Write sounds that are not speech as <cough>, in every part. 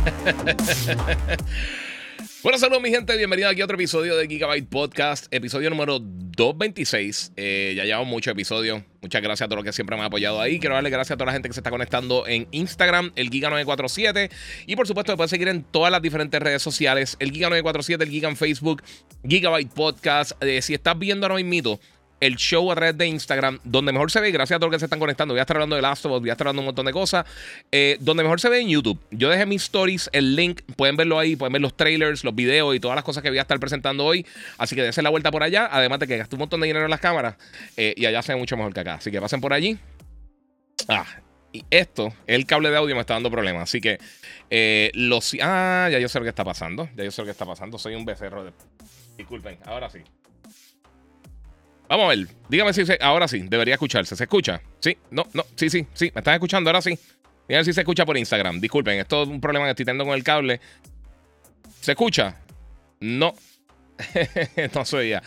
<laughs> bueno, saludos mi gente, bienvenidos aquí a otro episodio de Gigabyte Podcast, episodio número 226. Eh, ya llevamos muchos episodios. Muchas gracias a todos los que siempre me han apoyado ahí. Quiero darle gracias a toda la gente que se está conectando en Instagram, el Giga947. Y por supuesto, me pueden seguir en todas las diferentes redes sociales, el Giga947, el Giga en Facebook, Gigabyte Podcast. Eh, si estás viendo ahora mismo el show a través de Instagram, donde mejor se ve, gracias a todos los que se están conectando. Voy a estar hablando de Last of Us, voy a estar hablando de un montón de cosas. Eh, donde mejor se ve en YouTube. Yo dejé mis stories, el link, pueden verlo ahí, pueden ver los trailers, los videos y todas las cosas que voy a estar presentando hoy. Así que dense la vuelta por allá. Además de que gasté un montón de dinero en las cámaras eh, y allá se ve mucho mejor que acá. Así que pasen por allí. Ah, y esto, el cable de audio me está dando problemas. Así que eh, los. Ah, ya yo sé lo que está pasando. Ya yo sé lo que está pasando. Soy un becerro de. Disculpen, ahora sí. Vamos a ver. Dígame si se, ahora sí, debería escucharse. ¿Se escucha? Sí, no, no, sí, sí, sí. ¿Me están escuchando? Ahora sí. Díganme si se escucha por Instagram. Disculpen, esto es un problema que estoy teniendo con el cable. ¿Se escucha? No. <laughs> no se oía.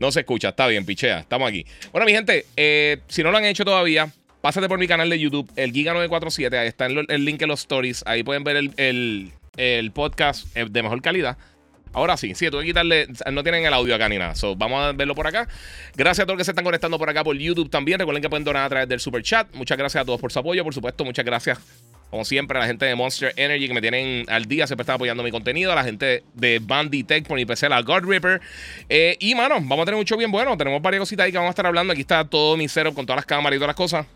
No se escucha. Está bien, pichea. Estamos aquí. Bueno, mi gente, eh, si no lo han hecho todavía, pásate por mi canal de YouTube, el Giga947. Ahí está el, link en los stories. Ahí pueden ver el, el podcast eh, de mejor calidad. Ahora sí, sí, tuve que quitarle. No tienen el audio acá ni nada. vamos a verlo por acá. Gracias a todos los que se están conectando por acá por YouTube también. Recuerden que pueden donar a través del super chat. Muchas gracias a todos por su apoyo. Por supuesto, muchas gracias, como siempre, a la gente de Monster Energy que me tienen al día. Siempre están apoyando mi contenido. A la gente de Bandy Tech por mi PC, la God Ripper. Eh, y, mano, vamos a tener show bien bueno. Tenemos varias cositas ahí que vamos a estar hablando. Aquí está todo mi setup con todas las cámaras y todas las cosas.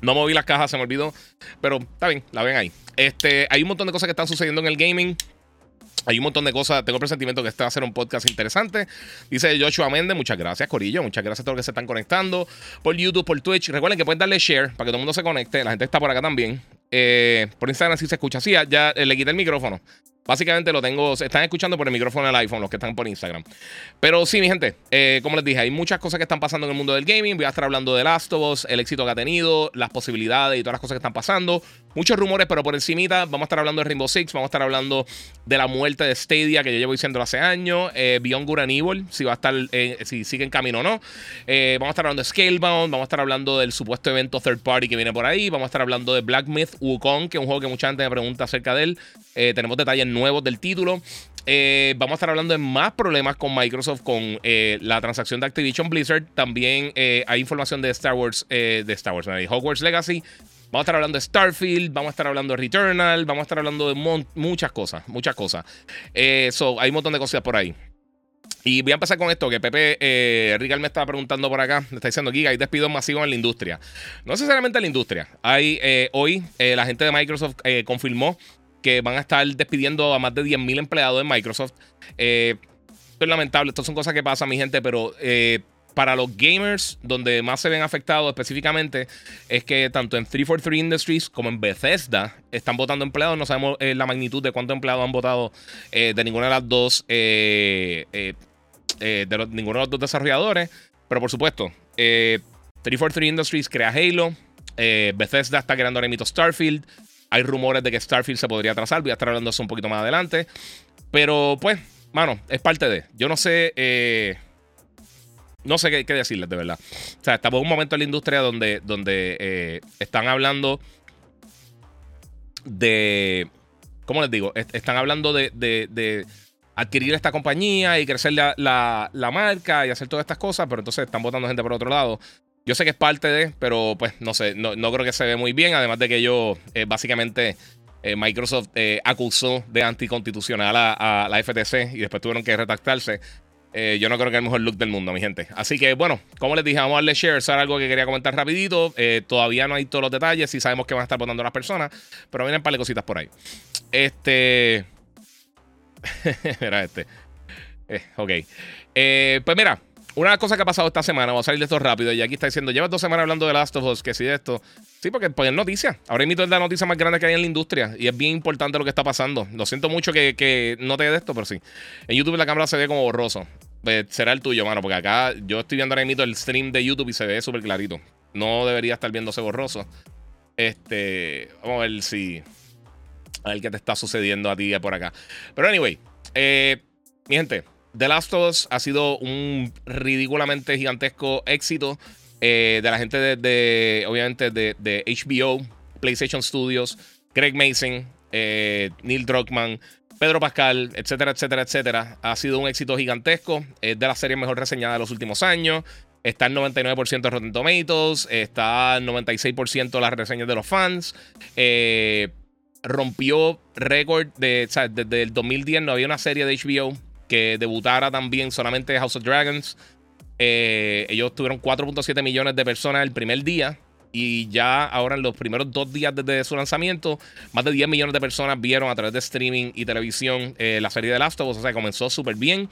No moví las cajas, se me olvidó. Pero está bien, la ven ahí. Este, hay un montón de cosas que están sucediendo en el gaming. Hay un montón de cosas. Tengo el presentimiento que este va a ser un podcast interesante. Dice Joshua Méndez. Muchas gracias, Corillo. Muchas gracias a todos los que se están conectando por YouTube, por Twitch. Recuerden que pueden darle share para que todo el mundo se conecte. La gente está por acá también. Eh, por Instagram sí se escucha. Sí, ya, le quité el micrófono. Básicamente lo tengo, se están escuchando por el micrófono del iPhone, los que están por Instagram. Pero sí, mi gente, eh, como les dije, hay muchas cosas que están pasando en el mundo del gaming. Voy a estar hablando de Last of Us, el éxito que ha tenido, las posibilidades y todas las cosas que están pasando. Muchos rumores, pero por encimita vamos a estar hablando de Rainbow Six, vamos a estar hablando de la muerte de Stadia, que yo llevo diciendo hace años, eh, Beyond Good Evil, si va a estar, eh, si sigue en camino o no. vamos a estar hablando de Scalebound, vamos a estar hablando del supuesto evento third party que viene por ahí, vamos a estar hablando de Black Myth Wukong, que es un juego que mucha gente me pregunta acerca de él. tenemos detalles nuevos del título. Eh, vamos a estar hablando de más problemas con Microsoft con eh, la transacción de Activision Blizzard. También eh, hay información de Star Wars, de Star Wars, de Hogwarts Legacy. Vamos a estar hablando de Starfield, vamos a estar hablando de Returnal, vamos a estar hablando de muchas cosas, muchas cosas. Hay un montón de cosas por ahí. Y voy a empezar con esto, que Pepe eh, me estaba preguntando por acá, me está diciendo, Giga, hay despidos masivos en la industria. No necesariamente en la industria. Hay, hoy la gente de Microsoft confirmó que van a estar despidiendo a más de 10.000 empleados de Microsoft. Eh, esto es lamentable, esto son cosas que pasan, mi gente, pero eh, para los gamers, donde más se ven afectados específicamente, es que tanto en 343 Industries como en Bethesda están votando empleados. No sabemos eh, la magnitud de cuántos empleados han votado de ninguna de las dos, de ninguno de los dos desarrolladores. Pero por supuesto, 343 Industries crea Halo. Bethesda está creando ahora Starfield. Hay rumores de que Starfield se podría atrasar. Voy a estar hablando de eso un poquito más adelante. Pero pues, mano, es parte de. Yo no sé. Eh, no sé qué, decirles, de verdad. O sea, estamos en un momento en la industria donde, donde eh, están hablando de. ¿Cómo les digo? están hablando de, adquirir esta compañía y crecer la, la, marca y hacer todas estas cosas, pero entonces están votando gente por otro lado. Yo sé que es parte de, pero pues no sé, no, creo que se ve muy bien. Además de que yo, eh, básicamente, eh, Microsoft eh, acusó de anticonstitucional a, la FTC y después tuvieron que retractarse. yo no creo que es el mejor look del mundo, mi gente. Así que bueno, como les dije, vamos a darle share. Eso era algo que quería comentar rapidito. todavía no hay todos los detalles. Sí sabemos que van a estar votando las personas, pero vienen un par de cositas por ahí. Este... <laughs> Mira este. ok. pues mira, una de las cosas que ha pasado esta semana, vamos a salir de esto rápido, y aquí está diciendo, llevas dos semanas hablando de Last of Us, que sí de esto. Sí, porque pues, es noticia. Ahora mismo es la noticia más grande que hay en la industria, y es bien importante lo que está pasando. Lo siento mucho que, que no te de esto, pero sí. En YouTube la cámara se ve como borroso. Pues, será el tuyo, mano, porque acá yo estoy viendo ahora mismo el stream de YouTube y se ve súper clarito. No debería estar viéndose borroso. Este, vamos a ver si... A ver qué te está sucediendo a ti por acá. Pero anyway, eh, mi gente, The Last of Us ha sido un ridículamente gigantesco éxito eh, de la gente de, obviamente, de, HBO, PlayStation Studios, Greg Mason, eh, Neil Druckmann, Pedro Pascal, etcétera, etcétera, etcétera. Ha sido un éxito gigantesco. Es de la serie mejor reseñada de los últimos años. Está en 99% de Rotten Tomatoes. Está en 96% las reseñas de los fans. Eh, rompió récord de. O sea, desde el 2010 no había una serie de HBO que debutara también solamente House of Dragons. Eh, ellos tuvieron 4.7 millones de personas el primer día. Y ya ahora en los primeros dos días desde su lanzamiento, más de 10 millones de personas vieron a través de streaming y televisión eh, la serie de Last of Us. O sea, comenzó súper bien.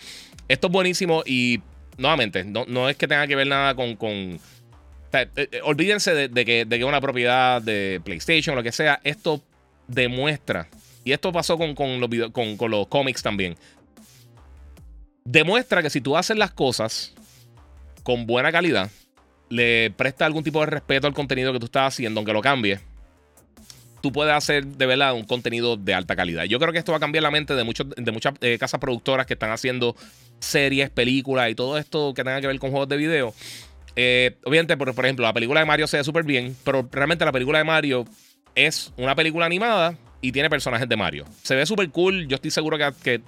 Esto es buenísimo y nuevamente, no, no, es que tenga que ver nada con... con eh, olvídense de, que, de que una propiedad de PlayStation o lo que sea. Esto demuestra, y esto pasó con, con los, con, con los cómics también, demuestra que si tú haces las cosas con buena calidad, le presta algún tipo de respeto al contenido que tú estás haciendo, aunque lo cambie, tú puedes hacer de verdad un contenido de alta calidad. Yo creo que esto va a cambiar la mente de, de muchas eh, casas productoras que están haciendo series, películas y todo esto que tenga que ver con juegos de video. Eh, obviamente, por, por, ejemplo, la película de Mario se ve súper bien, pero realmente la película de Mario es una película animada y tiene personajes de Mario. Se ve súper cool. Yo estoy seguro que,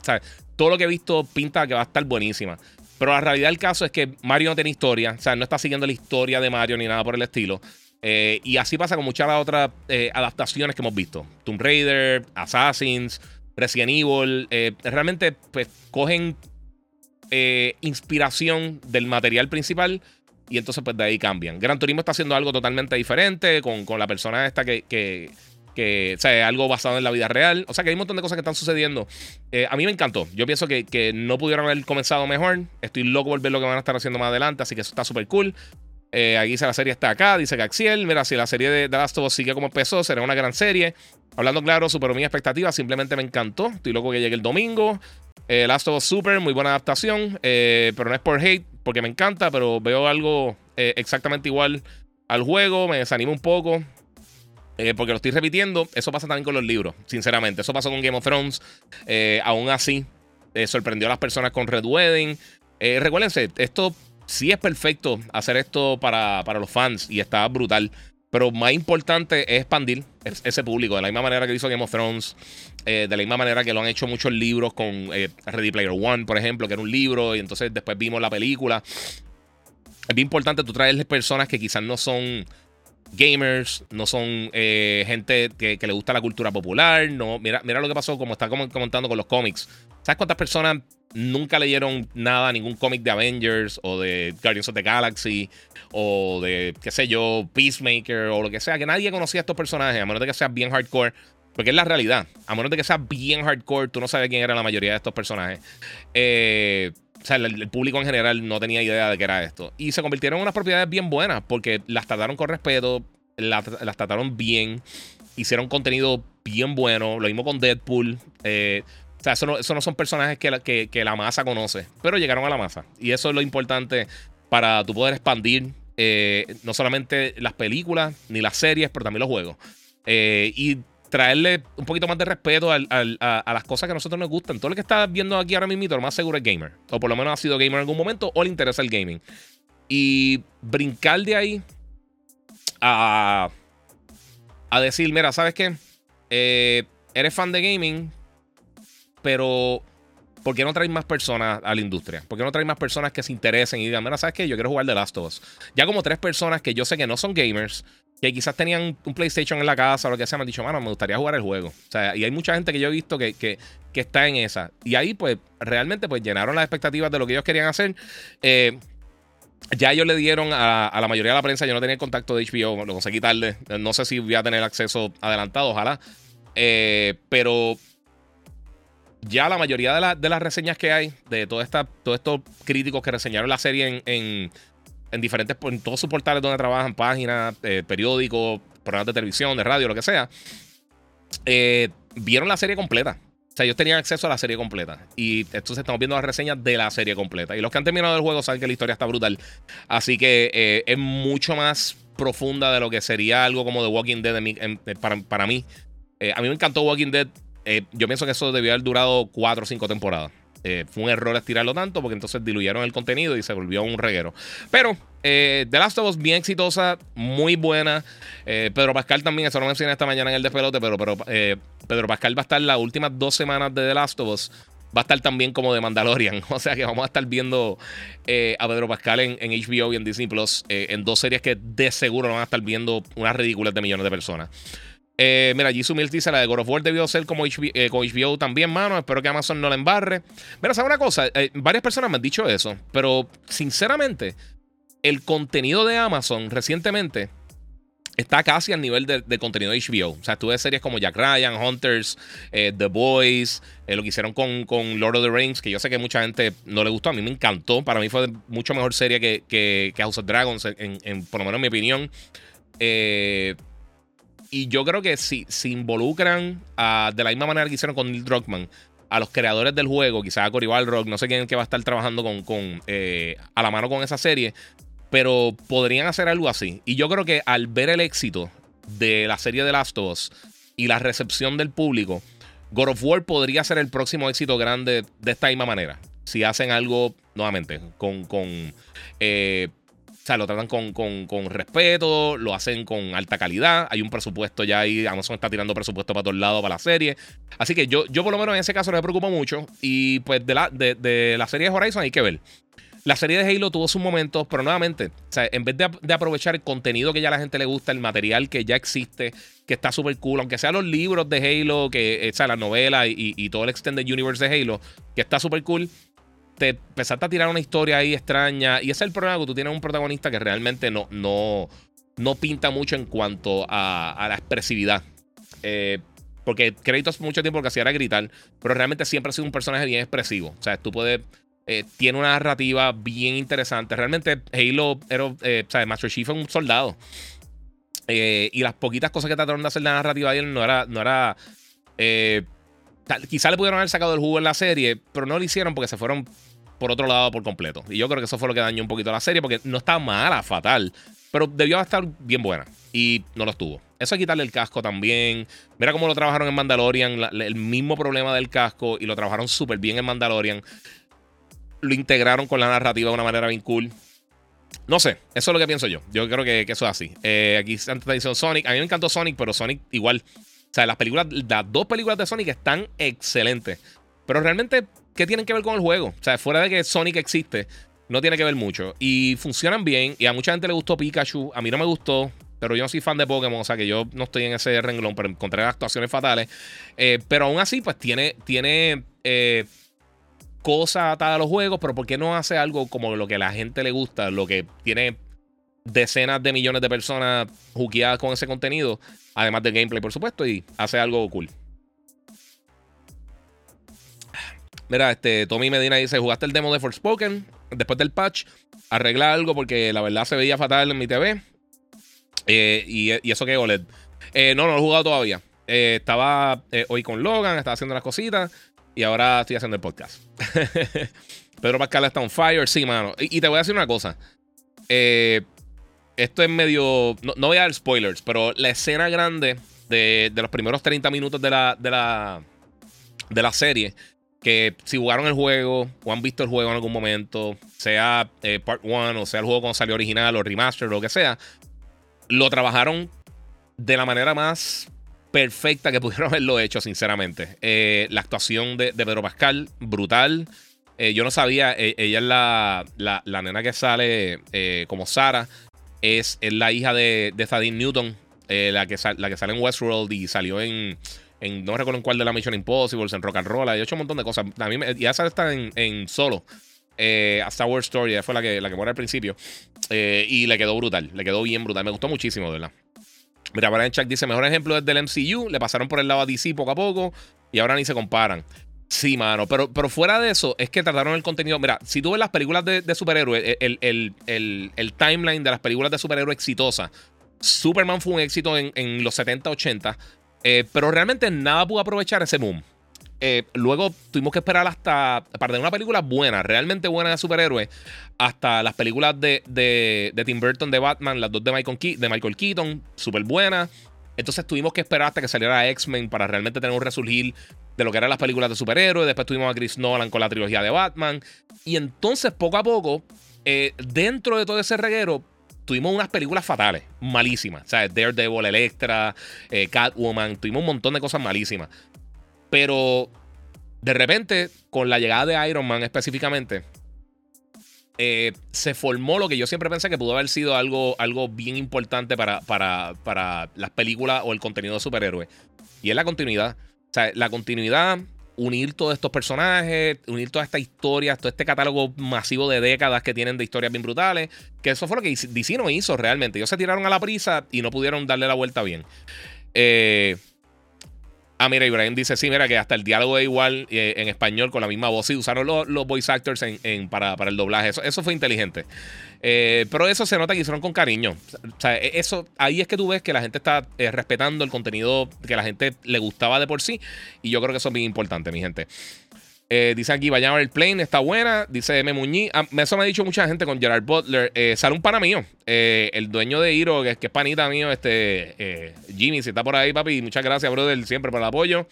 todo lo que he visto pinta que va a estar buenísima. Pero la realidad del caso es que Mario no tiene historia. O sea, no está siguiendo la historia de Mario ni nada por el estilo. Eh, y así pasa con muchas otras eh, adaptaciones que hemos visto. Tomb Raider, Assassins, Resident Evil. Eh, realmente, pues, cogen inspiración del material principal y entonces, pues, de ahí cambian. Gran Turismo está haciendo algo totalmente diferente con, la persona esta que, o sea, algo basado en la vida real. O sea, que hay un montón de cosas que están sucediendo. Eh, a mí me encantó. Yo pienso que, no pudieron haber comenzado mejor. Estoy loco por ver lo que van a estar haciendo más adelante, así que eso está súper cool. Eh, aquí dice la serie está acá, dice Gaxiel. Mira, si la serie de The Last of Us sigue como empezó, será una gran serie. Hablando claro, superó mi expectativa, simplemente me encantó. Estoy loco que llegue el domingo. Eh, Last of Us Super, muy buena adaptación, pero no es por hate, porque me encanta, pero veo algo exactamente igual al juego, me desanima un poco. Eh, porque lo estoy repitiendo. Eso pasa también con los libros, sinceramente. Eso pasó con Game of Thrones. Eh, aún así, eh, sorprendió a las personas con Red Wedding. recuérdense, esto sí es perfecto hacer esto para, para, los fans y está brutal. Pero más importante es expandir ese público. De la misma manera que hizo Game of Thrones. de la misma manera que lo han hecho muchos libros con Ready Player One, por ejemplo, que era un libro. Y entonces después vimos la película. Es bien importante tú traerles personas que quizás no son gamers, no son eh, gente que, le gusta la cultura popular. No, mira, mira lo que pasó, como está comentando con los cómics. ¿Sabes cuántas personas nunca leyeron nada, ningún cómic de Avengers o de Guardians of the Galaxy o de, qué sé yo, Peacemaker o lo que sea? Que nadie conocía estos personajes, a menos de que sea bien hardcore. Porque es la realidad. A menos de que sea bien hardcore, tú no sabes quién era la mayoría de estos personajes. Eh o sea, el, público en general no tenía idea de qué era esto. Y se convirtieron en unas propiedades bien buenas porque las trataron con respeto, las, trataron bien, hicieron contenido bien bueno. Lo mismo con Deadpool. Eh, o sea, eso no, no, son personajes que la, que, la, masa conoce, pero llegaron a la masa. Y eso es lo importante para tú poder expandir eh, no solamente las películas ni las series, pero también los juegos. Eh, y traerle un poquito más de respeto a, las cosas que a nosotros nos gustan. Todo lo que está viendo aquí ahora mismo, lo más seguro es gamer. O por lo menos ha sido gamer en algún momento o le interesa el gaming. Y brincar de ahí a, a decir, mira, ¿sabes qué? Eh, eres fan de gaming, pero ¿por qué no traes más personas a la industria? ¿Por qué no traes más personas que se interesen y digan, mira, ¿sabes qué? Yo quiero jugar The Last of Us. Ya como tres personas que yo sé que no son gamers, que quizás tenían un PlayStation en la casa o lo que sea, me han dicho, mano, me gustaría jugar el juego. O sea, y hay mucha gente que yo he visto que, que, está en esa. Y ahí, pues, realmente, pues, llenaron las expectativas de lo que ellos querían hacer. Eh, ya ellos le dieron a, la mayoría de la prensa, yo no tenía el contacto de HBO, lo conseguí tarde. No sé si voy a tener acceso adelantado, ojalá. Eh, pero ya la mayoría de, las reseñas que hay, de todos estos críticos que reseñaron la serie en, diferentes, en todos sus portales donde trabajan, páginas, eh, periódicos, programas de televisión, de radio, lo que sea, eh, vieron la serie completa. O sea, ellos tenían acceso a la serie completa. Y entonces estamos viendo las reseñas de la serie completa. Y los que han terminado el juego saben que la historia está brutal. Así que eh, es mucho más profunda de lo que sería algo como The Walking Dead para, para, mí. a mí me encantó Walking Dead yo pienso que eso debió haber durado cuatro o cinco temporadas. Eh, fue un error estirarlo tanto porque entonces diluyeron el contenido y se volvió un reguero. Pero eh, The Last of Us, bien exitosa, muy buena. Pedro Pascal también, eso lo mencioné esta mañana en el despelote, pero, pero Pedro Pascal va a estar las últimas dos semanas de The Last of Us. Va a estar también como de Mandalorian. <laughs> O sea que vamos a estar viendo a Pedro Pascal en, en, HBO y en Disney Plus en dos series que de seguro van a estar viendo unas ridículas de millones de personas. Eh, mira, Jisoo Mills dice: La de God of War debió ser como HBO, eh, también, mano. Espero que Amazon no la embarre. Mira, ¿sabes una cosa? Eh, varias personas me han dicho eso, pero sinceramente, el contenido de Amazon recientemente está casi al nivel de, contenido de HBO. O sea, tuve series como Jack Ryan, Hunters, The Boys, lo que hicieron con, Lord of the Rings, que yo sé que mucha gente no le gustó. A mí me encantó. Para mí fue mucho mejor serie que, House of Dragons, por lo menos en mi opinión. Eh, y yo creo que si involucran de la misma manera que hicieron con Neil Druckmann a los creadores del juego, quizás a Cory Balrog, no sé quién que va a estar trabajando con, con eh, a la mano con esa serie, pero podrían hacer algo así. Y yo creo que al ver el éxito de la serie de Last of Us y la recepción del público, God of War podría ser el próximo éxito grande de esta misma manera. Si hacen algo, nuevamente, con, con eh, sea, lo tratan con, respeto, lo hacen con alta calidad. Hay un presupuesto ya ahí. Amazon está tirando presupuesto para todos lados para la serie. Así que yo, yo por lo menos en ese caso no me preocupo mucho. Y pues de la, de, la serie de Horizon hay que ver. La serie de Halo tuvo sus momentos, pero nuevamente, o sea, en vez de, aprovechar el contenido que ya a la gente le gusta, el material que ya existe, que está súper cool, aunque sean los libros de Halo, que, o sea, la novela y, y, todo el Extended Universe de Halo, que está súper cool, te empezaste a tirar una historia ahí extraña. Y ese es el problema, que tú tienes un protagonista que realmente no, no, no pinta mucho en cuanto a, la expresividad. Eh, porque Kratos mucho tiempo lo que hacía era gritar, pero realmente siempre ha sido un personaje bien expresivo. O sea, tú puedes. Eh, tiene una narrativa bien interesante. Realmente, Halo era. Eh, o sea, Master Chief es un soldado. y las poquitas cosas que trataron de hacer la narrativa de él no era. No era quizá le pudieron haber sacado el jugo en la serie, pero no lo hicieron porque se fueron por otro lado por completo. Y yo creo que eso fue lo que dañó un poquito la serie, porque no está mala, fatal, pero debió estar bien buena y no lo estuvo. Eso es quitarle el casco también. Mira cómo lo trabajaron en Mandalorian, el mismo problema del casco y lo trabajaron súper bien en Mandalorian. Lo integraron con la narrativa de una manera bien cool. No sé, eso es lo que pienso yo. Yo creo que, eso es así. Eh, aquí antes te diciendo Sonic. A mí me encantó Sonic, pero Sonic igual. O sea, las películas, las dos películas de Sonic están excelentes. Pero realmente ¿qué tienen que ver con el juego? O sea, fuera de que Sonic existe, no tiene que ver mucho. Y funcionan bien. Y a mucha gente le gustó Pikachu. A mí no me gustó. Pero yo no soy fan de Pokémon, o sea que yo no estoy en ese renglón, pero encontré actuaciones fatales. Eh, pero aún así, pues tiene, tiene eh, cosas atadas a los juegos, pero ¿por qué no hace algo como lo que a la gente le gusta? Lo que tiene decenas de millones de personas juqueadas con ese contenido, además del gameplay, por supuesto, y hace algo cool. Mira, este, Tommy Medina dice: ¿Jugaste el demo de Forspoken? Después del patch, arregla algo porque la verdad se veía fatal en mi TV. Eh, y, eso que OLED. Eh, no, no lo he jugado todavía. Eh, estaba hoy con Logan, estaba haciendo las cositas. Y ahora estoy haciendo el podcast. <laughs> Pedro Pascal está on fire, sí, mano. Y, te voy a decir una cosa. esto es medio. No, voy a dar spoilers, pero la escena grande de, de los primeros 30 minutos de la, de la, de la serie que si jugaron el juego o han visto el juego en algún momento, sea eh, Part 1 o sea el juego cuando salió original o remaster o lo que sea, lo trabajaron de la manera más perfecta que <laughs> pudieron haberlo hecho, sinceramente. Eh, la actuación de, Pedro Pascal, brutal. Eh, yo no sabía, ella es la, la, nena que sale como Sara, es, la hija de, de Newton, la, que la que sale en Westworld y salió en no recuerdo en cuál de la Mission Impossible, en Rock and Roll, he hecho un montón de cosas. A mí, ya esa está en, solo. Eh, a Star Wars Story, fue la que, la que muere al principio. Eh, y le quedó brutal, le quedó bien brutal. Me gustó muchísimo, de verdad. Mira, Brian Chuck dice: Mejor ejemplo es del MCU. Le pasaron por el lado a DC poco a poco y ahora ni se comparan. Sí, mano, pero, pero fuera de eso, es que trataron el contenido. Mira, si tú ves las películas de, superhéroes, el, el, timeline de las películas de superhéroes exitosas, Superman fue un éxito en, los 70, 80, eh, pero realmente nada pudo aprovechar ese boom. Eh, luego tuvimos que esperar hasta, para de una película buena, realmente buena de superhéroes, hasta las películas de, de, Tim Burton de Batman, las dos de Michael, de Michael Keaton, súper buenas. Entonces tuvimos que esperar hasta que saliera X-Men para realmente tener un resurgir de lo que eran las películas de superhéroes. Después tuvimos a Chris Nolan con la trilogía de Batman. Y entonces, poco a poco, eh, dentro de todo ese reguero, tuvimos unas películas fatales, malísimas. O sea, Daredevil, Electra, eh, Catwoman, tuvimos un montón de cosas malísimas. Pero de repente, con la llegada de Iron Man específicamente, eh, se formó lo que yo siempre pensé que pudo haber sido algo, algo bien importante para, para, para las películas o el contenido de superhéroes. Y es la continuidad. O sea, la continuidad, unir todos estos personajes, unir toda esta historia, todo este catálogo masivo de décadas que tienen de historias bien brutales. Que eso fue lo que DC no hizo realmente. Ellos se tiraron a la prisa y no pudieron darle la vuelta bien. Eh, Ah, mira, Ibrahim dice, sí, mira, que hasta el diálogo es igual eh, en español con la misma voz. Sí, usaron los, voice actors en, para, el doblaje. Eso, eso fue inteligente. Eh, pero eso se nota que hicieron con cariño. O sea, e, eso, ahí es que tú ves que la gente está eh, respetando el contenido que la gente le gustaba de por sí. Y yo creo que eso es bien importante, mi gente. Eh, dice aquí, vayan a ver el plane, está buena. Dice M. Muñiz. Ah, eso me ha dicho mucha gente con Gerard Butler. Eh, sale un pana mío, eh, el dueño de Hiro, que, que, es panita mío, este Jimmy, si está por ahí, papi. Muchas gracias, brother, siempre por el apoyo.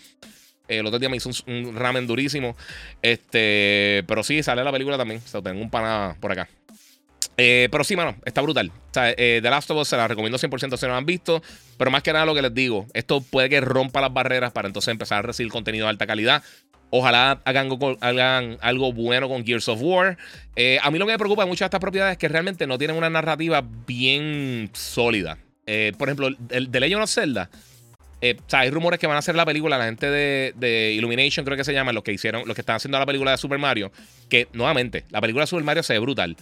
el otro día me hizo un, ramen durísimo. Este, pero sí, sale la película también. O tengo un pana por acá. pero sí, mano, está brutal. O sea, The Last of Us se la recomiendo 100% si no lo han visto. Pero más que nada lo que les digo, esto puede que rompa las barreras para entonces empezar a recibir contenido de alta calidad. Ojalá hagan, algo bueno con Gears of War. Eh, a mí lo que me preocupa de muchas de estas propiedades es que realmente no tienen una narrativa bien sólida. Eh, por ejemplo, el de Legend of Zelda. Eh, o sea, hay rumores que van a hacer la película, la gente de, Illumination creo que se llama, los que hicieron, los que están haciendo la película de Super Mario, que nuevamente, la película de Super Mario se ve brutal.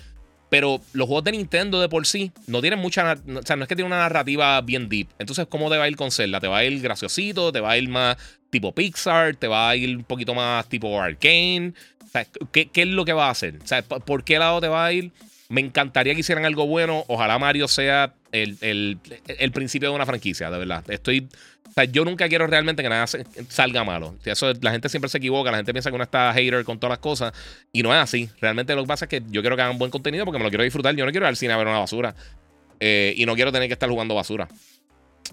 Pero los juegos de Nintendo de por sí no tienen mucha. O sea, no es que tiene una narrativa bien deep. Entonces, ¿cómo te va a ir con Zelda? ¿Te va a ir graciosito? ¿Te va a ir más tipo Pixar? ¿Te va a ir un poquito más tipo Arcane? O sea, ¿qué, es lo que va a hacer? ¿por qué lado te va a ir? Me encantaría que hicieran algo bueno. Ojalá Mario sea el, el principio de una franquicia, de verdad. Estoy yo nunca quiero realmente que nada salga malo. La gente siempre se equivoca, la gente piensa que uno está hater con todas las cosas y no es así. Realmente lo que pasa es que yo quiero que hagan buen contenido porque me lo quiero disfrutar. Yo no quiero ir al cine a ver una basura eh, y no quiero tener que estar jugando basura.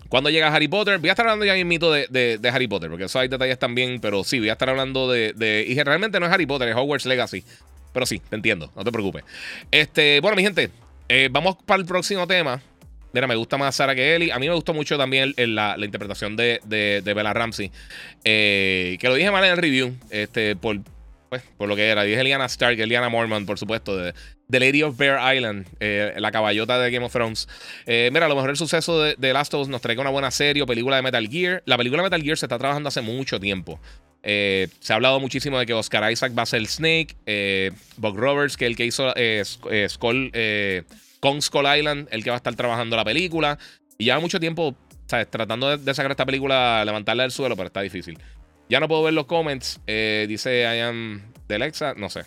Cuando llega Harry Potter, voy a estar hablando ya en mito de, de, Harry Potter, porque eso hay detalles también, pero sí, voy a estar hablando de, de. Y realmente no es Harry Potter, es Hogwarts Legacy. Pero sí, te entiendo, no te preocupes. Este, bueno, mi gente, eh, vamos para el próximo tema. Mira, me gusta más Sara que Ellie. A mí me gustó mucho también la, interpretación de, de, Bella Ramsey. Eh, que lo dije mal en el review. Este, por, pues, por lo que era. Dije Eliana Stark, Eliana Mormon, por supuesto. De, The Lady of Bear Island, eh, la caballota de Game of Thrones. Eh, mira, a lo mejor el suceso de, Last of Us nos trae una buena serie o película de Metal Gear. La película de Metal Gear se está trabajando hace mucho tiempo. se ha hablado muchísimo de que Oscar Isaac va a ser Snake. Buck Roberts, que es el que hizo Skull con Skull Island, el que va a estar trabajando la película. Y lleva mucho tiempo ¿sabes? tratando de, sacar esta película, levantarla del suelo, pero está difícil. Ya no puedo ver los comments. Eh, dice I am de no sé.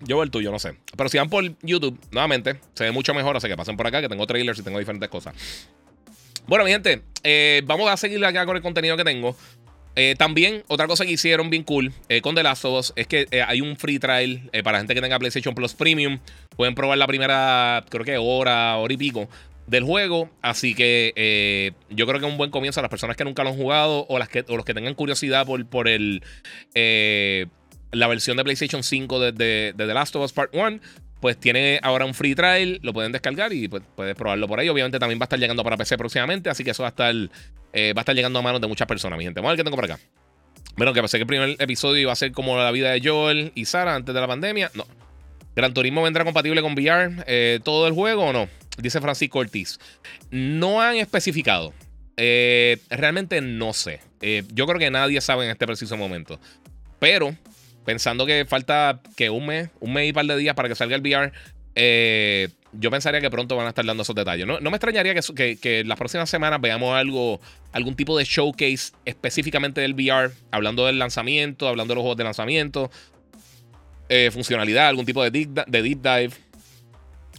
Yo veo el tuyo, no sé. Pero si van por YouTube, nuevamente, se ve mucho mejor. Así que pasen por acá, que tengo trailers y tengo diferentes cosas. Bueno, mi gente, eh, vamos a seguir acá con el contenido que tengo. Eh, también, otra cosa que hicieron bien cool con The Last of Us es que hay un free trial para gente que tenga PlayStation Plus Premium. Pueden probar la primera, creo que hora, hora y pico del juego. Así que yo creo que es un buen comienzo a las personas que nunca lo han jugado o, las que, los que tengan curiosidad por, por el, la versión de PlayStation 5 de, de, The Last of Us Part 1 pues tiene ahora un free trial, lo pueden descargar y pues, puedes probarlo por ahí. Obviamente también va a estar llegando para PC próximamente, así que eso va a estar, eh, va a estar llegando a manos de muchas personas, mi gente. Vamos a ver qué tengo por acá. Bueno, que pensé que el primer episodio iba a ser como la vida de Joel y Sara antes de la pandemia. No. ¿Gran Turismo vendrá compatible con VR eh, todo el juego o no? Dice Francisco Ortiz. No han especificado. Eh, realmente no sé. yo creo que nadie sabe en este preciso momento. Pero pensando que falta que un mes, un mes y par de días para que salga el VR, eh, yo pensaría que pronto van a estar dando esos detalles. No, me extrañaría que, que, las próximas semanas veamos algo, algún tipo de showcase específicamente del VR, hablando del lanzamiento, hablando de los juegos de lanzamiento, eh, funcionalidad, algún tipo de de deep dive.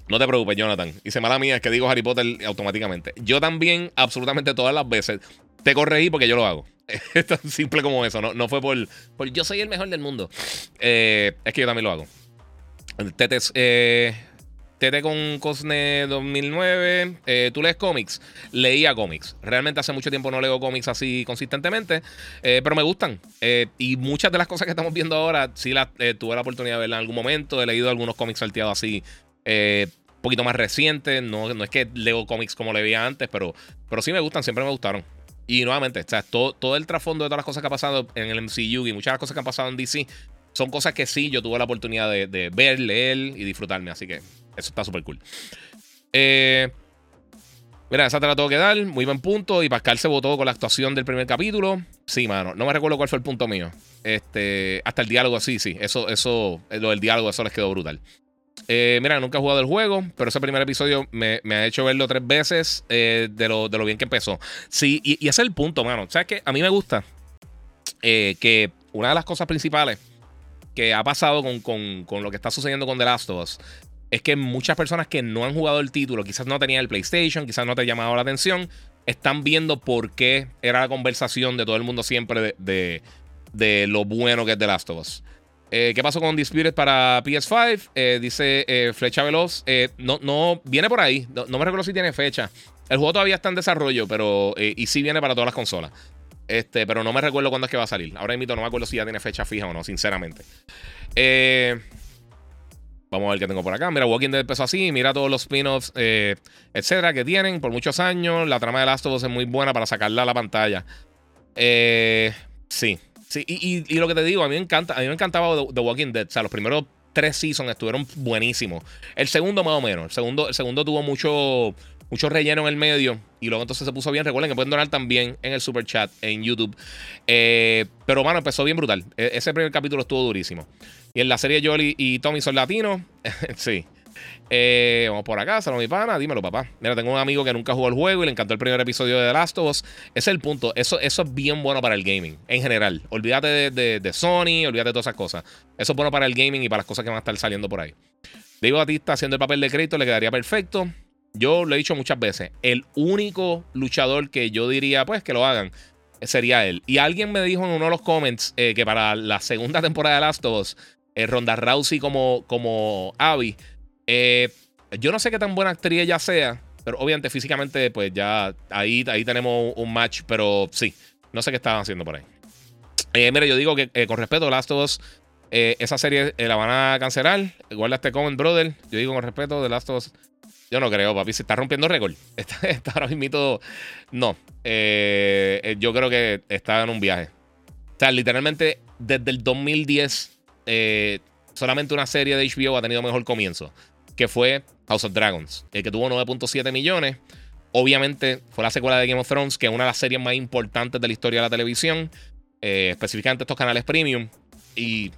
No te preocupes, Jonathan. Hice mala mía, es que digo Harry Potter automáticamente. Yo también, absolutamente todas las veces, te corregí porque yo lo hago. <laughs> Es tan simple como eso. No, fue por, por, yo soy el mejor del mundo. Eh, es que yo también lo hago. Tetes, eh, Tete con Cosne 2009. Eh, ¿Tú lees cómics? Leía cómics. Realmente hace mucho tiempo no leo cómics así consistentemente, pero me gustan. Y muchas de las cosas que estamos viendo ahora, sí las tuve la oportunidad de verlas en algún momento. He leído algunos cómics salteados así, poquito más recientes. No, no es que leo cómics como le veía antes, pero, pero sí me gustan, siempre me gustaron. Y nuevamente, todo, todo el trasfondo de todas las cosas que ha pasado en el MCU y muchas de las cosas que han pasado en DC son cosas que sí yo tuve la oportunidad de, de ver, leer y disfrutarme. Así que eso está súper cool. Eh, mira, esa te la tengo que dar. Muy buen punto. Y Pascal se votó con la actuación del primer capítulo. Sí, mano. No me recuerdo cuál fue el punto mío. Este, hasta el diálogo, sí, sí. Eso, eso, lo del diálogo, eso les quedó brutal. Eh, mira, nunca he jugado el juego, pero ese primer episodio me, ha hecho verlo tres veces eh, de, lo, de, bien que empezó. Sí, y, ese es el punto, mano. ¿Sabes qué? A mí me gusta que una de las cosas principales que ha pasado con, con, lo que está sucediendo con The Last of Us es que muchas personas que no han jugado el título, quizás no tenían el PlayStation, quizás no te ha llamado la atención, están viendo por qué era la conversación de todo el mundo siempre de, de, lo bueno que es The Last of Us. Eh, ¿Qué pasó con Disputed para PS5? Eh, dice eh, Flecha Veloz. no, no, viene por ahí. No, me recuerdo si tiene fecha. El juego todavía está en desarrollo, pero. y sí viene para todas las consolas. Este, pero no me recuerdo cuándo es que va a salir. Ahora mismo no me acuerdo si ya tiene fecha fija o no, sinceramente. Vamos a ver qué tengo por acá. Mira, Walking Dead empezó así. Mira todos los spin-offs, etcétera, que tienen por muchos años. La trama de Last of Us es muy buena para sacarla a la pantalla. Sí. Sí, y, lo que te digo, a mí me encanta, a mí me encantaba The, Walking Dead. O sea, los primeros tres seasons estuvieron buenísimos. El segundo, más o menos. El segundo, el segundo tuvo mucho, mucho relleno en el medio. Y luego entonces se puso bien. Recuerden que pueden donar también en el super chat en YouTube. Eh, pero, mano, empezó bien brutal. E, ese primer capítulo estuvo durísimo. Y en la serie Jolly y Tommy son latinos. <laughs> sí. Eh, vamos por acá, salud mi pana, dímelo papá. Mira, tengo un amigo que nunca jugó el juego y le encantó el primer episodio de The Last of Us. Ese es el punto. Eso, eso es bien bueno para el gaming, en general. Olvídate de, Sony, olvídate de todas esas cosas. Eso es bueno para el gaming y para las cosas que van a estar saliendo por ahí. Diego Batista haciendo el papel de crédito le quedaría perfecto. Yo lo he dicho muchas veces. El único luchador que yo diría, pues, que lo hagan sería él. Y alguien me dijo en uno de los comments eh, que para la segunda temporada de Last of Us eh, Ronda Rousey como, como Abby. Eh, yo no sé qué tan buena actriz ella sea, pero obviamente físicamente, pues ya ahí, ahí tenemos un match, pero sí, no sé qué estaban haciendo por ahí. Eh, mira, yo digo que con respeto, Last of Us, esa serie la van a cancelar. Guarda este comment, brother. Yo digo con respeto, The Last of Us. Yo no creo, papi. Se está rompiendo récord. <laughs> Está, está ahora mismo. No. yo creo que está en un viaje. O sea, literalmente desde el 2010 eh, solamente una serie de HBO ha tenido mejor comienzo, que fue House of Dragons, el que tuvo 9.7 millones. Obviamente fue la secuela de Game of Thrones, que es una de las series más importantes de la historia de la televisión, eh, específicamente estos canales premium. Y,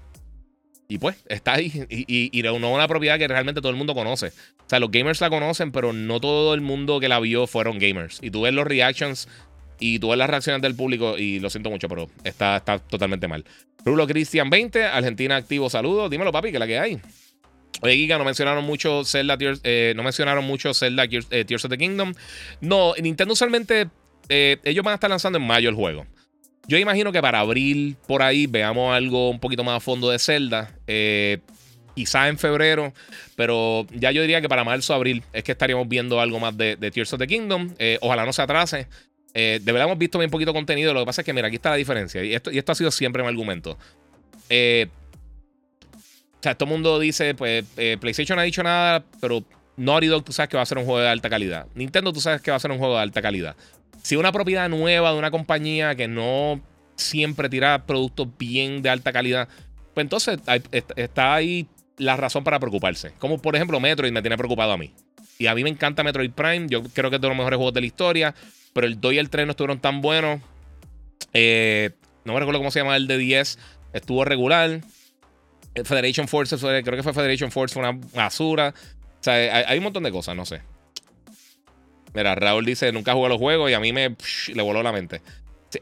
y pues está ahí. Y, y, una propiedad que realmente todo el mundo conoce. O sea, los gamers la conocen, pero no todo el mundo que la vio fueron gamers. Y tú ves los reactions y tú ves las reacciones del público y lo siento mucho, pero está, está totalmente mal. Rulo Cristian 20, Argentina activo, saludos. Dímelo, papi, que la que hay. Oye, Giga, no mencionaron mucho Zelda, eh, no mencionaron mucho Zelda eh, Tears, of the Kingdom. No, Nintendo usualmente, eh, ellos van a estar lanzando en mayo el juego. Yo imagino que para abril, por ahí, veamos algo un poquito más a fondo de Zelda. quizá en febrero, pero ya yo diría que para marzo, abril es que estaríamos viendo algo más de, de Tears of the Kingdom. ojalá no se atrase. De verdad hemos visto bien poquito contenido. Lo que pasa es que, mira, aquí está la diferencia. Y esto, y esto ha sido siempre mi argumento. Eh, o sea, todo mundo dice, pues, eh, PlayStation no ha dicho nada, pero Naughty Dog tú sabes que va a ser un juego de alta calidad. Nintendo tú sabes que va a ser un juego de alta calidad. Si una propiedad nueva de una compañía que no siempre tira productos bien de alta calidad, pues entonces está ahí la razón para preocuparse. Como por ejemplo Metroid me tiene preocupado a mí. Y a mí me encanta Metroid Prime. Yo creo que es de los mejores juegos de la historia. Pero el 2 y el 3 no estuvieron tan buenos. Eh, no me recuerdo cómo se llama el de 10. Estuvo regular. Federation Force, creo que fue Federation Force, fue una basura. O sea, hay, un montón de cosas, no sé. Mira, Raúl dice, nunca jugué los juegos y a mí me le voló la mente.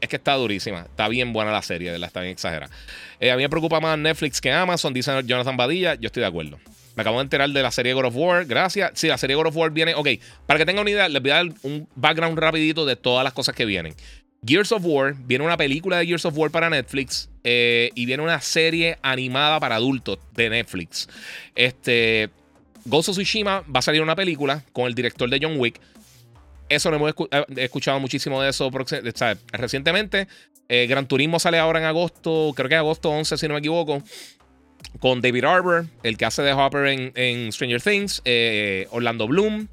es que está durísima. Está bien buena la serie, la está bien exagerada. Eh, a mí me preocupa más Netflix que Amazon, dice Jonathan Badilla. Yo estoy de acuerdo. Me acabo de enterar de la serie God of War. Gracias. Sí, la serie God of War viene. Ok, para que tengan una idea, les voy a dar un background rapidito de todas las cosas que vienen. Gears of War, viene una película de Gears of War para Netflix eh, y viene una serie animada para adultos de Netflix. Este, Ghost of Tsushima va a salir una película con el director de John Wick. Eso no hemos eh, escuchado muchísimo de eso recientemente. Eh, Gran Turismo sale ahora en agosto, creo que agosto 11, si no me equivoco. Con David Arbor, el que hace de Hopper en, Stranger Things. Orlando Bloom.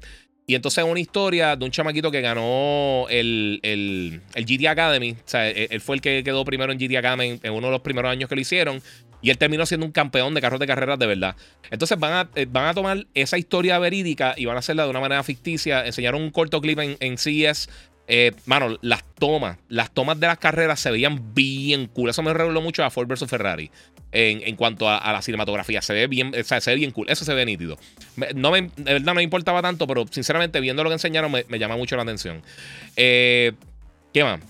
Y entonces es una historia de un chamaquito que ganó el, el, GT Academy. O sea, él, fue el que quedó primero en GT Academy en, uno de los primeros años que lo hicieron. Y él terminó siendo un campeón de carros de carreras de verdad. Entonces van a, eh, van a tomar esa historia verídica y van a hacerla de una manera ficticia. Enseñaron un corto clip en, en CES. Eh, mano, las tomas, las tomas de las carreras se veían bien cool. Eso me reveló mucho a Ford vs Ferrari en, cuanto a, la cinematografía. Se ve bien, o sea, se ve bien cool. Eso se ve nítido. No me, de verdad no me importaba tanto, pero sinceramente, viendo lo que enseñaron, me, llama mucho la atención. Eh, ¿Qué más?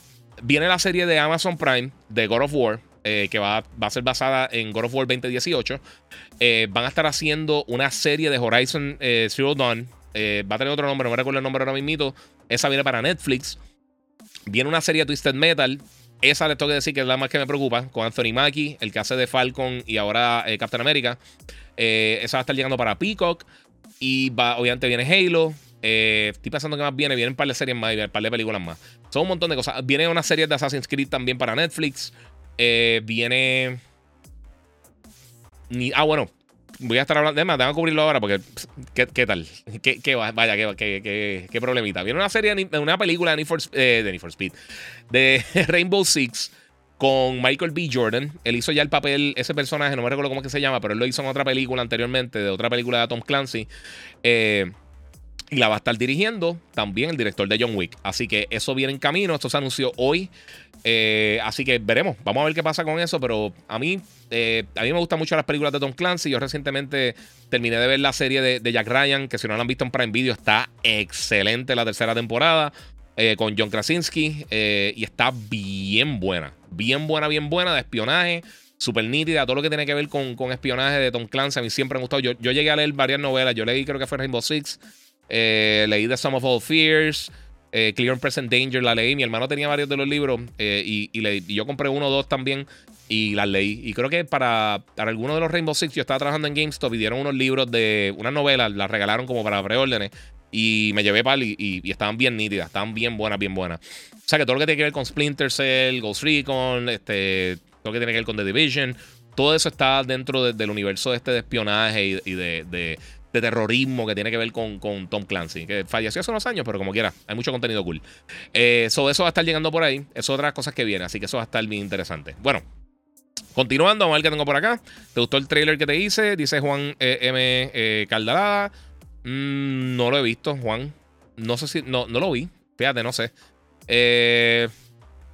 Viene la serie de Amazon Prime de God of War. Eh, que va, va, a ser basada en God of War 2018. Eh, van a estar haciendo una serie de Horizon Zero Dawn. va a tener otro nombre, no me recuerdo el nombre ahora mismo. Esa viene para Netflix. Viene una serie de Twisted Metal esa les tengo que decir que es la más que me preocupa. Con Anthony Mackie, el que hace de Falcon y ahora eh, Captain America. Eh, esa va a estar llegando para Peacock. Y obviamente viene Halo. Eh, estoy pensando que más viene. Vienen un par de series más y un par de películas más. Son un montón de cosas. Viene una serie de Assassin's Creed también para Netflix. viene. ah, bueno voy a estar hablando. Además, tengo que cubrirlo ahora porque. ¿Qué, qué tal? ¿Qué, qué, vaya, qué, qué, problemita. Viene una serie, una película de Need for, eh, de for Speed, de <laughs> Rainbow Six con Michael B. Jordan. Él hizo ya el papel, ese personaje, no me recuerdo cómo se llama, pero él lo hizo en otra película anteriormente, de otra película de Tom Clancy. Eh, y la va a estar dirigiendo también el director de John Wick. Así que eso viene en camino. Esto se anunció hoy. Eh, así que veremos. Vamos a ver qué pasa con eso. Pero a mí, eh, a mí me gustan mucho las películas de Tom Clancy. Yo recientemente terminé de ver la serie de, Jack Ryan, que si no la han visto en Prime Video, está excelente la tercera temporada. Eh, con John Krasinski. y está bien buena. Bien buena, bien buena de espionaje. Súper nítida. Todo lo que tiene que ver con, espionaje de Tom Clancy. A mí siempre me ha gustado. Yo, yo llegué a leer varias novelas. Yo leí, creo que fue Rainbow Six. Leí The Sum of All Fears. Eh, Clear and Present Danger la leí. Mi hermano tenía varios de los libros eh, y, yo compré uno o dos también y las leí. Y creo que para, para algunos de los Rainbow Six yo estaba trabajando en GameStop y unos libros de una novela, las regalaron como para preórdenes. Y me llevé para y, estaban bien nítidas, estaban bien buenas, bien buenas. O sea que todo lo que tiene que ver con Splinter Cell, Ghost Recon, este, todo lo que tiene que ver con The Division, todo eso está dentro del universo este de espionaje y, de terrorismo que tiene que ver con, con, Tom Clancy, que falleció hace unos años, pero como quiera, hay mucho contenido cool. Eh, eso va a estar llegando por ahí, es otras cosas que vienen, así que eso va a estar bien interesante. Bueno, continuando, vamos a ver qué tengo por acá. ¿Te gustó el trailer que te hice? Dice Juan eh, M. Eh, Caldalada. Mm, no lo he visto, Juan. No sé si, no, no lo vi, fíjate, no sé. Eh.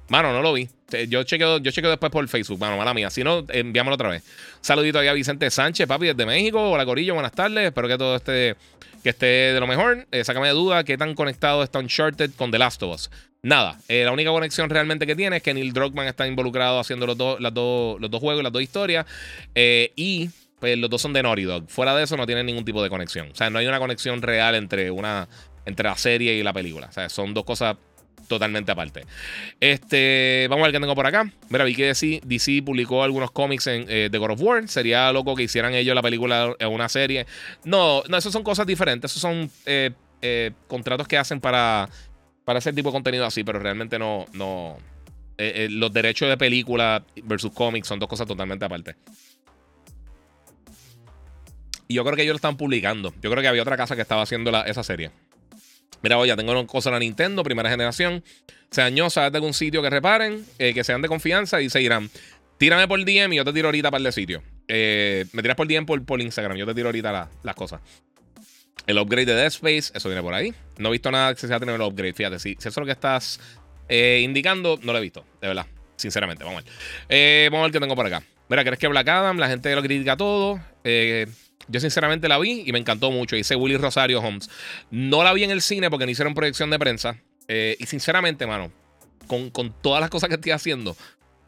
Mano, no lo vi. Yo chequeo, yo chequeo después por Facebook, mano, mala mía. Si no, enviámoslo otra vez. Saludito ahí a Vicente Sánchez, papi, desde México. Hola, Corillo, buenas tardes. Espero que todo esté, que esté de lo mejor. Eh, sácame de duda qué tan conectado está Uncharted con The Last of Us. Nada, eh, la única conexión realmente que tiene es que Neil Druckmann está involucrado haciendo los, dos, las dos, los dos juegos, las dos historias. Eh, y pues, los dos son de Naughty Dog. Fuera de eso no tienen ningún tipo de conexión. O sea, no hay una conexión real entre, una, entre la serie y la película. O sea, son dos cosas totalmente aparte. Este, vamos a ver qué tengo por acá. Mira, vi que DC, publicó algunos cómics en, eh, de God of War. Sería loco que hicieran ellos la película en una serie. No, no, eso son cosas diferentes. Esos son eh, eh, contratos que hacen para, para ese tipo de contenido así, pero realmente no. no los derechos de película versus cómics son dos cosas totalmente aparte. Y yo creo que ellos lo están publicando. Yo creo que había otra casa que estaba haciendo esa serie. Mira, oye, tengo cosas de la Nintendo, primera generación. Se dañó, sabes de algún sitio que reparen, eh, que sean de confianza y se irán. Tírame por DM y yo te tiro ahorita para el sitio. Eh, me tiras por DM por, por Instagram, yo te tiro ahorita las cosas. El upgrade de Dead Space, eso viene por ahí. No he visto nada que se sea tener el upgrade. Fíjate, si, eso es lo que estás eh, indicando, no lo he visto, de verdad. Sinceramente, vamos a ver. vamos a ver qué tengo por acá. Mira, ¿crees que Black Adam, la gente lo critica todo? Yo sinceramente la vi y me encantó mucho. Dice Willy Rosario Holmes. No la vi en el cine porque no hicieron proyección de prensa. Eh, y sinceramente, mano, con, con, todas las cosas que estoy haciendo,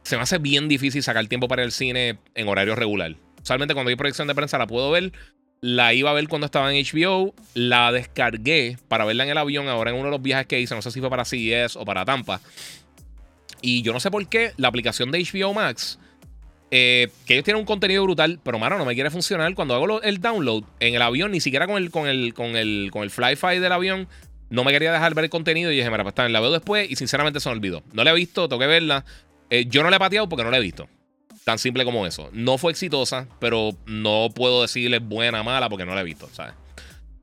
se me hace bien difícil sacar tiempo para el cine en horario regular. Usualmente cuando hay proyección de prensa la puedo ver. La iba a ver cuando estaba en HBO. La descargué para verla en el avión ahora en uno de los viajes que hice. No sé si fue para CES o para Tampa. Y yo no sé por qué la aplicación de HBO Max eh, que ellos tienen un contenido brutal, pero mano, no me quiere funcionar. Cuando hago el download en el avión, ni siquiera con el, con el, con el, con el fly-fi del avión, no me quería dejar ver el contenido. Y dije, mira, pues está, la veo después y sinceramente se me olvidó. No la he visto, tengo que verla. Eh, yo no la he pateado porque no la he visto. Tan simple como eso. No fue exitosa, pero no puedo decirle buena mala porque no la he visto, ¿sabes?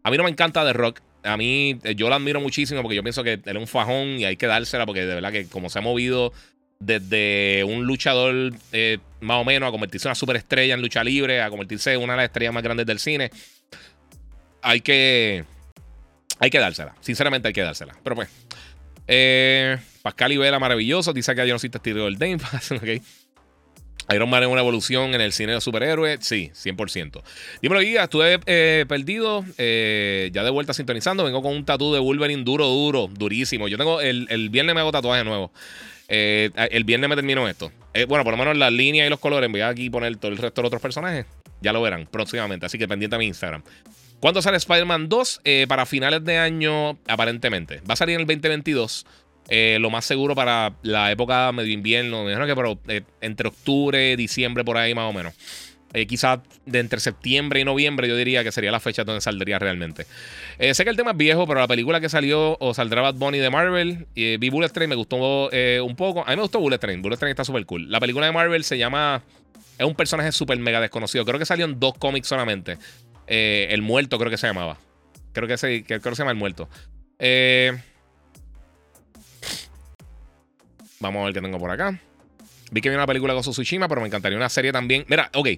A mí no me encanta The Rock. A mí, eh, yo la admiro muchísimo porque yo pienso que él es un fajón y hay que dársela porque de verdad que como se ha movido desde un luchador eh, más o menos a convertirse en una superestrella en lucha libre, a convertirse en una de las estrellas más grandes del cine. Hay que. Hay que dársela. Sinceramente hay que dársela. Pero pues. Eh, Pascal y Vela, maravilloso. Dice que yo no soy testigo del Dame. <laughs> Iron Man es una evolución en el cine de superhéroes. Sí, 100%. Dímelo, Guía. Estuve eh, perdido. ya de vuelta sintonizando. Vengo con un tatú de Wolverine duro, duro, durísimo. Yo tengo. El, el viernes me hago tatuaje nuevo. Eh, el viernes me termino esto. Eh, bueno, por lo menos las líneas y los colores. Voy a aquí poner todo el resto de los otros personajes. Ya lo verán próximamente. Así que pendiente a mi Instagram. ¿Cuándo sale Spider-Man 2? Eh, para finales de año, aparentemente. Va a salir en el 2022. lo más seguro para la época medio invierno. Me imagino que pero, entre octubre, diciembre, por ahí más o menos. Eh, quizás de entre septiembre y noviembre, yo diría que sería la fecha donde saldría realmente. Eh, sé que el tema es viejo, pero la película que salió o saldrá Bad Bunny de Marvel, y vi Bullet Train, me gustó eh, un poco. A mí me gustó Bullet Train. Bullet Train está súper cool. La película de Marvel se llama. Es un personaje súper mega desconocido. Creo que salió en dos cómics solamente. el muerto, creo que se llamaba. Creo que, se, creo que se llama El Muerto. Vamos a ver qué tengo por acá. Vi que vi una película Gozo Tsushima, pero me encantaría una serie también. Mira, ok.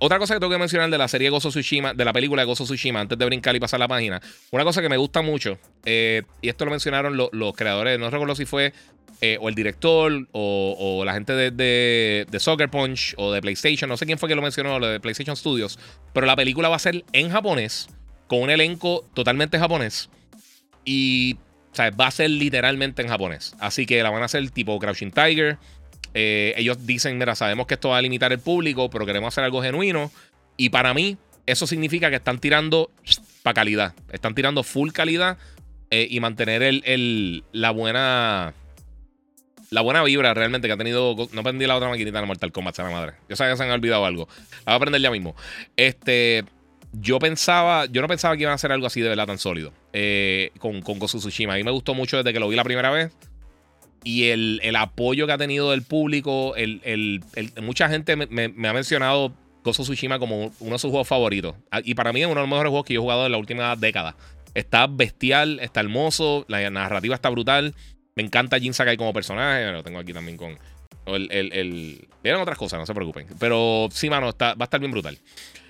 Otra cosa que tengo que mencionar de la serie Gozo Tsushima, de la película de Gozo Tsushima, antes de brincar y pasar la página, una cosa que me gusta mucho, eh, y esto lo mencionaron los creadores, no recuerdo si fue eh, o el director o, la gente de, de, Soccer Punch o de PlayStation, no sé quién fue que lo mencionó, lo de PlayStation Studios, pero la película va a ser en japonés, con un elenco totalmente japonés, y va a ser literalmente en japonés. Así que la van a hacer tipo Crouching Tiger. Eh, ellos dicen, mira, sabemos que esto va a limitar el público, pero queremos hacer algo genuino. Y para mí, eso significa que están tirando para calidad. Están tirando full calidad eh, y mantener la buena. La buena vibra realmente que ha tenido. No aprendí la otra maquinita de Mortal Kombat, se la madre. Yo sabía que se han olvidado algo. La voy a aprender ya mismo. Este. Yo pensaba. Yo no pensaba que iban a hacer algo así de verdad tan sólido. Eh, con, con Tsushima. A mí me gustó mucho desde que lo vi la primera vez y el, apoyo que ha tenido del público. El, mucha gente me, ha mencionado Gozo Tsushima como uno de sus juegos favoritos. Ah, y para mí es uno de los mejores juegos que yo he jugado en la última década. Está bestial, está hermoso, la narrativa está brutal. Me encanta Jin Sakai como personaje. Lo tengo aquí también con. El, el, Vieron otras cosas, no se preocupen. Pero sí, mano, está, va a estar bien brutal.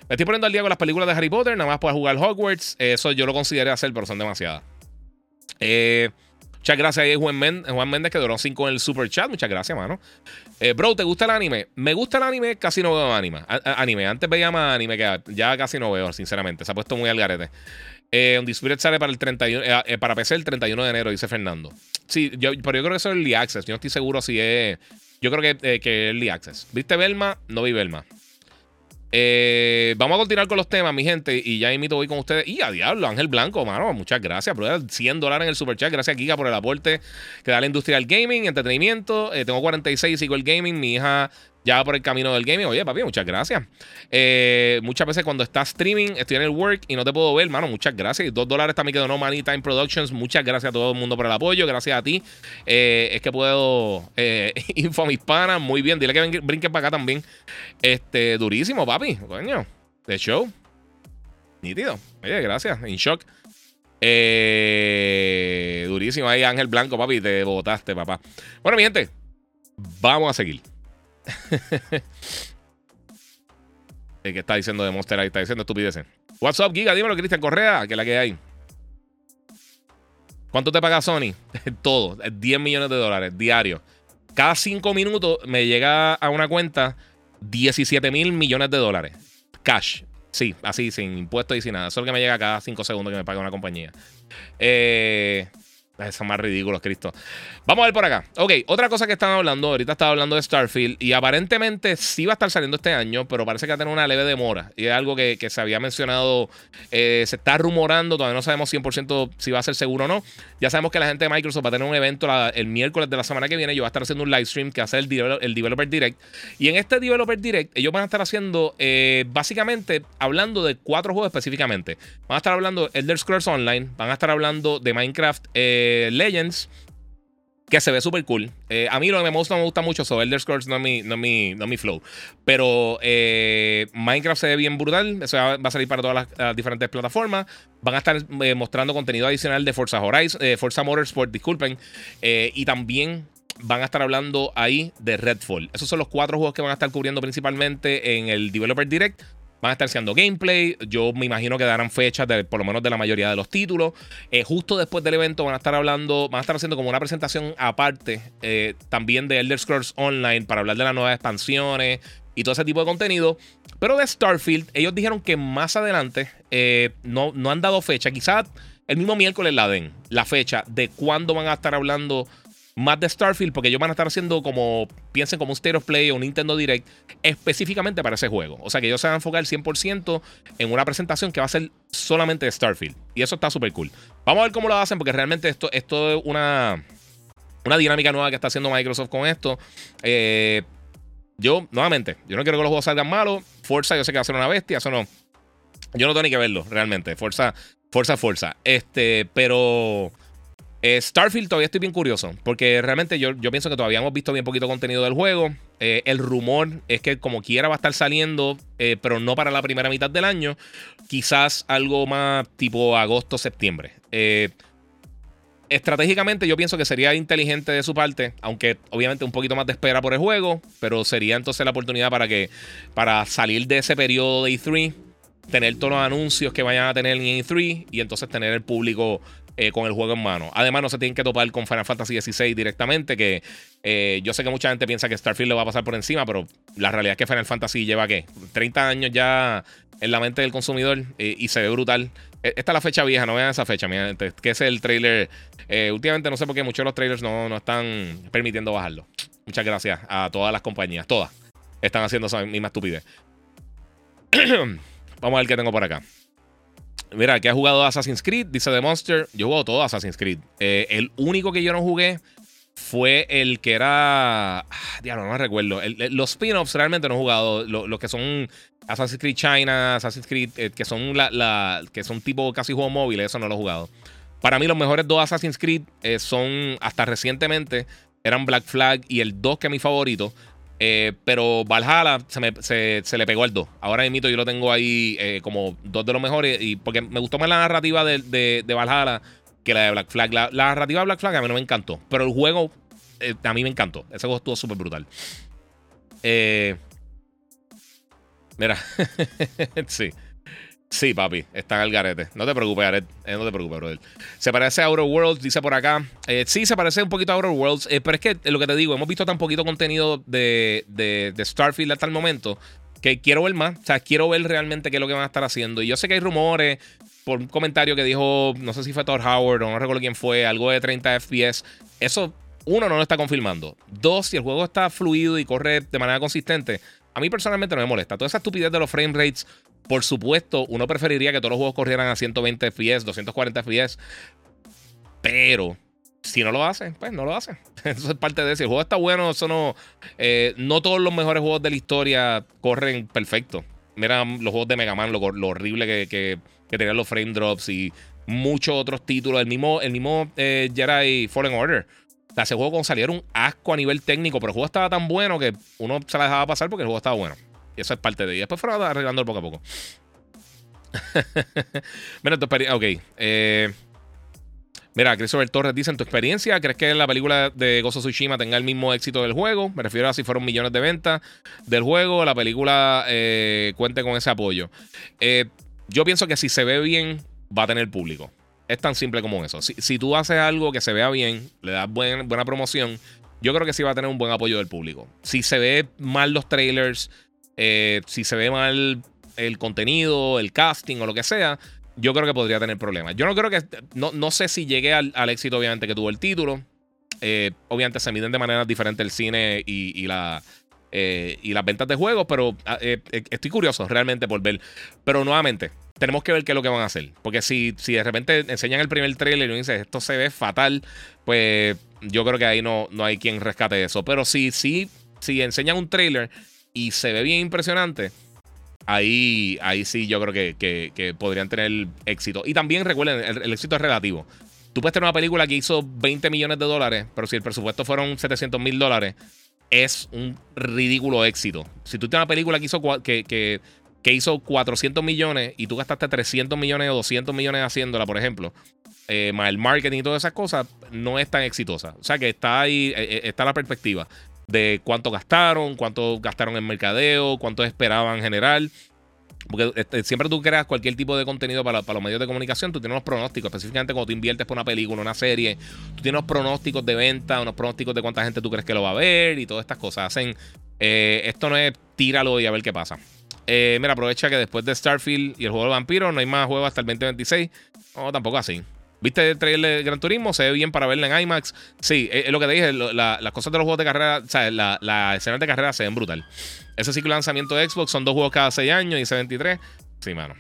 Me estoy poniendo al día con las películas de Harry Potter. Nada más para jugar Hogwarts. Eso yo lo consideré hacer, pero son demasiadas. Eh. Muchas gracias a Juan Méndez, que duró 5 en el super chat. Muchas gracias, mano. Eh, bro, ¿te gusta el anime? Me gusta el anime, casi no veo anime. anime. Antes veía más anime que ya casi no veo, sinceramente. Se ha puesto muy al garete. Eh, Spirit sale para el 31, eh, eh, para PC el 31 de enero, dice Fernando. Sí, yo, pero yo creo que eso es Early Access. Yo no estoy seguro si es. Yo creo que, eh, que es Early Access. ¿Viste Belma? No vi Belma. Eh, vamos a continuar con los temas, mi gente. Y ya invito voy con ustedes. Y a diablo, Ángel Blanco, mano. Muchas gracias, bro. 100 dólares en el super chat. Gracias, Giga, por el aporte que da la industria del gaming, entretenimiento. Eh, tengo 46 y sigo el gaming. Mi hija ya por el camino del gaming. Oye, papi, muchas gracias. Eh, muchas veces cuando estás streaming, estoy en el work y no te puedo ver, hermano. Muchas gracias. Dos dólares también quedó No Money Time Productions. Muchas gracias a todo el mundo por el apoyo. Gracias a ti. Eh, es que puedo. Eh, <laughs> info a mis panas. Muy bien. Dile que brinquen para acá también. Este, durísimo, papi. Coño. De show. Nítido. Oye, gracias. In shock. Eh, durísimo ahí, Ángel Blanco, papi. Te botaste, papá. Bueno, mi gente, vamos a seguir. <laughs> Que está diciendo de Monster ahí está diciendo estupideces. What's up, Giga? Dímelo, Cristian Correa, que la que hay. ¿Cuánto te paga Sony? <laughs> Todo, 10 millones de dólares diario. Cada 5 minutos me llega a una cuenta 17 mil millones de dólares. Cash. Sí, así, sin impuestos y sin nada. Solo que me llega cada 5 segundos que me paga una compañía. Eh, son más ridículos, Cristo. Vamos a ver por acá. Ok, otra cosa que están hablando, ahorita estaba hablando de Starfield y aparentemente sí va a estar saliendo este año, pero parece que va a tener una leve demora. Y es algo que, se había mencionado, eh, se está rumorando, todavía no sabemos 100% si va a ser seguro o no. Ya sabemos que la gente de Microsoft va a tener un evento el miércoles de la semana que viene. Yo voy a estar haciendo un live stream que va ser el, el Developer Direct. Y en este Developer Direct, ellos van a estar haciendo, eh, básicamente, hablando de cuatro juegos específicamente. Van a estar hablando de Elder Scrolls Online, van a estar hablando de Minecraft. Eh, Legends. Que se ve súper cool. Eh, a mí lo que me gusta, me gusta mucho. So Elder Scrolls no es mi, no mi, no mi flow. Pero eh, Minecraft se ve bien brutal. Eso va, a salir para todas las, diferentes plataformas. Van a estar eh, mostrando contenido adicional de Forza Horizon, Forza Motorsport, disculpen. y también van a estar hablando ahí de Redfall. Esos son los cuatro juegos que van a estar cubriendo principalmente en el Developer Direct. Van a estar haciendo gameplay. Yo me imagino que darán fechas de, por lo menos de la mayoría de los títulos. Eh, justo después del evento van a estar hablando, van a estar haciendo como una presentación aparte eh, también de Elder Scrolls Online para hablar de las nuevas expansiones y todo ese tipo de contenido. Pero de Starfield, ellos dijeron que más adelante eh, no, no han dado fecha. Quizás el mismo miércoles la den, la fecha de cuándo van a estar hablando más de Starfield, porque ellos van a estar haciendo como, piensen como un State of Play o un Nintendo Direct específicamente para ese juego. O sea que ellos se van a enfocar 100% en una presentación que va a ser solamente de Starfield. Y eso está súper cool. Vamos a ver cómo lo hacen, porque realmente esto, es una, una dinámica nueva que está haciendo Microsoft con esto. Eh, yo, nuevamente, yo no quiero que los juegos salgan malos. Forza, yo sé que va a ser una bestia, eso no. Yo no tengo ni que verlo, realmente. Forza, Forza, Forza. Este, pero. Eh, Starfield todavía estoy bien curioso, porque realmente yo, yo, pienso que todavía hemos visto bien poquito contenido del juego. Eh, el rumor es que como quiera va a estar saliendo, eh, pero no para la primera mitad del año. Quizás algo más tipo agosto, septiembre. estratégicamente yo pienso que sería inteligente de su parte, aunque obviamente un poquito más de espera por el juego, pero sería entonces la oportunidad para que para salir de ese periodo de E3 tener todos los anuncios que vayan a tener en E3 y entonces tener el público eh, con el juego en mano. Además, no se tienen que topar con Final Fantasy XVI directamente, que eh, yo sé que mucha gente piensa que Starfield le va a pasar por encima, pero la realidad es que Final Fantasy lleva, ¿qué? 30 años ya en la mente del consumidor eh, y se ve brutal. E, esta es la fecha vieja, no vean esa fecha, mi gente, que es el trailer. últimamente no sé por qué muchos de los trailers no, no están permitiendo bajarlo. Muchas gracias a todas las compañías, todas están haciendo esa misma estupidez. <clears throat> Vamos a ver qué tengo por acá. Mira, que ha jugado Assassin's Creed, dice The Monster. Yo he jugado todo Assassin's Creed. Eh, el único que yo no jugué fue el que era. Ah, diablo, no me recuerdo. los spin-offs realmente no he jugado. Los, que son Assassin's Creed China, Assassin's Creed, eh, que son la, que son tipo casi juegos móviles, eso no lo he jugado. Para mí, los mejores dos Assassin's Creed eh, son hasta recientemente. Eran Black Flag y el 2, que es mi favorito. Eh, pero Valhalla se, le pegó al 2. Ahora mismo yo lo tengo ahí eh, como dos de los mejores. Y porque me gustó más la narrativa de, de, Valhalla que la de Black Flag. La, narrativa de Black Flag a mí no me encantó. Pero el juego eh, a mí me encantó. Ese juego estuvo súper brutal. mira. <laughs> sí. Sí, papi, está el garete. No te preocupes, Aret. Eh, no te preocupes, brother. Se parece a Outer Worlds, dice por acá. Eh, sí, se parece un poquito a Outer Worlds. Eh, pero es que lo que te digo, hemos visto tan poquito contenido de, de, Starfield hasta el momento que quiero ver más. O sea, quiero ver realmente qué es lo que van a estar haciendo. Y yo sé que hay rumores por un comentario que dijo, no sé si fue Todd Howard o no recuerdo quién fue, algo de 30 FPS. Eso, uno, no lo está confirmando. Dos, si el juego está fluido y corre de manera consistente, a mí personalmente no me molesta. Toda esa estupidez de los frame rates por supuesto, uno preferiría que todos los juegos corrieran a 120 FPS, 240 FPS. Pero si no lo hace, pues no lo hace. <laughs> Eso es parte de eso. el juego está bueno, eso no. Eh, no todos los mejores juegos de la historia corren perfecto. Mira los juegos de Mega Man, lo, horrible que, que, tenían los frame drops y muchos otros títulos. El mismo, el mismo eh, Jedi Fallen Order. Ese juego saliera un asco a nivel técnico, pero el juego estaba tan bueno que uno se la dejaba pasar porque el juego estaba bueno. Eso es parte de. Y después fueron arreglando poco a poco. <laughs> Mira, tu experiencia. Ok. Eh, mira, Christopher Torres dice: En tu experiencia, ¿crees que la película de Gozo Tsushima tenga el mismo éxito del juego? Me refiero a si fueron millones de ventas del juego, la película eh, cuente con ese apoyo. Eh, yo pienso que si se ve bien, va a tener público. Es tan simple como eso. Si, tú haces algo que se vea bien, le das buena promoción, yo creo que sí va a tener un buen apoyo del público. Si se ve mal los trailers, eh, si se ve mal el contenido, el casting o lo que sea, yo creo que podría tener problemas. Yo no creo que. No, no sé si llegue al, éxito, obviamente, que tuvo el título. Eh, obviamente se miden de manera diferente el cine y, la. Eh, y las ventas de juegos, pero ah, estoy curioso realmente por ver. Pero nuevamente, tenemos que ver qué es lo que van a hacer. Porque si, si de repente enseñan el primer trailer y dicen esto se ve fatal, pues yo creo que ahí no, no hay quien rescate eso. Pero si, si, si enseñan un trailer y se ve bien impresionante, ahí, ahí sí yo creo que, podrían tener éxito. Y también recuerden, el, éxito es relativo. Tú puedes tener una película que hizo 20 millones de dólares, pero si el presupuesto fueron 700 mil dólares, es un ridículo éxito. Si tú tienes una película que hizo, que, que, hizo 400 millones y tú gastaste 300 millones o 200 millones haciéndola, por ejemplo, eh, más el marketing y todas esas cosas, no es tan exitosa. O sea que está ahí, eh, eh, está la perspectiva de cuánto gastaron, cuánto gastaron en mercadeo, cuánto esperaban generar. Porque este, siempre tú creas cualquier tipo de contenido para, los medios de comunicación, tú tienes unos pronósticos, específicamente cuando tú inviertes por una película, una serie, tú tienes unos pronósticos de venta, unos pronósticos de cuánta gente tú crees que lo va a ver y todas estas cosas. Hacen, eh, esto no es tíralo y a ver qué pasa. Eh, mira, aprovecha que después de Starfield y el juego de vampiro no hay más juegos hasta el 2026. No, tampoco así. ¿Viste el trailer de Gran Turismo? ¿Se ve bien para verla en IMAX? Sí, es, lo que te dije. las cosas de los juegos de carrera, o sea, las la escenas de carrera se ven brutal. Ese ciclo de lanzamiento de Xbox son dos juegos cada seis años y ese 23. Sí, mano.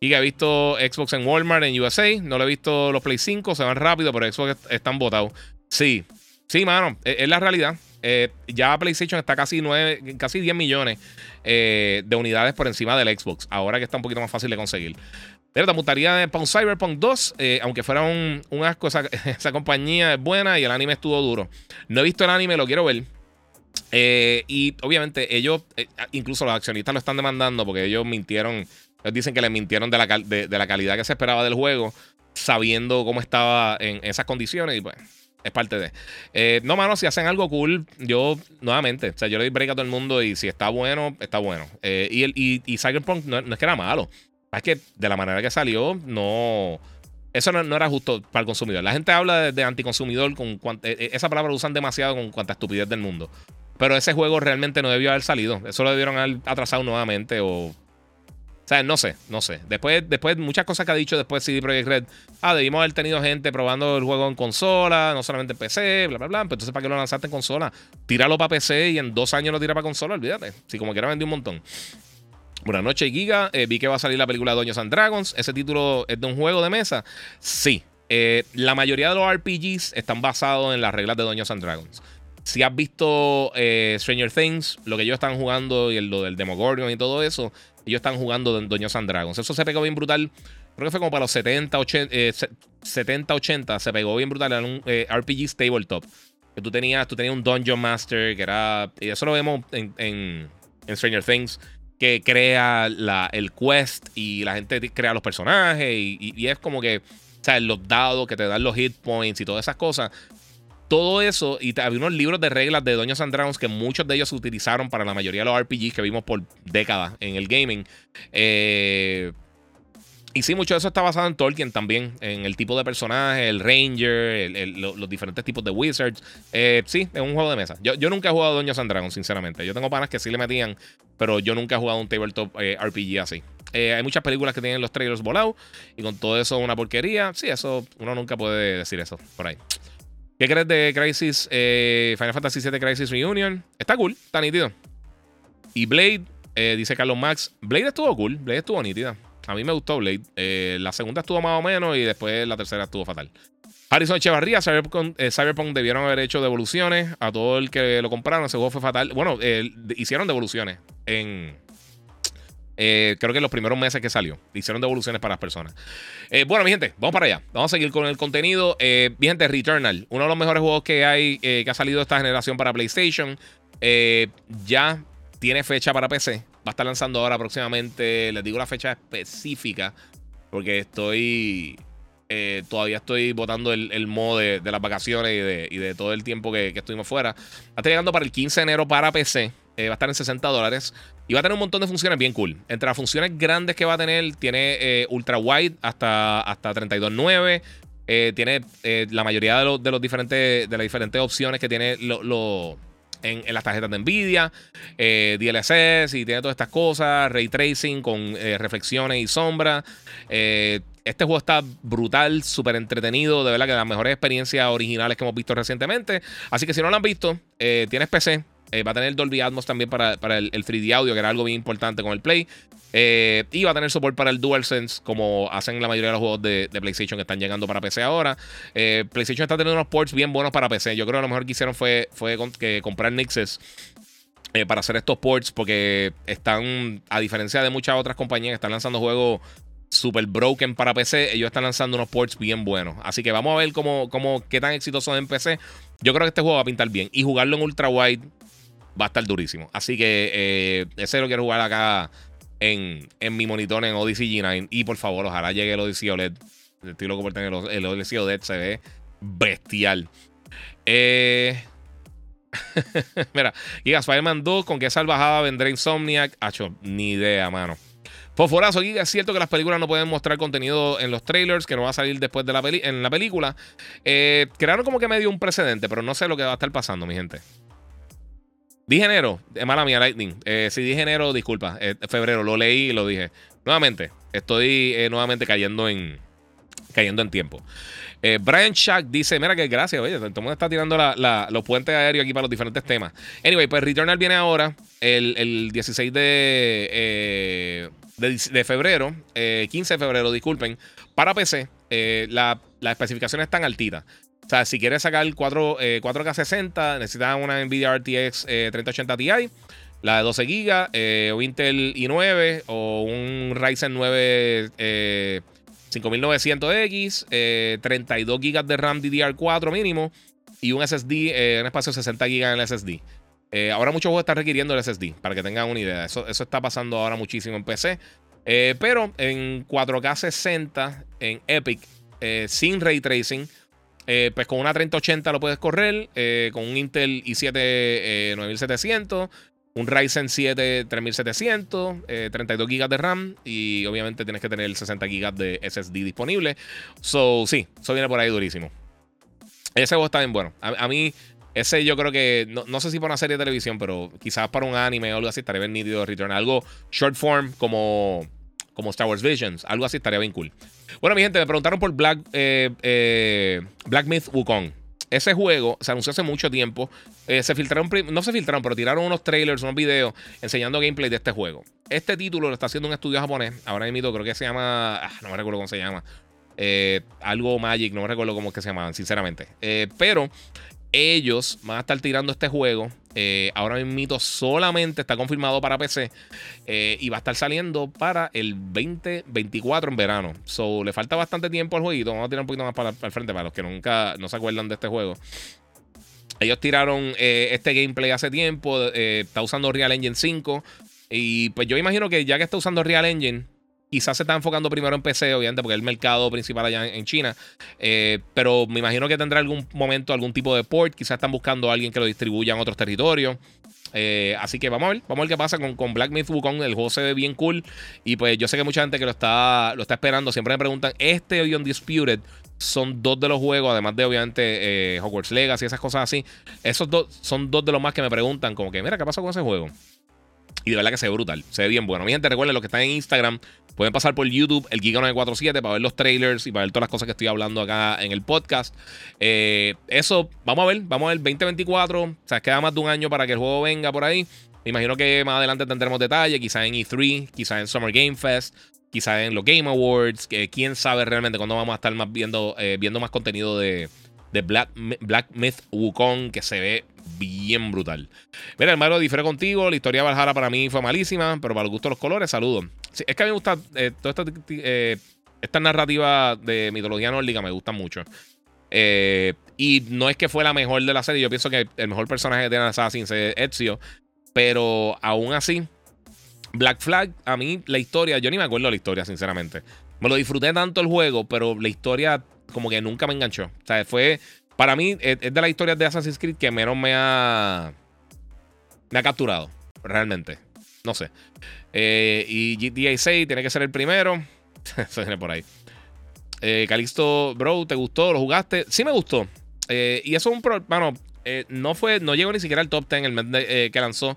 Y que he visto Xbox en Walmart, en USA. No lo he visto los Play 5, se van rápido, pero Xbox están botados. Sí, sí, mano. Es, es la realidad. Eh, ya PlayStation está casi 9, casi 10 millones eh, de unidades por encima del Xbox. Ahora que está un poquito más fácil de conseguir. Pero te gustaría para un Cyberpunk 2, eh, aunque fuera un, asco, <laughs> esa, compañía es buena y el anime estuvo duro. No he visto el anime, lo quiero ver. Eh, y obviamente ellos, eh, incluso los accionistas lo están demandando porque ellos mintieron. Dicen que le mintieron de la, de, la calidad que se esperaba del juego, sabiendo cómo estaba en esas condiciones. Y pues, es parte de. no, mano, si hacen algo cool, yo, nuevamente, o sea, yo le doy break a todo el mundo y si está bueno, está bueno. y, el, y, Cyberpunk no, es que era malo. Es que de la manera que salió, no. Eso no, era justo para el consumidor. La gente habla de, anticonsumidor con e, e, esa palabra la usan demasiado con cuanta estupidez del mundo. Pero ese juego realmente no debió haber salido. Eso lo debieron haber atrasado nuevamente o. O sea, no sé, no sé. Después, después muchas cosas que ha dicho después CD Projekt Red. Ah, debimos haber tenido gente probando el juego en consola, no solamente en PC, bla, bla, bla. Pero entonces, ¿para qué lo lanzaste en consola? Tíralo para PC y en dos años lo tira para consola, olvídate. Si como quiera vendí un montón. Buenas noches, Giga. Eh, vi que va a salir la película Doños and Dragons. ¿Ese título es de un juego de mesa? Sí. Eh, la mayoría de los RPGs están basados en las reglas de Doños and Dragons. Si has visto eh, Stranger Things, lo que ellos están jugando y lo del Demogorgon y todo eso, ellos están jugando Doños and Dragons. Eso se pegó bien brutal. Creo que fue como para los 70, 80, 70, 80. Se pegó bien brutal. en un RPG tabletop. Que tú tenías, tú tenías un Dungeon Master, que era. Y eso lo vemos en Stranger Things que crea el quest y la gente crea los personajes y, es como que, sea, los dados que te dan los hit points y todas esas cosas. Todo eso, y había unos libros de reglas de Doña and que muchos de ellos se utilizaron para la mayoría de los RPGs que vimos por décadas en el gaming. Eh, y sí, mucho de eso está basado en Tolkien también, en el tipo de personaje, el Ranger, los diferentes tipos de Wizards. Eh, sí, es un juego de mesa. Yo, nunca he jugado Doña and sinceramente. Yo tengo panas que sí le metían, pero yo nunca he jugado un tabletop eh, RPG así. Eh, hay muchas películas que tienen los trailers volados y con todo eso una porquería. Sí, eso uno nunca puede decir eso por ahí. ¿Qué crees de Crisis, Final Fantasy VII Crisis Reunion? Está cool, está nítido. Y Blade, dice Carlos Max, Blade estuvo cool, Blade estuvo nítida. A mí me gustó Blade. Eh, la segunda estuvo más o menos y después la tercera estuvo fatal. Harrison Echevarría, Cyberpunk, eh, Cyberpunk, debieron haber hecho devoluciones a todo el que lo compraron. Ese juego fue fatal. Bueno, eh, hicieron devoluciones en. creo que en los primeros meses que salió. Hicieron devoluciones para las personas. bueno, mi gente, vamos para allá. Vamos a seguir con el contenido. mi gente, Returnal. Uno de los mejores juegos que hay que ha salido esta generación para PlayStation. ya tiene fecha para PC. Va a estar lanzando ahora próximamente. Les digo la fecha específica. Porque estoy. Eh, todavía estoy votando el, el modo de, las vacaciones y de, todo el tiempo que, estuvimos fuera. Va a estar llegando para el 15 de enero para PC. Eh, va a estar en 60 dólares. Y va a tener un montón de funciones bien cool. Entre las funciones grandes que va a tener, tiene eh, ultra wide hasta, hasta 32.9. tiene la mayoría de, los, diferentes, de las diferentes opciones que tiene lo, en, las tarjetas de Nvidia, eh, DLSS y tiene todas estas cosas, ray tracing con eh, reflexiones y sombras. Eh, este juego está brutal, súper entretenido, de verdad que las mejores experiencias originales que hemos visto recientemente. Así que si no lo han visto, tienes PC, va a tener Dolby Atmos también para, el, el, 3D audio, que era algo bien importante con el Play. Eh, y va a tener soporte para el DualSense, como hacen la mayoría de los juegos de, PlayStation que están llegando para PC ahora. Eh, PlayStation está teniendo unos ports bien buenos para PC. Yo creo que lo mejor que hicieron fue, fue que comprar Nixes. Eh, para hacer estos ports porque están, a diferencia de muchas otras compañías que están lanzando juegos super broken para PC, ellos están lanzando unos ports bien buenos. Así que vamos a ver cómo, cómo, qué tan exitosos en PC. Yo creo que este juego va a pintar bien. Y jugarlo en ultra wide va a estar durísimo. Así que ese lo quiero jugar acá en, mi monitor en Odyssey G9. Y por favor, ojalá llegue el Odyssey OLED. Estoy loco por tener el, Odyssey OLED. Se ve bestial. Eh. <laughs> Mira, Giga Spider-Man 2, ¿con qué salvajada vendrá Insomniac? Hacho, ni idea, mano. Fosforazo, Giga, es cierto que las películas no pueden mostrar contenido en los trailers, que no va a salir después de la peli en la película. Eh, crearon como que medio un precedente, pero no sé lo que va a estar pasando, mi gente. Dije enero, mala mía, Lightning. Eh, si dije enero, disculpa. Eh, febrero, lo leí y lo dije. Nuevamente, estoy eh, nuevamente cayendo en, cayendo en tiempo. Brian Shack dice: Mira que gracias, oye, todo el mundo está tirando los puentes aéreos aquí para los diferentes temas. Anyway, pues Returnal viene ahora, el, 16 de, febrero, 15 de febrero, disculpen, para PC. las especificaciones están altitas. O sea, si quieres sacar 4, eh, k 60, necesitas una Nvidia RTX 3080 Ti, la de 12 GB, eh, o Intel i9, o un Ryzen 9 5900X, 32 GB de RAM DDR4 mínimo, y un SSD, un espacio de 60 GB en el SSD. Eh, ahora muchos juegos están requiriendo el SSD, para que tengan una idea. Eso, eso está pasando ahora muchísimo en PC. pero en 4K 60 en Epic, sin ray tracing, eh, pues con una 3080 lo puedes correr, eh, con un Intel i7 9700, un Ryzen 7 3700, 32 GB de RAM y obviamente tienes que tener 60 GB de SSD disponible. So, sí, eso viene por ahí durísimo. Ese juego está bien bueno. A, mí, ese yo creo que, no, sé si para una serie de televisión, pero quizás para un anime o algo así estaría bien nítido Return. Algo short form como, como Star Wars Visions, algo así estaría bien cool. Bueno, mi gente, me preguntaron por Black, eh, eh, Black Myth Wukong. Ese juego se anunció hace mucho tiempo. Eh, se filtraron, no se filtraron, pero tiraron unos trailers, unos videos enseñando gameplay de este juego. Este título lo está haciendo un estudio japonés. Ahora mismo creo que se llama. Ah, no me recuerdo cómo se llama. algo Magic, no me recuerdo cómo es que se llamaban, sinceramente. pero ellos van a estar tirando este juego. Eh, ahora mismo solamente está confirmado para PC eh, y va a estar saliendo para el 2024 en verano. So, le falta bastante tiempo al jueguito. Vamos a tirar un poquito más para, el frente para los que nunca no se acuerdan de este juego. Ellos tiraron eh, este gameplay hace tiempo. está usando Real Engine 5. Y pues yo imagino que ya que está usando Real Engine, Quizás se está enfocando primero en PC, obviamente, porque es el mercado principal allá en, China. Eh, pero me imagino que tendrá algún momento algún tipo de port. Quizás están buscando a alguien que lo distribuya en otros territorios. Eh, así que vamos a ver, vamos a ver qué pasa con, con Black Myth Wukong. El juego se ve bien cool. Y pues yo sé que mucha gente que lo está, lo está esperando siempre me preguntan: ¿este hoy Undisputed son dos de los juegos, además de obviamente eh, Hogwarts Legacy y esas cosas así? Esos dos son dos de los más que me preguntan, como que, mira, ¿qué pasa con ese juego? Y de verdad que se ve brutal, se ve bien bueno. Mi gente, recuerden, los que están en Instagram, pueden pasar por YouTube, el Giga947, para ver los trailers y para ver todas las cosas que estoy hablando acá en el podcast. Eh, eso, vamos a ver, vamos a ver 2024. O sea, queda más de un año para que el juego venga por ahí. Me imagino que más adelante tendremos detalles, quizás en E3, quizás en Summer Game Fest, quizás en los Game Awards. Que quién sabe realmente cuándo vamos a estar más viendo, eh, viendo más contenido de, de Black, Black Myth Wukong, que se ve bien brutal. Mira, hermano, difiere contigo. La historia de Valhalla para mí fue malísima, pero para el gusto de los colores, saludos. es que a mí me gusta eh, toda esta, eh, esta, narrativa de mitología nórdica, me gusta mucho. Eh, y no es que fue la mejor de la serie. Yo pienso que el mejor personaje de Assassin's es Ezio. Pero aún así, Black Flag, a mí la historia, yo ni me acuerdo de la historia, sinceramente. Me lo disfruté tanto el juego, pero la historia como que nunca me enganchó. O sea, fue para mí, es de las historias de Assassin's Creed que menos me ha. Me ha capturado. Realmente. No sé. Eh, y GTA 6 tiene que ser el primero. <laughs> Se viene por ahí. Eh, Calixto, bro, ¿te gustó? ¿Lo jugaste? Sí me gustó. Eh, y eso es un. Pro, bueno, no fue, no llegó ni siquiera al top 10 el mes que lanzó.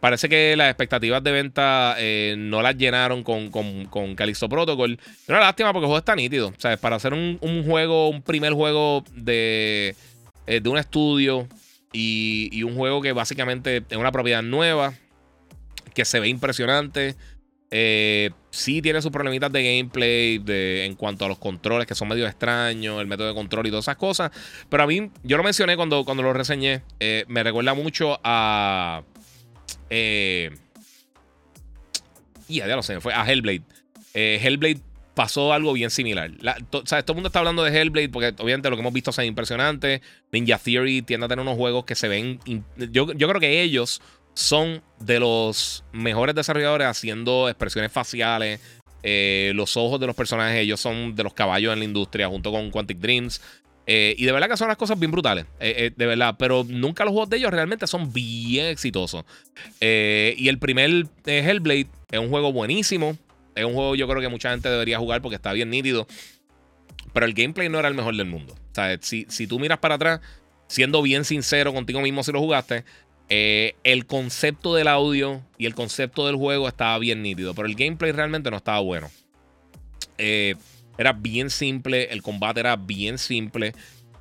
Parece que las expectativas de venta no las llenaron con, con, con Callisto Protocol. Pero una lástima porque el juego está nítido. Sea, para hacer un, un juego, un primer juego de, de un estudio y, y, un juego que básicamente es una propiedad nueva, que se ve impresionante. Eh, sí tiene sus problemitas de gameplay de, en cuanto a los controles que son medio extraños, el método de control y todas esas cosas. Pero a mí, yo lo mencioné cuando, cuando lo reseñé, eh, me recuerda mucho a... Eh, ya, ya lo sé, fue a Hellblade. Eh, Hellblade pasó algo bien similar. sea, todo el mundo está hablando de Hellblade porque obviamente lo que hemos visto es impresionante. Ninja Theory tiende a tener unos juegos que se ven... Yo, yo creo que ellos son de los mejores desarrolladores haciendo expresiones faciales. Eh, los ojos de los personajes, ellos son de los caballos en la industria, junto con Quantic Dreams. Eh, y de verdad que son las cosas bien brutales, eh, de verdad. Pero nunca los juegos de ellos realmente son bien exitosos. y el primer Hellblade es un juego buenísimo. Es un juego yo creo que mucha gente debería jugar porque está bien nítido. Pero el gameplay no era el mejor del mundo. O sea, si, si tú miras para atrás, siendo bien sincero contigo mismo si lo jugaste, eh, el concepto del audio y el concepto del juego estaba bien nítido, pero el gameplay realmente no estaba bueno. Eh, era bien simple, el combate era bien simple,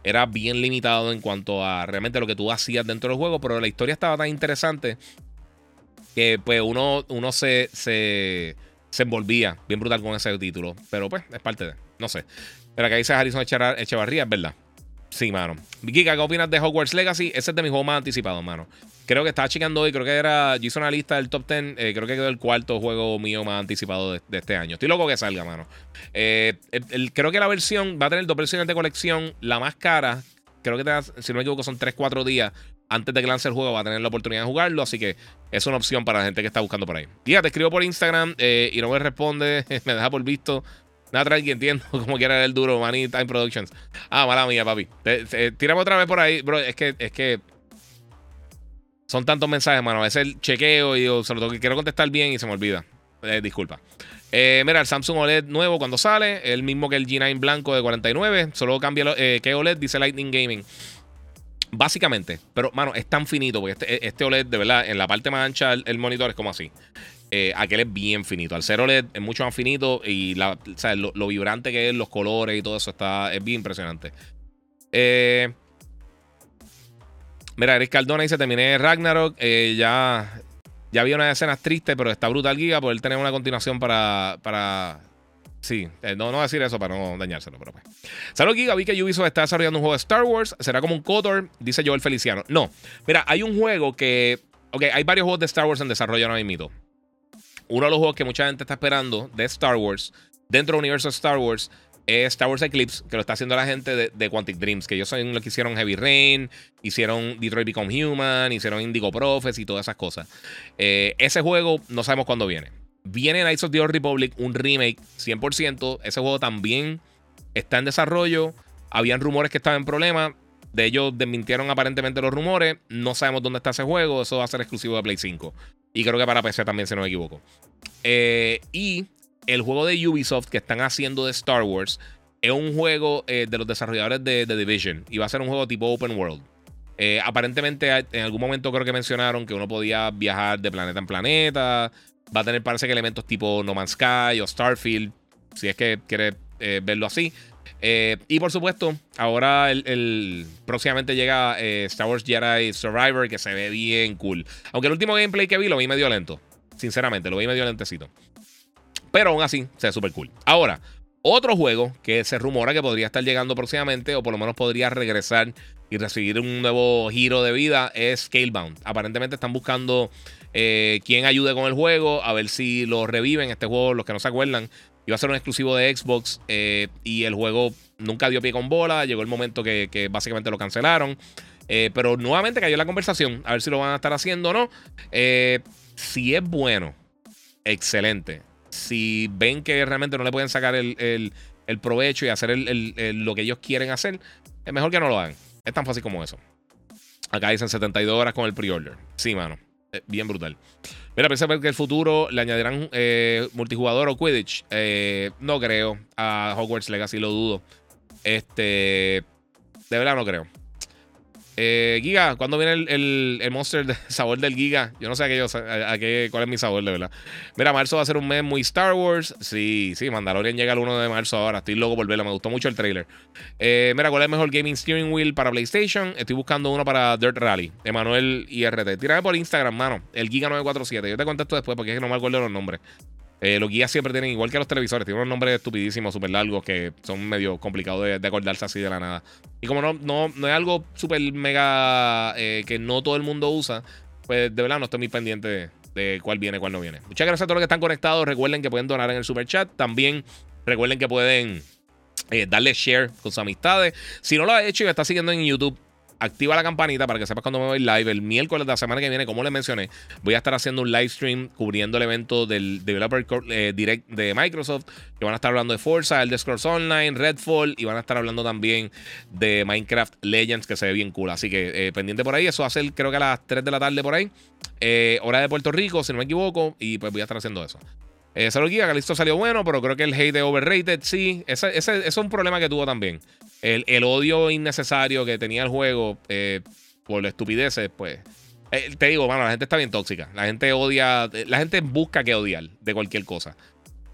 era bien limitado en cuanto a realmente lo que tú hacías dentro del juego, pero la historia estaba tan interesante que pues uno, uno se, se, se envolvía bien brutal con ese título. Pero pues es parte de, no sé. Pero acá dice Harrison Echevarría, es verdad. Sí, mano. Kika, ¿qué opinas de Hogwarts Legacy? Ese es de mis juegos más anticipados, mano. Creo que estaba checando hoy, creo que era. Yo hice una lista del top 10. Eh, creo que quedó el cuarto juego mío más anticipado de, este año. Estoy loco que salga, mano. Eh, creo que la versión va a tener dos versiones de colección. La más cara, creo que si no me equivoco, son 3-4 días antes de que lance el juego. Va a tener la oportunidad de jugarlo. Así que es una opción para la gente que está buscando por ahí. Diga, te escribo por Instagram eh, y no me responde. <laughs> me deja por visto. Nada, tranqui, entiendo <laughs> como quiera el duro, Money Time Productions. Ah, mala mía, papi. tírame otra vez por ahí, bro. Es que, es que son tantos mensajes, mano. A veces el chequeo y yo solo que quiero contestar bien y se me olvida. Eh, disculpa. Eh, mira, el Samsung OLED nuevo cuando sale, el mismo que el G9 blanco de 49. Solo cambia eh, que OLED, dice Lightning Gaming. Básicamente, pero mano, es tan finito, porque este, este OLED, de verdad, en la parte más ancha el, monitor es como así. aquel es bien finito. Al ser OLED es mucho más finito y la, lo, lo, vibrante que es, los colores y todo eso está, es bien impresionante. Eh, Mira, Eric Cardona dice: Terminé Ragnarok. Eh, ya, ya vi unas escenas tristes, pero está brutal Giga poder tener una continuación para. para Sí, eh, no, no a decir eso para no dañárselo, pero pues. Salud, Giga. Vi que Ubisoft está desarrollando un juego de Star Wars. ¿Será como un Kotor? Dice Joel Feliciano. No. Mira, hay un juego que. Ok, hay varios juegos de Star Wars en desarrollo ahora mismo. Uno de los juegos que mucha gente está esperando de Star Wars, dentro del universo de Star Wars, es Star Wars Eclipse, que lo está haciendo la gente de, Quantic Dreams, que ellos son los que hicieron Heavy Rain, hicieron Detroit Become Human, hicieron Indigo Prophecy y todas esas cosas. Eh, ese juego no sabemos cuándo viene. Viene Knights of the Old Republic, un remake 100%. Ese juego también está en desarrollo. Habían rumores que estaba en problema. De ellos desmintieron aparentemente los rumores. No sabemos dónde está ese juego. Eso va a ser exclusivo de Play 5. Y creo que para PC también, si no me equivoco. Eh, y el juego de Ubisoft que están haciendo de Star Wars es un juego eh, de los desarrolladores de The Division y va a ser un juego tipo open world. Eh, aparentemente en algún momento creo que mencionaron que uno podía viajar de planeta en planeta. Va a tener parece que elementos tipo No Man's Sky o Starfield, si es que quiere eh, verlo así. y por supuesto, ahora el, próximamente llega Star Wars Jedi Survivor, que se ve bien cool. Aunque el último gameplay que vi lo vi medio lento. Sinceramente, lo vi medio lentecito. Pero aún así, se ve súper cool. Ahora, otro juego que se rumora que podría estar llegando próximamente, o por lo menos podría regresar y recibir un nuevo giro de vida, es Scalebound. Aparentemente están buscando eh, quien ayude con el juego, a ver si lo reviven. Este juego, los que no se acuerdan, iba a ser un exclusivo de Xbox eh, y el juego nunca dio pie con bola. Llegó el momento que, básicamente lo cancelaron. Eh, pero nuevamente cayó la conversación, a ver si lo van a estar haciendo o no. si es bueno, excelente si ven que realmente no le pueden sacar el, provecho y hacer lo que ellos quieren hacer, es mejor que no lo hagan. Es tan fácil como eso. Acá dicen 72 horas con el pre-order. Sí, mano. bien brutal. Mira, pensé que el futuro le añadirán eh, multijugador o Quidditch. Eh, no creo. A Hogwarts Legacy lo dudo. Este. De verdad no creo. Eh, Giga, ¿cuándo viene el, el, Monster de <laughs> sabor del Giga? Yo no sé a qué, a, qué, cuál es mi sabor, de verdad. Mira, marzo va a ser un mes muy Star Wars. Sí, sí, Mandalorian llega el 1 de marzo ahora. Estoy loco por verlo, me gustó mucho el trailer. Eh, mira, ¿cuál es el mejor gaming steering wheel para PlayStation? Estoy buscando uno para Dirt Rally. Emanuel IRT. Tírame por Instagram, mano. El Giga947. Yo te contesto después porque es que no me acuerdo los nombres. Eh, los guías siempre tienen, igual que los televisores, tienen unos nombres estupidísimos, súper largos, que son medio complicados de, acordarse así de la nada. Y como no, no, no es algo súper mega eh, que no todo el mundo usa, pues de verdad no estoy muy pendiente de, cuál viene, cuál no viene. Muchas gracias a todos los que están conectados. Recuerden que pueden donar en el super chat. También recuerden que pueden eh, darle share con sus amistades. Si no lo has hecho y me estás siguiendo en YouTube, activa la campanita para que sepas cuando me voy live. El miércoles de la semana que viene, como les mencioné, voy a estar haciendo un live stream cubriendo el evento del Developer eh, Direct de Microsoft. Que van a estar hablando de Forza, el Scrolls Online, Redfall y van a estar hablando también de Minecraft Legends, que se ve bien cool. Así que eh, pendiente por ahí. Eso va a ser, creo que a las 3 de la tarde por ahí. Eh, hora de Puerto Rico, si no me equivoco. Y pues voy a estar haciendo eso. Eh, Salud que listo salió bueno, pero creo que el hate de overrated, sí. Ese, es un problema que tuvo también. El, odio innecesario que tenía el juego eh, por estupideces, pues. Eh, te digo, mano, la gente está bien tóxica. La gente odia. La gente busca que odiar de cualquier cosa.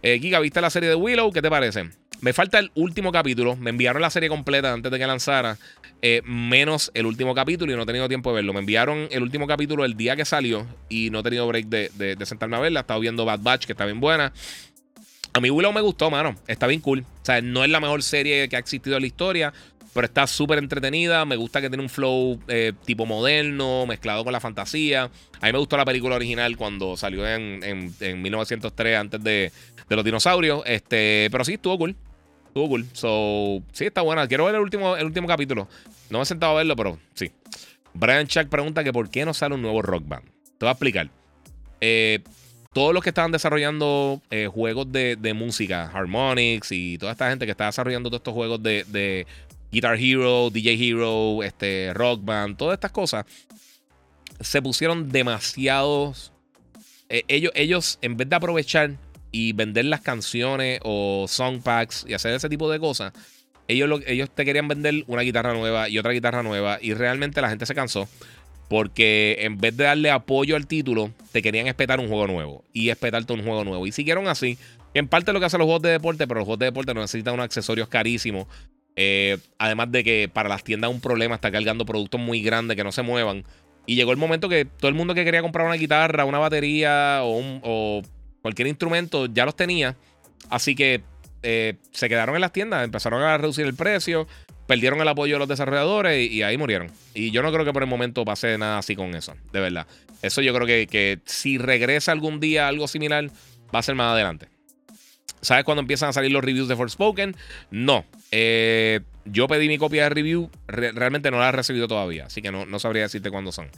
Eh, Giga, ¿viste la serie de Willow? ¿Qué te parece? Me falta el último capítulo. Me enviaron la serie completa antes de que lanzara. Eh, menos el último capítulo y no he tenido tiempo de verlo. Me enviaron el último capítulo el día que salió y no he tenido break de, sentarme a verla. He estado viendo Bad Batch, que está bien buena. A mí Willow me gustó, mano. Está bien cool. O sea, no es la mejor serie que ha existido en la historia, pero está súper entretenida. Me gusta que tiene un flow eh, tipo moderno, mezclado con la fantasía. A mí me gustó la película original cuando salió en, en, 1903, antes de, de, los dinosaurios. Este, pero sí, estuvo cool. Estuvo cool. So, sí, está buena. Quiero ver el último, el último capítulo. No me he sentado a verlo, pero sí. Brian Chuck pregunta que por qué no sale un nuevo rock band. Te voy a explicar. Eh, todos los que estaban desarrollando eh, juegos de, música, Harmonix y toda esta gente que está desarrollando todos estos juegos de, Guitar Hero, DJ Hero, este, Rock Band, todas estas cosas, se pusieron demasiados. Eh, ellos, ellos, en vez de aprovechar y vender las canciones o song packs y hacer ese tipo de cosas, ellos, ellos te querían vender una guitarra nueva y otra guitarra nueva y realmente la gente se cansó porque en vez de darle apoyo al título, te querían espetar un juego nuevo y espetarte un juego nuevo. Y siguieron así. En parte lo que hacen los juegos de deporte, pero los juegos de deporte no necesitan unos accesorios carísimos. Eh, además de que para las tiendas un problema está cargando productos muy grandes que no se muevan. Y llegó el momento que todo el mundo que quería comprar una guitarra, una batería o, o cualquier instrumento ya los tenía. Así que eh, se quedaron en las tiendas, empezaron a reducir el precio, perdieron el apoyo de los desarrolladores y, ahí murieron. Y yo no creo que por el momento pase nada así con eso, de verdad. Eso yo creo que, si regresa algún día algo similar, va a ser más adelante. ¿Sabes cuándo empiezan a salir los reviews de Forspoken? No. Eh, yo pedí mi copia de review, realmente no la he recibido todavía, así que no, no sabría decirte cuándo son.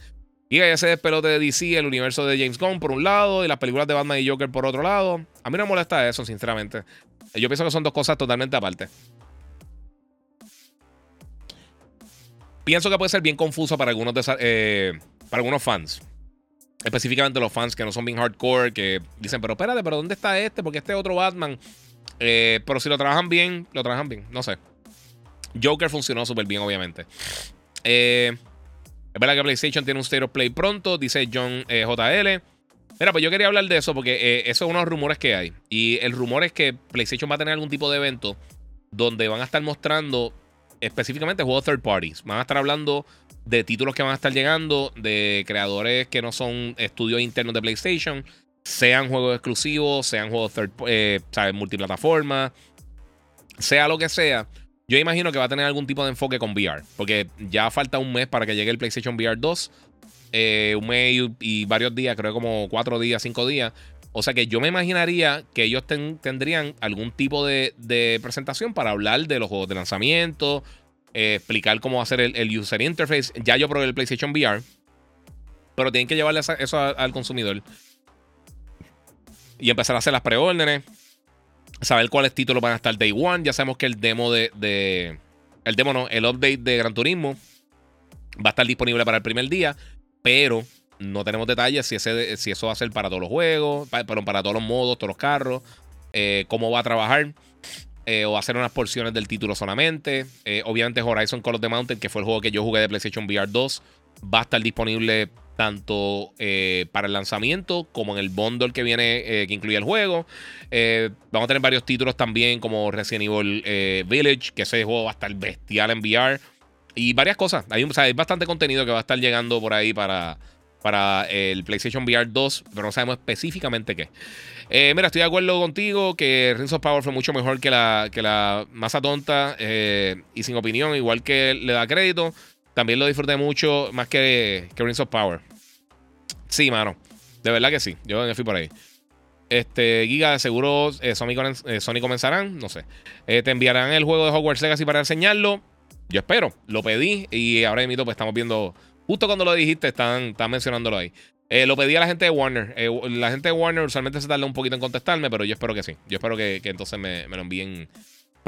Y ese despelote de DC, el universo de James Gunn por un lado y las películas de Batman y Joker por otro lado. A mí no me molesta eso, sinceramente. Yo pienso que son dos cosas totalmente aparte. Pienso que puede ser bien confuso para algunos, eh, para algunos fans. Específicamente los fans que no son bien hardcore, que dicen, pero espérate, pero ¿dónde está este? Porque este otro Batman. Eh, pero si lo trabajan bien, lo trabajan bien. No sé. Joker funcionó súper bien, obviamente. Eh, es verdad que PlayStation tiene un State of Play pronto, dice John JL. Mira, pues yo quería hablar de eso porque eh, esos son unos rumores que hay. Y el rumor es que PlayStation va a tener algún tipo de evento donde van a estar mostrando específicamente juegos third parties. Van a estar hablando de títulos que van a estar llegando, de creadores que no son estudios internos de PlayStation, sean juegos exclusivos, sean juegos third, eh, ¿sabes? multiplataforma, sea lo que sea. Yo imagino que va a tener algún tipo de enfoque con VR, porque ya falta un mes para que llegue el PlayStation VR 2. Eh, un mes y, varios días, creo como cuatro días, cinco días. O sea que yo me imaginaría que ellos tendrían algún tipo de, presentación para hablar de los juegos de lanzamiento, eh, explicar cómo hacer el, el, user interface. Ya yo probé el PlayStation VR, pero tienen que llevarle eso al consumidor y empezar a hacer las preórdenes, saber cuáles títulos van a estar day one. Ya sabemos que el demo de, de el demo no, el update de Gran Turismo va a estar disponible para el primer día pero no tenemos detalles si, ese, si eso va a ser para todos los juegos, para, para todos los modos, todos los carros, eh, cómo va a trabajar. eh, o hacer unas porciones del título solamente. Eh, obviamente Horizon Call of the Mountain, que fue el juego que yo jugué de PlayStation VR 2, va a estar disponible tanto eh, para el lanzamiento como en el bundle que viene, que incluye el juego. vamos a tener varios títulos también, como Resident Evil Village, que ese juego va a estar bestial en VR. Y varias cosas. Hay, hay bastante contenido que va a estar llegando por ahí para, para el PlayStation VR 2, pero no sabemos específicamente qué. Eh, mira, estoy de acuerdo contigo que Rings of Power fue mucho mejor que la, que la masa tonta eh, y sin opinión, igual que le da crédito. También lo disfruté mucho más que, que Rings of Power. Sí, mano. De verdad que sí. Yo me fui por ahí. Este, Giga, de seguro eh, Sony, comenzarán. No sé. te enviarán el juego de Hogwarts Legacy para enseñarlo. Yo espero. Lo pedí y ahora mismo pues estamos viendo. Justo cuando lo dijiste, están, están mencionándolo ahí. Eh, lo pedí a la gente de Warner. Eh, la gente de Warner usualmente se tarda un poquito en contestarme, pero yo espero que sí. Yo espero que, entonces me, lo envíen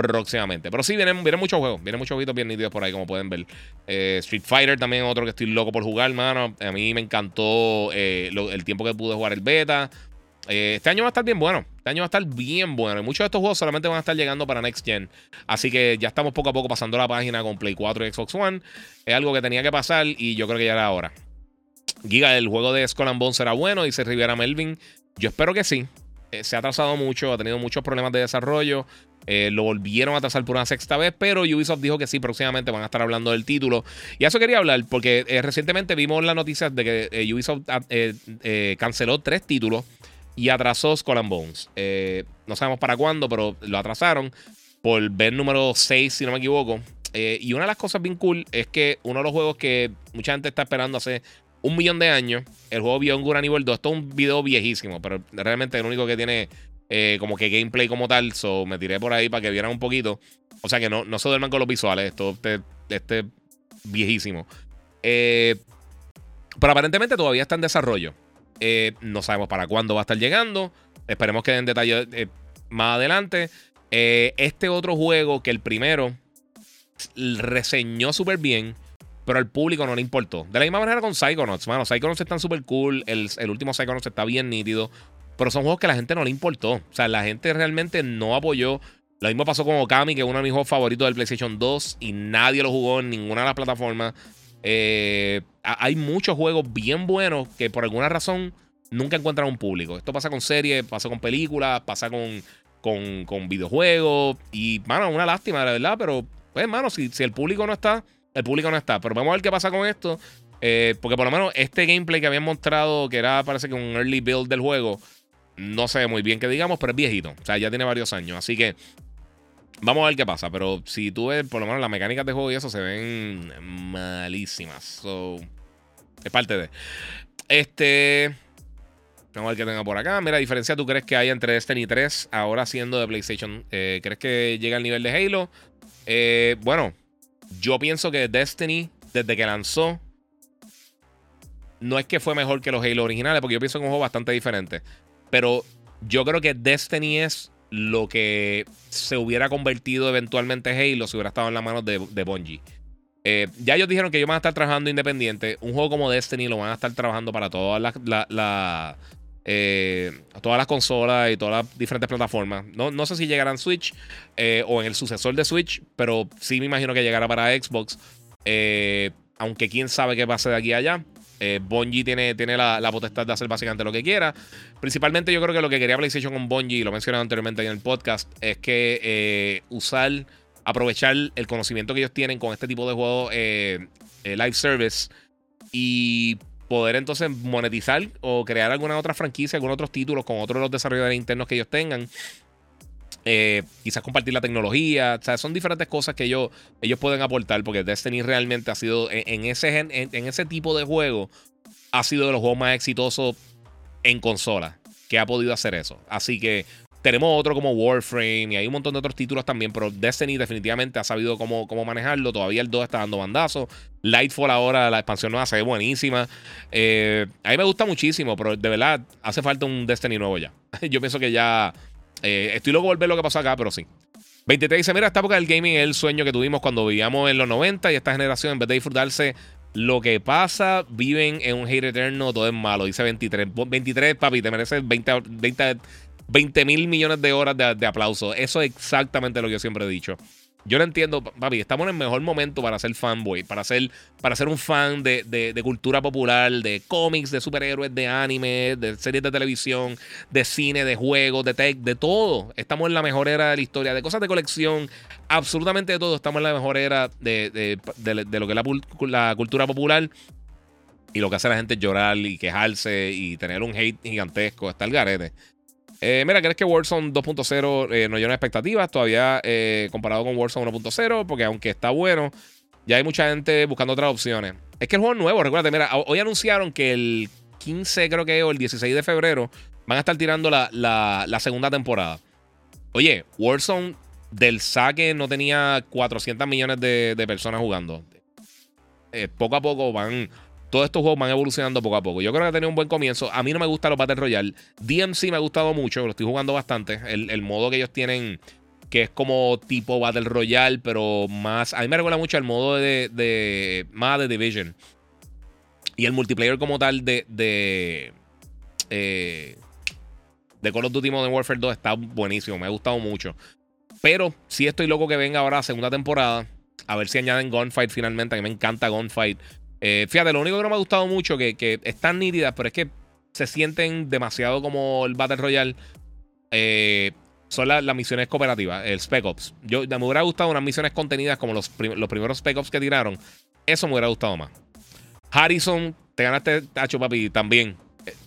próximamente. Pero sí, vienen, vienen muchos juegos. Vienen muchos juegos bien nítidos por ahí, como pueden ver. Eh, Street Fighter también, otro que estoy loco por jugar, hermano. A mí me encantó el tiempo que pude jugar el beta. este año va a estar bien bueno. Este año va a estar bien bueno. Y muchos de estos juegos solamente van a estar llegando para Next Gen. Así que ya estamos poco a poco pasando la página con Play 4 y Xbox One. Es algo que tenía que pasar y yo creo que ya era hora. Giga, el juego de Skull and Bones será bueno, dice Riviera Melvin. Yo espero que sí. Eh, se ha atrasado mucho, ha tenido muchos problemas de desarrollo. Eh, lo volvieron a atrasar por una sexta vez, pero Ubisoft dijo que sí, próximamente van a estar hablando del título. Y eso quería hablar, porque eh, recientemente vimos las noticias de que Ubisoft ah, canceló tres títulos y atrasó Skull and Bones. no sabemos para cuándo, pero lo atrasaron por ver número 6, si no me equivoco. y una de las cosas bien cool es que uno de los juegos que mucha gente está esperando hace un millón de años. El juego vio un Nivel 2. Esto es un video viejísimo, pero realmente el único que tiene eh, como que gameplay como tal. So me tiré por ahí para que vieran un poquito. O sea que no, no se duerman con los visuales. Esto este, este viejísimo. Eh, pero aparentemente todavía está en desarrollo. Eh, no sabemos para cuándo va a estar llegando. Esperemos que den detalle más adelante. este otro juego que el primero reseñó súper bien pero al público no le importó. De la misma manera con Psychonauts, mano. Psychonauts están súper cool. El, último Psychonauts está bien nítido. Pero son juegos que la gente no le importó. O sea, la gente realmente no apoyó. Lo mismo pasó con Okami, que es uno de mis juegos favoritos del PlayStation 2 y nadie lo jugó en ninguna de las plataformas. Eh, hay muchos juegos bien buenos que por alguna razón nunca encuentran un público. Esto pasa con series, pasa con películas, pasa con, con, videojuegos. Y, mano, una lástima, la verdad. Pero, pues, mano, si, si el público no está, el público no está. Pero vamos a ver qué pasa con esto. Eh, porque por lo menos este gameplay que habían mostrado, que era parece que un early build del juego, no sé muy bien que digamos, pero es viejito. O sea, ya tiene varios años. Así que vamos a ver qué pasa. Pero si tú ves, por lo menos las mecánicas de juego y eso se ven malísimas. So, es parte de. Este. Vamos a ver qué tenga por acá. Mira, diferencia tú crees que hay entre Destiny 3 ahora siendo de PlayStation. Eh, ¿Crees que llega al nivel de Halo? Eh, bueno, yo pienso que Destiny, desde que lanzó, no es que fue mejor que los Halo originales, porque yo pienso que es un juego bastante diferente. Pero yo creo que Destiny es lo que se hubiera convertido eventualmente Halo si hubiera estado en las manos de, de Bungie. Eh, ya ellos dijeron que ellos van a estar trabajando independiente. Un juego como Destiny lo van a estar trabajando para todas las, la, eh, todas las consolas y todas las diferentes plataformas. No, no sé si llegarán Switch eh, o en el sucesor de Switch, pero sí me imagino que llegará para Xbox. Aunque quién sabe qué pase de aquí a allá. Bungie tiene, tiene la, potestad de hacer básicamente lo que quiera. Principalmente yo creo que lo que quería PlayStation con Bungie, y lo mencioné anteriormente en el podcast, es que usar, aprovechar el conocimiento que ellos tienen con este tipo de juegos live service y poder entonces monetizar o crear alguna otra franquicia, algunos otros títulos con otros los desarrolladores internos que ellos tengan. Eh, quizás compartir la tecnología. Son diferentes cosas que ellos, pueden aportar. Porque Destiny realmente ha sido, en, ese, tipo de juego, ha sido de los juegos más exitosos en consola que ha podido hacer eso. Así que tenemos otro como Warframe y hay un montón de otros títulos también, pero Destiny definitivamente ha sabido cómo, cómo manejarlo. Todavía el 2 está dando bandazos. Lightfall ahora, la expansión nueva se ve buenísima. Eh, a mí me gusta muchísimo, pero de verdad hace falta un Destiny nuevo ya. <laughs> Yo pienso que ya... Eh, estoy loco de volver lo que pasó acá, pero sí. 23 dice, mira, esta época del gaming es el sueño que tuvimos cuando vivíamos en los 90 y esta generación en vez de disfrutarse lo que pasa, viven en un hate eterno, todo es malo. Dice 23. 23, papi, te mereces 20, 20 20 mil millones de horas de, de aplausos. Eso es exactamente lo que yo siempre he dicho. Yo no entiendo, papi, estamos en el mejor momento para ser fanboy, para ser, para ser un fan de, de, cultura popular, de cómics, de superhéroes, de anime, de series de televisión, de cine, de juegos, de tech, de todo. Estamos en la mejor era de la historia, de cosas de colección, absolutamente de todo. Estamos en la mejor era de, lo que es la, cultura popular. Y lo que hace la gente llorar y quejarse y tener un hate gigantesco. Está el garete. Eh, mira, ¿crees que Warzone 2.0 eh, no llena expectativas todavía eh, comparado con Warzone 1.0? Porque aunque está bueno, ya hay mucha gente buscando otras opciones. Es que el juego es nuevo, recuerda, mira, hoy anunciaron que el 15 creo que o el 16 de febrero van a estar tirando la, segunda temporada. Oye, Warzone del saque no tenía 400 millones de, de personas jugando. poco a poco van todos estos juegos van evolucionando poco a poco. Yo creo que ha tenido un buen comienzo. A mí no me gusta los Battle Royale. DMC me ha gustado mucho, lo estoy jugando bastante. El, modo que ellos tienen, que es como tipo Battle Royale, pero más. A mí me recuerda mucho el modo de, de más de Division. Y el multiplayer como tal de. de eh, de Call of Duty Modern Warfare 2 está buenísimo, me ha gustado mucho. Pero sí estoy loco que venga ahora la segunda temporada. A ver si añaden Gunfight finalmente. A mí me encanta Gunfight. Eh, fíjate, lo único que no me ha gustado mucho, que, están nítidas, pero es que se sienten demasiado como el Battle Royale. Eh, son las misiones cooperativas, el Spec Ops. Yo, me hubiera gustado unas misiones contenidas como los, los primeros Spec Ops que tiraron. Eso me hubiera gustado más. Harrison, te ganaste, Tacho Papi, también.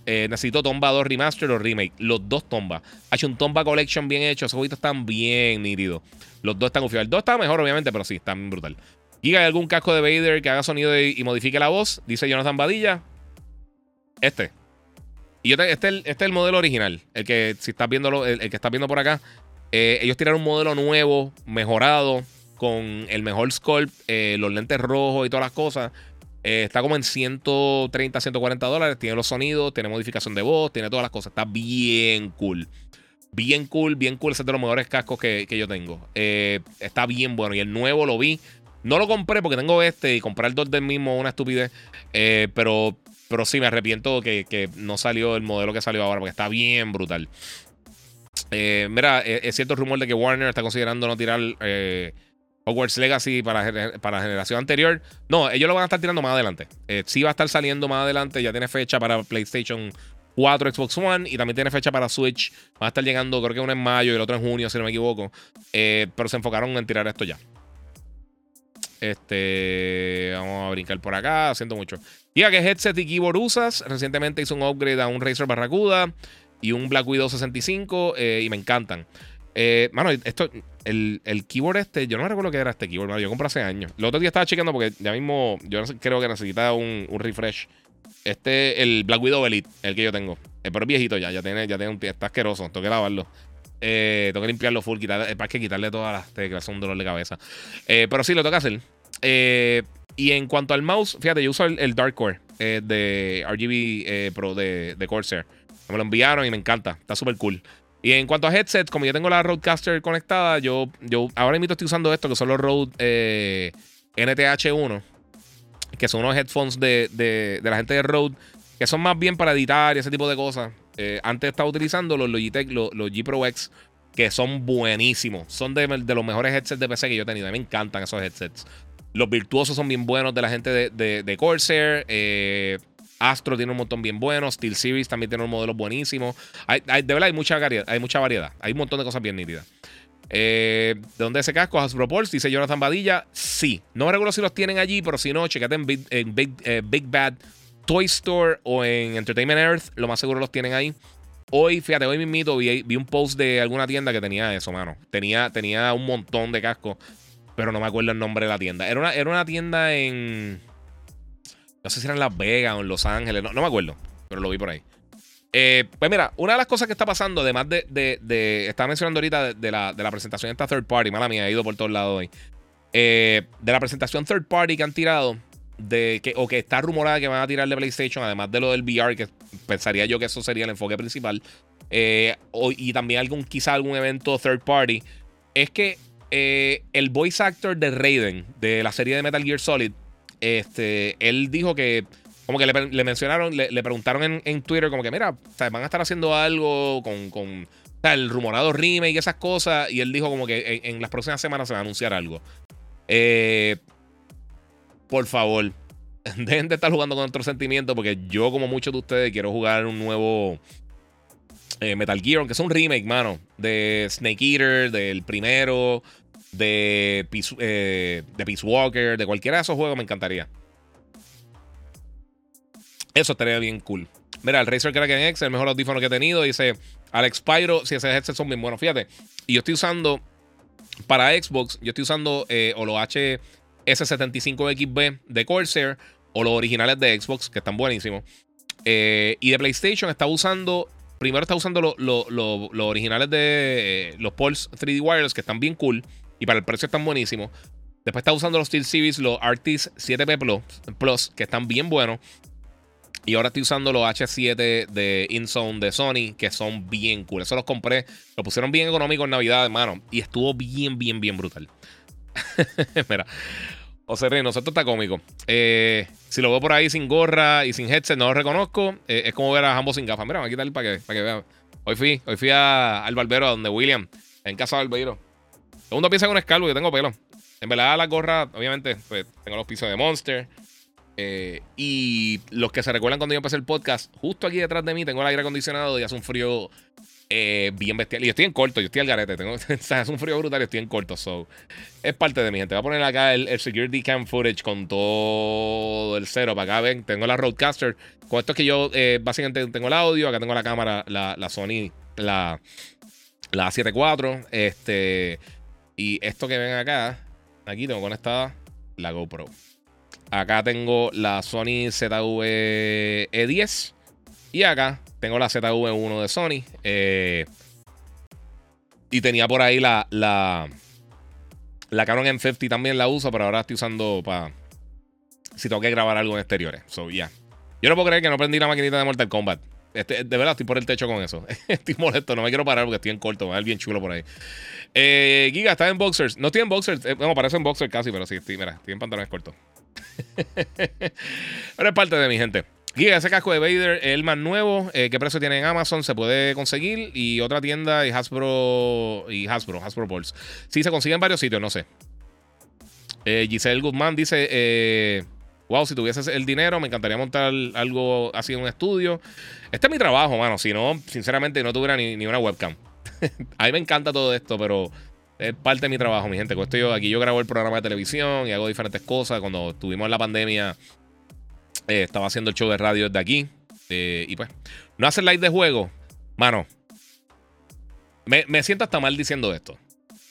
Eh, necesito Tomba 2 Remaster o Remake. Los dos Tomba. Ha hecho un Tomba Collection bien hecho. Esos jueguitos están bien nítidos. Los dos están confiados. El 2 está mejor, obviamente, pero sí, están brutal. Giga, ¿hay algún casco de Vader que haga sonido y modifique la voz? Dice Jonathan Badilla. Este. Y este, este, este, es el modelo original. El que, si estás viendo el, que viendo por acá. Eh, ellos tiraron un modelo nuevo, mejorado, con el mejor sculpt, eh, los lentes rojos y todas las cosas. Eh, está como en 130, 140 dólares. Tiene los sonidos, tiene modificación de voz, tiene todas las cosas. Está bien cool. Bien cool, bien cool. Ese es de los mejores cascos que yo tengo. está bien bueno. Y el nuevo lo vi. No lo compré porque tengo este y comprar el 2 del mismo una estupidez. Eh, pero, pero sí, me arrepiento que, no salió el modelo que salió ahora porque está bien brutal. Eh, mira, eh, es cierto rumor de que Warner está considerando no tirar Hogwarts Legacy para, para generación anterior. No, ellos lo van a estar tirando más adelante. sí va a estar saliendo más adelante. Ya tiene fecha para PlayStation 4, Xbox One y también tiene fecha para Switch. Va a estar llegando, creo que uno en mayo y el otro en junio, si no me equivoco. pero se enfocaron en tirar esto ya. Este, vamos a brincar por acá, siento mucho. Diga que headset y keyboard usas. Recientemente hizo un upgrade a un Razer Barracuda y un Black Widow 65 eh, y me encantan. Eh, mano, esto, el, keyboard este, yo no me recuerdo qué era este keyboard, yo compré hace años. El otro día estaba chequeando porque ya mismo, yo creo que necesitaba un, refresh. Este, el Black Widow Elite, el que yo tengo. Eh, pero es viejito ya, ya tiene, ya tiene un está asqueroso, tengo que lavarlo. Eh, tengo que limpiarlo full, quitar, para que quitarle todas las teclas, un dolor de cabeza. Eh, pero sí, lo tengo que hacer. Eh, y en cuanto al mouse, fíjate, yo uso el, Dark Core de RGB Pro de, Corsair. Me lo enviaron y me encanta, está súper cool. Y en cuanto a headsets, como yo tengo la Roadcaster conectada, yo, yo ahora mismo estoy usando esto, que son los Rode NTH1, que son unos headphones de, de, de la gente de Rode, que son más bien para editar y ese tipo de cosas. Eh, antes estaba utilizando los Logitech, los, G Pro X, que son buenísimos. Son de, los mejores headsets de PC que yo he tenido. A mí me encantan esos headsets. Los virtuosos son bien buenos de la gente de, Corsair. Eh, Astro tiene un montón bien buenos. Steel Series también tiene un modelo buenísimo. Hay, de verdad hay mucha, variedad, hay mucha variedad. Hay un montón de cosas bien nítidas. Eh, ¿De dónde ese casco? Hasbro Pulse, dice Jonathan Badilla. Sí. No me recuerdo si los tienen allí, pero si no, checate en Big Bad Toy Store o en Entertainment Earth, lo más seguro los tienen ahí. Hoy, fíjate, hoy mismito vi, vi un post de alguna tienda que tenía eso, mano. Tenía, tenía un montón de cascos, pero no me acuerdo el nombre de la tienda. Era una, era una tienda en. No sé si era en Las Vegas o en Los Ángeles, no, me acuerdo, pero lo vi por ahí. Eh, pues mira, una de las cosas que está pasando, además de. de, estaba mencionando ahorita de, la, de la presentación de esta third party, mala mía, he ido por todos lados hoy. Eh, de la presentación third party que han tirado de que, o que está rumorada que van a tirar de PlayStation, además de lo del VR, que pensaría yo que eso sería el enfoque principal, eh, y también algún, quizá algún evento third party, es que eh, el voice actor de Raiden, de la serie de Metal Gear Solid, este, él dijo que, como que le, mencionaron, le, preguntaron en, Twitter, como que, mira, van a estar haciendo algo con, con el rumorado remake y esas cosas. Y él dijo como que en, las próximas semanas se va a anunciar algo. Eh, por favor, <laughs> dejen de estar jugando con nuestros sentimientos porque yo, como muchos de ustedes, quiero jugar un nuevo eh, Metal Gear, aunque es un remake, mano, de Snake Eater, del primero, eh, de Peace, Walker, de cualquiera de esos juegos me encantaría. Eso estaría bien cool. Mira, el Razer Kraken X, el mejor audífono que he tenido, dice Alex Pyro, si ese headset son bien buenos, fíjate. Y yo estoy usando, para Xbox, yo estoy usando eh, H S75XB de Corsair o los originales de Xbox, que están buenísimos. Eh, y de PlayStation está usando, primero está usando los lo, lo, originales de eh, los Pulse 3D Wireless, que están bien cool y para el precio están buenísimos. Después está usando los Steel Series, los Artis 7P Plus, que están bien buenos. Y ahora estoy usando los H7 de InZone de Sony, que son bien cool. Eso los compré, lo pusieron bien económico en Navidad, hermano. Y estuvo bien, bien, bien brutal. <laughs> Mira, José Reynoso, esto está cómico. Eh, si lo veo por ahí sin gorra y sin headset, no lo reconozco. Eh, es como ver a ambos sin gafas. Mira, voy a quitarle para que, para que vean. Hoy fui, hoy fui al barbero, a donde William, en casa del barbero. Todo el mundo piensa con un escalvo, yo tengo pelo. En verdad, la gorra, obviamente, pues tengo los pisos de Monster. Eh, y los que se recuerdan cuando yo empecé el podcast, justo aquí detrás de mí tengo el aire acondicionado y hace un frío eh, bien bestial. Y yo estoy en corto, yo estoy al garete. Tengo, <laughs> hace un frío brutal y estoy en corto. So, es parte de mi gente. Voy a poner acá el, security cam footage con todo el cero. Para acá ven, tengo la Roadcaster. Con esto es que yo eh, básicamente tengo el audio. Acá tengo la cámara, la, la Sony, la, la A74. Este, y esto que ven acá, aquí tengo conectada la GoPro. Acá tengo la Sony ZV-E10. Y acá tengo la ZV-1 de Sony. Eh, y tenía por ahí la, la, la Canon M50 también la uso, pero ahora estoy usando para si tengo que grabar algo en exteriores. So, ya. Yo no puedo creer que no prendí la maquinita de Mortal Kombat. Este, de verdad, estoy por el techo con eso. <laughs> estoy molesto, no me quiero parar porque estoy en corto. Va a bien chulo por ahí. Eh, Giga, ¿estás en boxers? No estoy en boxers. Eh, bueno, parece en boxers casi, pero sí, estoy, mira, estoy en pantalones cortos. <laughs> Pero es parte de mi gente. Giga, ese casco de Vader es el más nuevo. Eh, ¿Qué precio tiene en Amazon? Se puede conseguir. Y otra tienda y Hasbro. Y Hasbro, Hasbro Pulse. Sí, se consigue en varios sitios, no sé. Eh, Giselle Guzmán dice: eh, Wow, si tuvieses el dinero, me encantaría montar algo así en un estudio. Este es mi trabajo, mano. Si no, sinceramente, no tuviera ni, ni una webcam. <laughs> a mí me encanta todo esto, pero es parte de mi trabajo, mi gente. Yo, aquí yo grabo el programa de televisión y hago diferentes cosas. Cuando tuvimos la pandemia, eh, estaba haciendo el show de radio desde aquí. Eh, y pues, no hacer live de juego, mano. Me, me, siento hasta mal diciendo esto.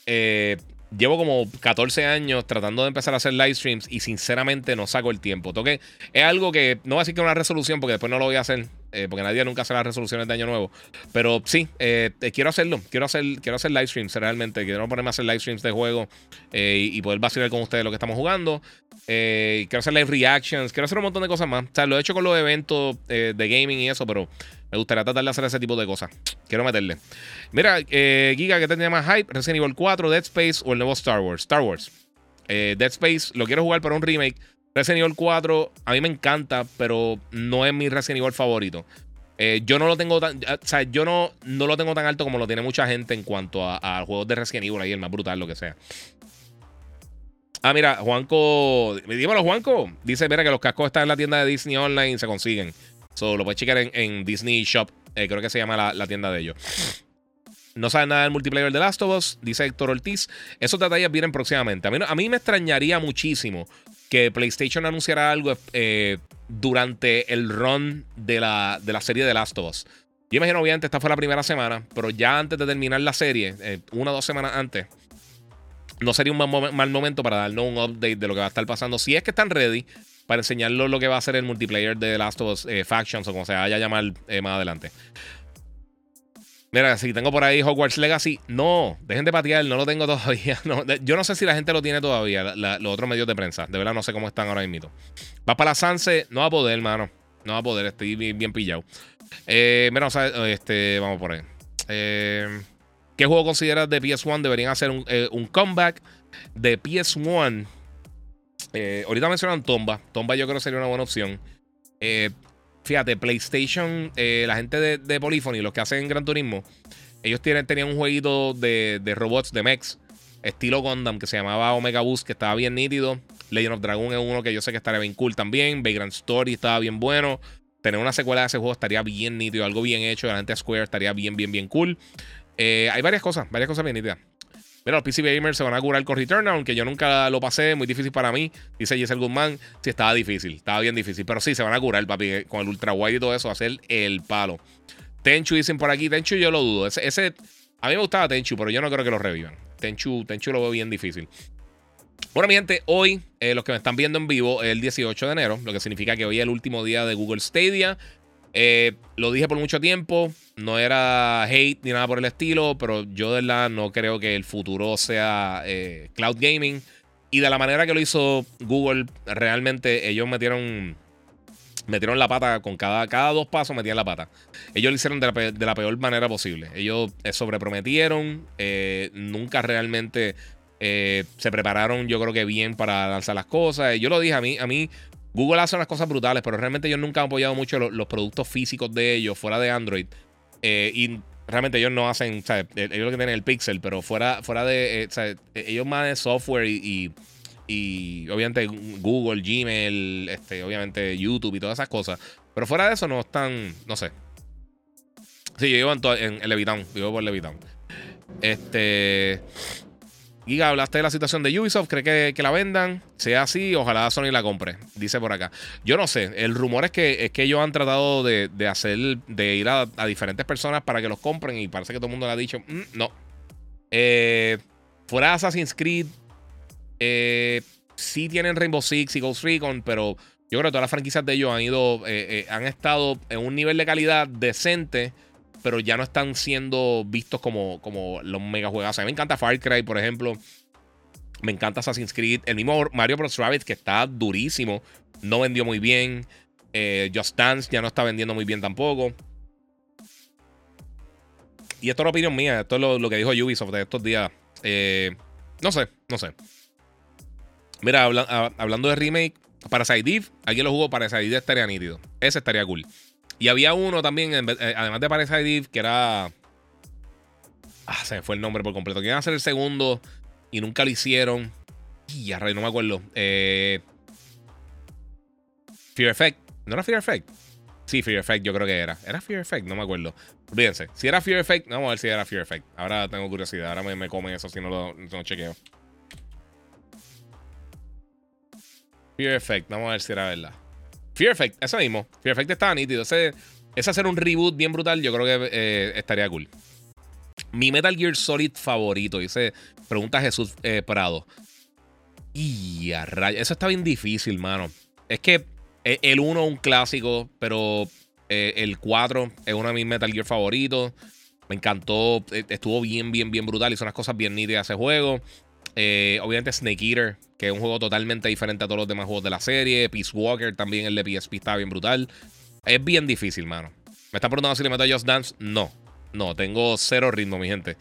Eh, llevo como 14 años tratando de empezar a hacer live streams y sinceramente no saco el tiempo. Toque, es algo que no voy a decir que es una resolución porque después no lo voy a hacer. Eh, porque nadie nunca hace las resoluciones de año nuevo. Pero sí, eh, quiero hacerlo. Quiero hacer, quiero hacer live streams realmente. Quiero ponerme a hacer live streams de juego eh, y poder vacilar con ustedes lo que estamos jugando. quiero hacer live reactions. Quiero hacer un montón de cosas más. O sea, lo he hecho con los eventos de gaming y eso, pero me gustaría tratar de hacer ese tipo de cosas. Quiero meterle. Mira, Giga, ¿qué tendría más hype? Resident Evil 4, Dead Space o el nuevo Star Wars. Star Wars. Dead Space, lo quiero jugar para un remake. Resident Evil 4 a mí me encanta, pero no es mi Resident Evil favorito. Eh, yo no lo tengo tan, o sea, yo no, no lo tengo tan alto como lo tiene mucha gente en cuanto a, juegos de Resident Evil ahí, el más brutal, lo que sea. Ah, mira, Juanco, dímelo, Juanco. Dice, mira, que los cascos están en la tienda de Disney Online y se consiguen. So, lo puedes checar en, Disney Shop. Eh, creo que se llama la, la tienda de ellos. No saben nada del multiplayer de Last of Us, dice Héctor Ortiz. Esos detalles vienen próximamente. A mí, a mí me extrañaría muchísimo que PlayStation anunciara algo eh, durante el run de la, de la serie de Last of Us. Yo imagino, obviamente, esta fue la primera semana, pero ya antes de terminar la serie, eh, una o dos semanas antes, no sería un mal, momento para darnos un update de lo que va a estar pasando. Si es que están ready para enseñarlo lo que va a ser el multiplayer de Last of Us eh, Factions o como se vaya a llamar más adelante. Mira, si tengo por ahí Hogwarts Legacy, no, dejen de patear, no lo tengo <laughs> todavía. yo no sé si la gente lo tiene todavía, los otros medios de prensa. De verdad, no sé cómo están ahora mismo. Va para la Sanse, no va a poder, hermano. No va a poder, estoy bien, pillado. Eh, mira, este, vamos por ahí. Eh, ¿Qué juego consideras de PS1 deberían hacer un, eh, comeback de PS1? ahorita mencionan Tomba. Tomba yo creo que sería una buena opción. Fíjate, PlayStation, eh, la gente de, de Polyphony, los que hacen Gran Turismo, ellos tienen, tenían un jueguito de, de robots de mechs, estilo Gundam, que se llamaba Omega Boost, que estaba bien nítido. Legend of Dragon es uno que yo sé que estaría bien cool también. Vagrant Story estaba bien bueno. Tener una secuela de ese juego estaría bien nítido, algo bien hecho. La gente Square estaría bien, bien, bien cool. Eh, hay varias cosas, varias cosas bien nítidas. Mira, los PC Gamers se van a curar con Return, aunque yo nunca lo pasé, muy difícil para mí. Dice Giselle Guzmán, sí, estaba difícil, estaba bien difícil. Pero sí, se van a curar, papi, con el ultra wide y todo eso, hacer el palo. Tenchu dicen por aquí, Tenchu yo lo dudo. Ese, a mí me gustaba Tenchu, pero yo no creo que lo revivan. Tenchu, Tenchu lo veo bien difícil. Bueno, mi gente, hoy, eh, los que me están viendo en vivo, el 18 de enero, lo que significa que hoy es el último día de Google Stadia. Eh, lo dije por mucho tiempo, no era hate ni nada por el estilo, pero yo de verdad no creo que el futuro sea eh, cloud gaming. Y de la manera que lo hizo Google, realmente ellos metieron, metieron la pata con cada, cada dos pasos, metían la pata. Ellos lo hicieron de la, peor manera posible. Ellos eh, sobreprometieron, nunca realmente se prepararon, yo creo que bien para lanzar las cosas. Yo lo dije a mí, a mí Google hace unas cosas brutales, pero realmente ellos nunca han apoyado mucho los, productos físicos de ellos fuera de Android. Eh, y realmente ellos no hacen, o sea, eh, ellos lo que tienen el Pixel, pero fuera, fuera de, eh, ellos más de software y, obviamente Google, Gmail, este, obviamente YouTube y todas esas cosas. Pero fuera de eso no están, no sé. Sí, yo vivo en, en, Levitown, vivo por Levitown. Este... Giga, hablaste de la situación de Ubisoft, ¿cree que, la vendan? Sea así, ojalá Sony la compre, dice por acá. Yo no sé, el rumor es que, es que ellos han tratado de, hacer, de ir a, diferentes personas para que los compren y parece que todo el mundo le ha dicho, mm, no. Eh, fuera Assassin's Creed, eh, sí tienen Rainbow Six y Ghost Recon, pero yo creo que todas las franquicias de ellos han ido, eh, han estado en un nivel de calidad decente pero ya no están siendo vistos como, como los mega juegos. A mí me encanta Far Cry, por ejemplo. Me encanta Assassin's Creed. El mismo Mario Bros. Rabbit, que está durísimo. No vendió muy bien. Eh, Just Dance ya no está vendiendo muy bien tampoco. Y esto es la opinión mía. Esto es lo, que dijo Ubisoft de estos días. Eh, no sé, no sé. Mira, hablando de remake, para Eve, alguien lo jugó para Eve estaría nítido. Ese estaría cool. Y había uno también, eh, además de Parasite que era. Ah, se me fue el nombre por completo. Que iban a ser el segundo y nunca lo hicieron. Y ya, no me acuerdo. Eh, Fear Effect. ¿No era Fear Effect? Sí, Fear Effect yo creo que era. ¿Era Fear Effect? No me acuerdo. Olvídense. Si era Fear Effect, vamos a ver si era Fear Effect. Ahora tengo curiosidad. Ahora me, me comen eso si no lo chequeo. Fear Effect. Vamos a ver si era verdad. Fear Effect, eso mismo. Fear Effect estaba nítido. Ese, hacer un reboot bien brutal, yo creo que eh, estaría cool. Mi Metal Gear Solid favorito, dice, pregunta Jesús eh, Prado. Y a raya, eso está bien difícil, mano. Es que eh, el 1 es un clásico, pero el 4 es uno de mis Metal Gear favoritos. Me encantó, estuvo bien, bien, bien brutal. Hizo unas cosas bien nítidas ese juego. Obviamente Snake Eater que es un juego totalmente diferente a todos los demás juegos de la serie. Peace Walker también, el de PSP, está bien brutal. Es bien difícil, mano. ¿Me está preguntando si le meto a Just Dance? No. No, tengo cero ritmo, mi gente.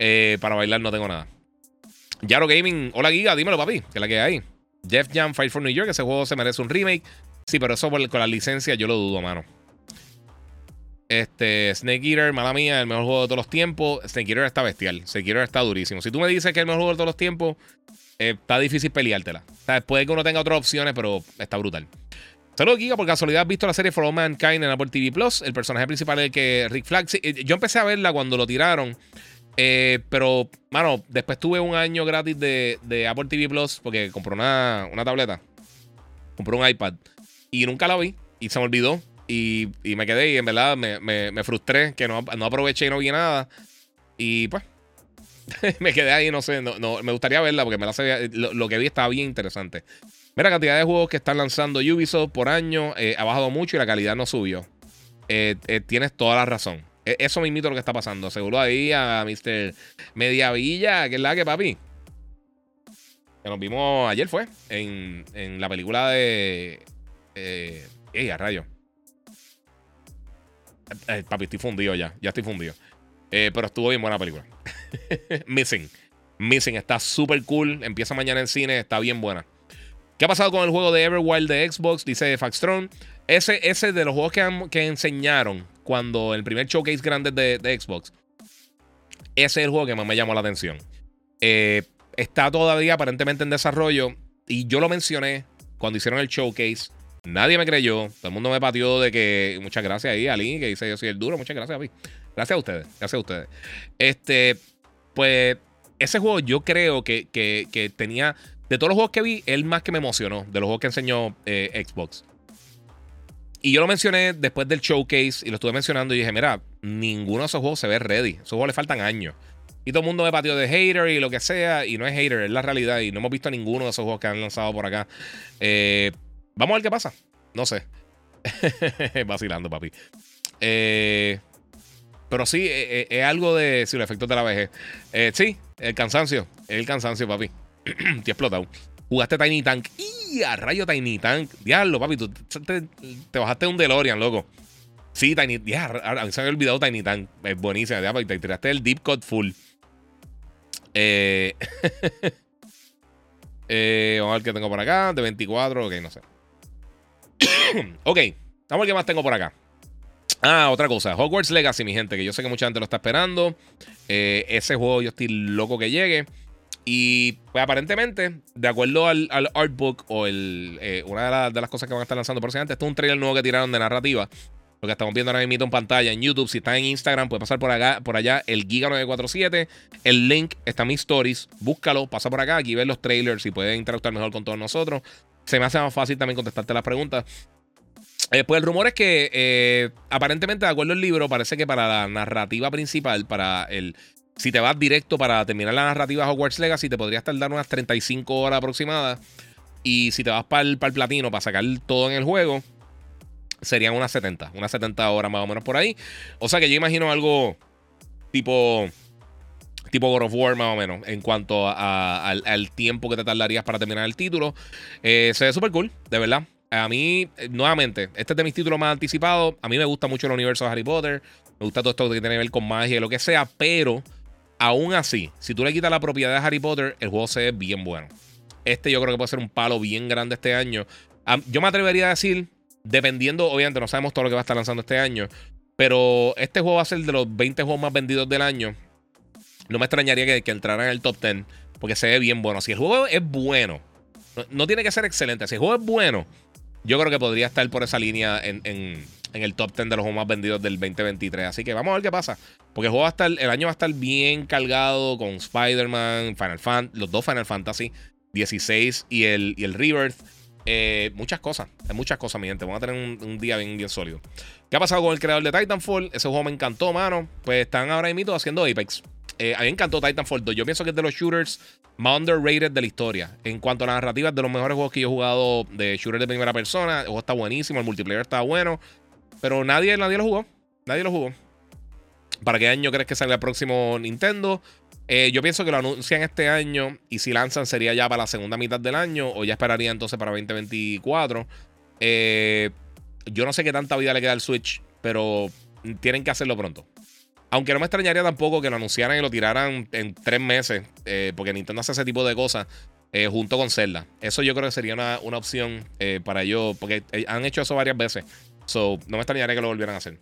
Eh, para bailar no tengo nada. Yaro Gaming, hola Giga, dímelo, papi, que la que hay. Jeff Jam, Fight for New York, ese juego se merece un remake. Sí, pero eso con la licencia yo lo dudo, mano. Este, Snake Eater, mala mía, el mejor juego de todos los tiempos. Snake Eater está bestial. Snake Eater está durísimo. Si tú me dices que es el mejor juego de todos los tiempos, eh, está difícil peleártela. O sea, puede que uno tenga otras opciones, pero está brutal. Saludos, Giga. Por casualidad, ¿has visto la serie For All Mankind en Apple TV Plus? El personaje principal es el que Rick Flag. Eh, yo empecé a verla cuando lo tiraron. Eh, pero, mano, después tuve un año gratis de, Apple TV Plus porque compré una, una, tableta. Compré un iPad. Y nunca la vi. Y se me olvidó. Y, me quedé. Y en verdad me, frustré que no, no aproveché y no vi nada. Y pues, <laughs> me quedé ahí, no sé. No, me gustaría verla porque me la lo, que vi estaba bien interesante. Mira, cantidad de juegos que están lanzando Ubisoft por año eh, ha bajado mucho y la calidad no subió. Eh, eh, tienes toda la razón. E, eso me invito a lo que está pasando. Seguro ahí a Mr. Mediavilla, que es la que papi. Que nos vimos ayer fue. En, la película de. ¡Ey, a rayo! Papi, estoy fundido ya. Ya estoy fundido. pero estuvo bien buena película. <laughs> Missing. Missing está súper cool. Empieza mañana en cine. Está bien buena. ¿Qué ha pasado con el juego de Everwild de Xbox? Dice Faxtron. Ese, ese de los juegos que, que enseñaron cuando el primer showcase grande de, Xbox. Ese es el juego que más me llamó la atención. Eh, está todavía aparentemente en desarrollo. Y yo lo mencioné cuando hicieron el showcase. Nadie me creyó. Todo el mundo me pateó de que. Muchas gracias ahí, Ali, que dice yo soy el duro. Muchas gracias a mí. Gracias a ustedes. Gracias a ustedes. Este. Pues. Ese juego yo creo que, que, tenía. De todos los juegos que vi, el más que me emocionó. De los juegos que enseñó eh, Xbox. Y yo lo mencioné después del showcase. Y lo estuve mencionando. Y dije, mira, ninguno de esos juegos se ve ready. Esos juegos le faltan años. Y todo el mundo me pateó de hater y lo que sea. Y no es hater, es la realidad. Y no hemos visto ninguno de esos juegos que han lanzado por acá. Eh, vamos a ver qué pasa. No sé. <laughs> Vacilando, papi. Eh, pero sí, eh, es, algo de. Sí, los efectos de la vejez. sí, el cansancio. El cansancio, papi. <clears throat> te explotado. Jugaste Tiny Tank. ¡Y a rayo Tiny Tank! Diablo, papi. Tú te, te bajaste un DeLorean, loco. Sí, Tiny. Ya, a mí se me había olvidado Tiny Tank. Es buenísima. Ya, te tiraste el Deep Cut Full. Eh, <laughs> eh, vamos a ver qué tengo por acá. De 24, ok, no sé. <coughs> ok, vamos a ver qué más tengo por acá. Ah, otra cosa. Hogwarts Legacy, mi gente, que yo sé que mucha gente lo está esperando. Eh, ese juego yo estoy loco que llegue. Y pues aparentemente, de acuerdo al, al artbook o el, una de, las cosas que van a estar lanzando próximamente, esto es un trailer nuevo que tiraron de narrativa. Lo que estamos viendo ahora mismo en pantalla en YouTube. Si está en Instagram, puede pasar por acá, por allá, el Giga947. El link está en mis stories. Búscalo, pasa por acá, aquí ver los trailers y puede interactuar mejor con todos nosotros. Se me hace más fácil también contestarte las preguntas. Eh, pues el rumor es que eh, aparentemente, de acuerdo al libro, parece que para la narrativa principal, para el. Si te vas directo para terminar la narrativa Hogwarts Legacy, te podrías tardar unas 35 horas aproximadas. Y si te vas para el, para el platino, para sacar todo en el juego, serían unas 70, unas 70 horas más o menos por ahí. O sea que yo imagino algo tipo tipo God of War más o menos en cuanto al, tiempo que te tardarías para terminar el título. Eh, se ve súper cool, de verdad. A mí, eh, nuevamente, este es de mis títulos más anticipados. A mí me gusta mucho el universo de Harry Potter. Me gusta todo esto que tiene que ver con magia y lo que sea. Pero, aún así, si tú le quitas la propiedad de Harry Potter, el juego se ve bien bueno. Este yo creo que puede ser un palo bien grande este año. Yo me atrevería a decir Dependiendo, obviamente, no sabemos todo lo que va a estar lanzando este año. Pero este juego va a ser de los 20 juegos más vendidos del año. No me extrañaría que, que entrara en el top 10. Porque se ve bien bueno. Si el juego es bueno, no, tiene que ser excelente. Si el juego es bueno, yo creo que podría estar por esa línea en, el top 10 de los juegos más vendidos del 2023. Así que vamos a ver qué pasa. Porque el juego va a estar, el año va a estar bien cargado con Spider-Man, Final Fantasy, los dos Final Fantasy 16 y el, y el Rebirth. Eh, muchas cosas, muchas cosas, mi gente. Vamos a tener un, día bien, bien sólido. ¿Qué ha pasado con el creador de Titanfall? Ese juego me encantó, mano. Pues están ahora mismo haciendo Apex. Eh, a mí me encantó Titanfall 2. Yo pienso que es de los shooters más underrated de la historia. En cuanto a la narrativa, de los mejores juegos que yo he jugado de shooters de primera persona. El juego está buenísimo, el multiplayer está bueno. Pero nadie, nadie lo jugó. Nadie lo jugó. ¿Para qué año crees que salga el próximo Nintendo? Eh, yo pienso que lo anuncian este año y si lanzan sería ya para la segunda mitad del año o ya esperaría entonces para 2024. Eh, yo no sé qué tanta vida le queda al Switch, pero tienen que hacerlo pronto. Aunque no me extrañaría tampoco que lo anunciaran y lo tiraran en tres meses, eh, porque Nintendo hace ese tipo de cosas junto con Zelda. Eso yo creo que sería una, opción para ellos, porque han hecho eso varias veces. So, no me extrañaría que lo volvieran a hacer.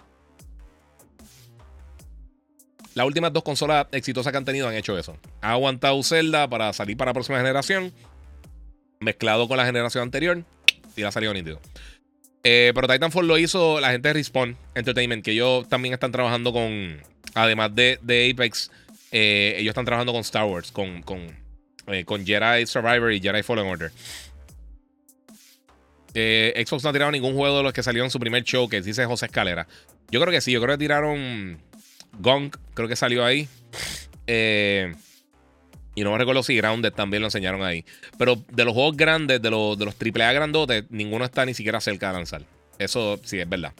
Las últimas dos consolas exitosas que han tenido han hecho eso. Ha aguantado Zelda para salir para la próxima generación, mezclado con la generación anterior, y la ha salido nítido. Eh, pero Titanfall lo hizo la gente de Respawn Entertainment, que ellos también están trabajando con, además de, Apex, eh, ellos están trabajando con Star Wars, con, con, eh, con Jedi Survivor y Jedi Fallen Order. Xbox no ha tirado ningún juego de los que salieron en su primer show, que dice José Escalera. Yo creo que sí, yo creo que tiraron Gong, creo que salió ahí. Eh, y no me recuerdo si Grounded también lo enseñaron ahí. Pero de los juegos grandes, de los, de los AAA grandotes, ninguno está ni siquiera cerca de lanzar. Eso sí es verdad.